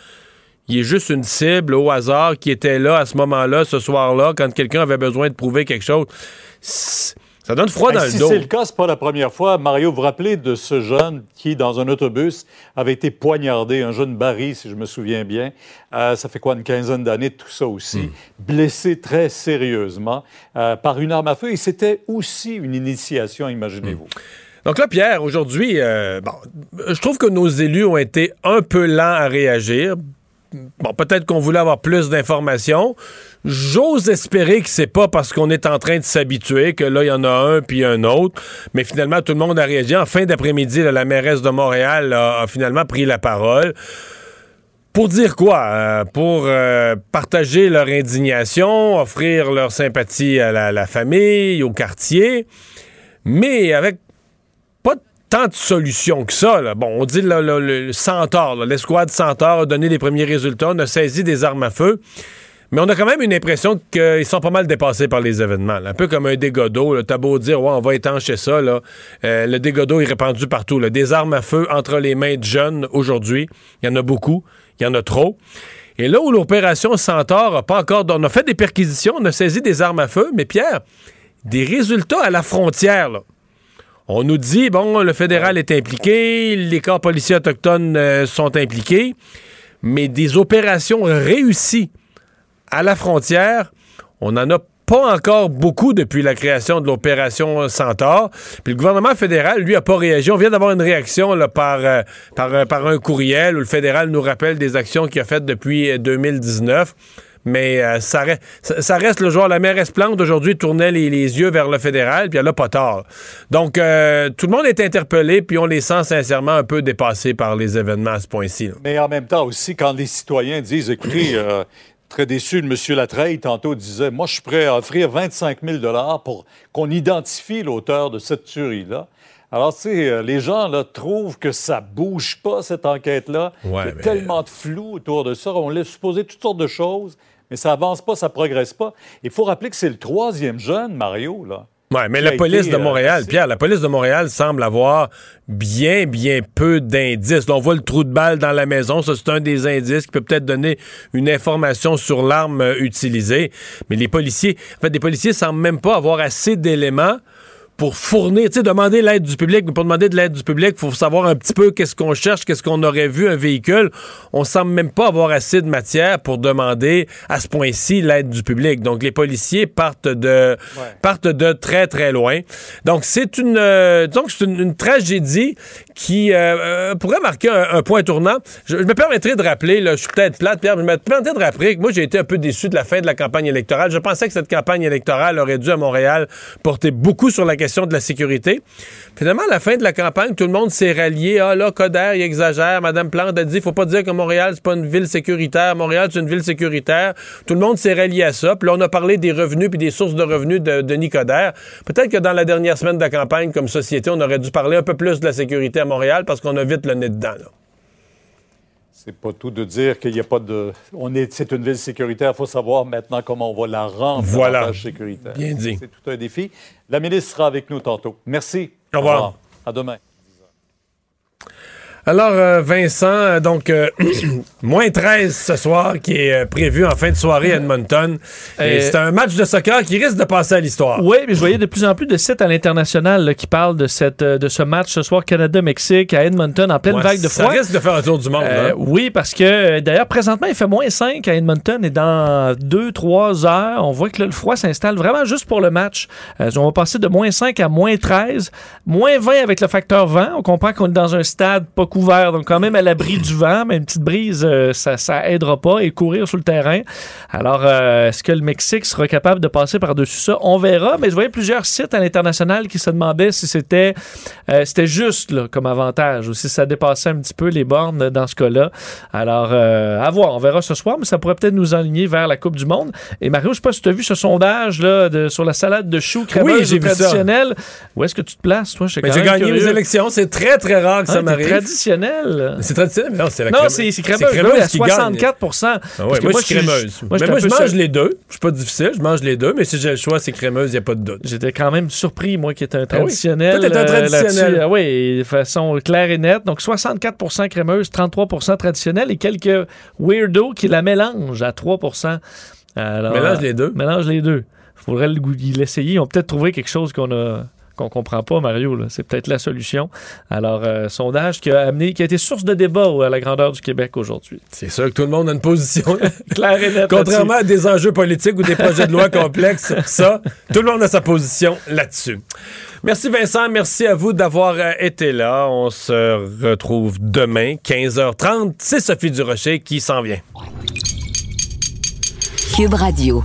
il est juste une cible au hasard qui était là à ce moment-là, ce soir-là, quand quelqu'un avait besoin de prouver quelque chose. Ça donne froid dans Ben, le si dos. c'est le cas, c'est pas la première fois. Mario, vous vous rappelez de ce jeune qui, dans un autobus, avait été poignardé, un jeune Barry, si je me souviens bien. Euh, ça fait quoi, une quinzaine d'années tout ça aussi. Hmm. Blessé très sérieusement euh, par une arme à feu. Et c'était aussi une initiation, imaginez-vous. Donc là, Pierre, aujourd'hui, euh, bon, je trouve que nos élus ont été un peu lents à réagir. Bon, peut-être qu'on voulait avoir plus d'informations. J'ose espérer que c'est pas parce qu'on est en train de s'habituer que là, il y en a un puis un autre. Mais finalement, tout le monde a réagi. En fin d'après-midi, la mairesse de Montréal a, finalement pris la parole. Pour dire quoi? Euh, pour euh, partager leur indignation, offrir leur sympathie à la, famille, au quartier, mais avec pas tant de solutions que ça. Bon, on dit le, le- Centaure, l'escouade Centaure a donné les premiers résultats, on a saisi des armes à feu. Mais on a quand même une impression qu'ils sont pas mal dépassés par les événements. Un peu comme un dégât d'eau. T'as beau dire, ouais, on va étancher ça. Là. Euh, le dégât est répandu partout. Des armes à feu entre les mains de jeunes aujourd'hui. Il y en a beaucoup. Il y en a trop. Et là où l'opération Centaure a pas encore... On a fait des perquisitions, on a saisi des armes à feu, mais Pierre, des résultats à la frontière, là. On nous dit, bon, le fédéral est impliqué, les corps policiers autochtones euh, sont impliqués, mais des opérations réussies à la frontière, on n'en a pas encore beaucoup depuis la création de l'opération Centaure. Puis le gouvernement fédéral, lui, a pas réagi. On vient d'avoir une réaction euh, euh, par un courriel où le fédéral nous rappelle des actions qu'il a faites depuis euh, 2019. Mais euh, ça, reste, ça, reste le jour. La mairesse Plante, aujourd'hui, tournait les, yeux vers le fédéral, puis elle a pas tort. Donc, tout le monde est interpellé, puis on les sent sincèrement un peu dépassés par les événements à ce point-ci. Mais en même temps aussi, quand les citoyens disent, écoutez, très déçu de M. Latreille, tantôt disait, moi, je suis prêt à offrir 25 000 pour qu'on identifie l'auteur de cette tuerie-là. Alors, tu sais, euh, les gens là, trouvent que ça bouge pas, cette enquête-là. Ouais, Il y a mais- tellement de flou autour de ça. On laisse supposer toutes sortes de choses, mais ça avance pas, ça progresse pas. Il faut rappeler que c'est le troisième jeune, Mario, là. Ouais, mais la police été, de euh, Montréal, Pierre, la police de Montréal semble avoir bien, bien peu d'indices. Là, on voit le trou de balle dans la maison. Ça, c'est un des indices qui peut peut-être donner une information sur l'arme euh, utilisée. Mais les policiers, en fait, les policiers semblent même pas avoir assez d'éléments pour fournir, tu sais, demander l'aide du public, mais pour demander de l'aide du public, il faut savoir un petit peu qu'est-ce qu'on cherche, qu'est-ce qu'on aurait vu, un véhicule. On semble même pas avoir assez de matière pour demander à ce point-ci l'aide du public. Donc, les policiers partent de, partent de très, très loin. Donc, c'est une, euh, donc, c'est une, une tragédie qui euh, euh, pourrait marquer un, point tournant. Je, me permettrai de rappeler, là, je suis peut-être plate, Pierre, mais je me permettrai de rappeler que moi, j'ai été un peu déçu de la fin de la campagne électorale. Je pensais que cette campagne électorale aurait dû, à Montréal, porter beaucoup sur la question de la sécurité. Finalement, à la fin de la campagne, tout le monde s'est rallié. Ah là, Coder, il exagère. Madame Plante a dit, faut pas dire que Montréal, c'est pas une ville sécuritaire. Montréal, c'est une ville sécuritaire. Tout le monde s'est rallié à ça. Puis là, on a parlé des revenus puis des sources de revenus de Denis Coderre. Peut-être que dans la dernière semaine de la campagne, comme société, on aurait dû parler un peu plus de la sécurité à Montréal parce qu'on a vite le nez dedans. là. C'est pas tout de dire qu'il n'y a pas de. On est, c'est une ville sécuritaire. Il faut savoir maintenant comment on va la rendre Voilà. sécuritaire. Bien dit. C'est tout un défi. La ministre sera avec nous tantôt. Merci. Au revoir. À demain. Alors, euh, Vincent, euh, donc, euh, moins 13 ce soir qui est prévu en fin de soirée à Edmonton. Et Euh, c'est un match de soccer qui risque de passer à l'histoire. Oui, mais je voyais de plus en plus de sites à l'international qui parlent de, cette, de ce match ce soir Canada-Mexique à Edmonton en pleine Ouais, vague de ça froid. risque de faire un tour du monde. Euh, hein. oui, parce que d'ailleurs, présentement, il fait moins 5 à Edmonton et dans 2-3 heures, on voit que là, le froid s'installe vraiment juste pour le match. On va passer de moins 5 à moins 13, moins 20 avec le facteur vent. On comprend qu'on est dans un stade pas couvert, donc quand même à l'abri du vent, mais une petite brise, euh, ça, ça aidera pas. Et courir sur le terrain. Alors, euh, est-ce que le Mexique sera capable de passer par-dessus ça? On verra, mais je voyais plusieurs sites à l'international qui se demandaient si c'était euh, c'était juste là, comme avantage ou si ça dépassait un petit peu les bornes dans ce cas-là. Alors, à voir. On verra ce soir, mais ça pourrait peut-être nous enligner vers la Coupe du Monde. Et Mario, je sais pas si tu as vu ce sondage là, de, sur la salade de choux crémeuse Oui, traditionnelle. Où est-ce que tu te places, toi? J'ai gagné curieux. élections. C'est très, très rare que Ah, ça m'arrive. Traditionnel. C'est traditionnel, mais non, c'est la Non, crémeuse. c'est crémeuse. Oui, à qui gagne. 64 Ah ouais, moi, je suis crémeuse. moi, mais moi, un je mange seul. les deux. Je suis pas difficile, je mange les deux, mais si j'ai le choix, c'est crémeuse, il n'y a pas de doute. J'étais quand même surpris, moi, qui était un Ah oui? traditionnel. Toi, t'es un euh, traditionnel. Ah oui, de façon claire et nette. Donc, 64% crémeuse, 33% traditionnel et quelques weirdos qui la mélangent à 3 Alors, Mélange euh, les deux. Mélange les deux. Faudrait le goût- l'essayer. Ils ont peut-être trouvé quelque chose qu'on a qu'on comprend pas, Mario. là. C'est peut-être la solution. Alors, euh, sondage qui a amené, qui a été source de débat à la grandeur du Québec aujourd'hui. C'est sûr que tout le monde a une position. Claire et nette. Contrairement là-dessus. à des enjeux politiques ou des projets de loi complexes, ça, tout le monde a sa position là-dessus. Merci Vincent, merci à vous d'avoir euh, été là. On se retrouve demain, 15h30. C'est Sophie Durocher qui s'en vient. Cube Radio.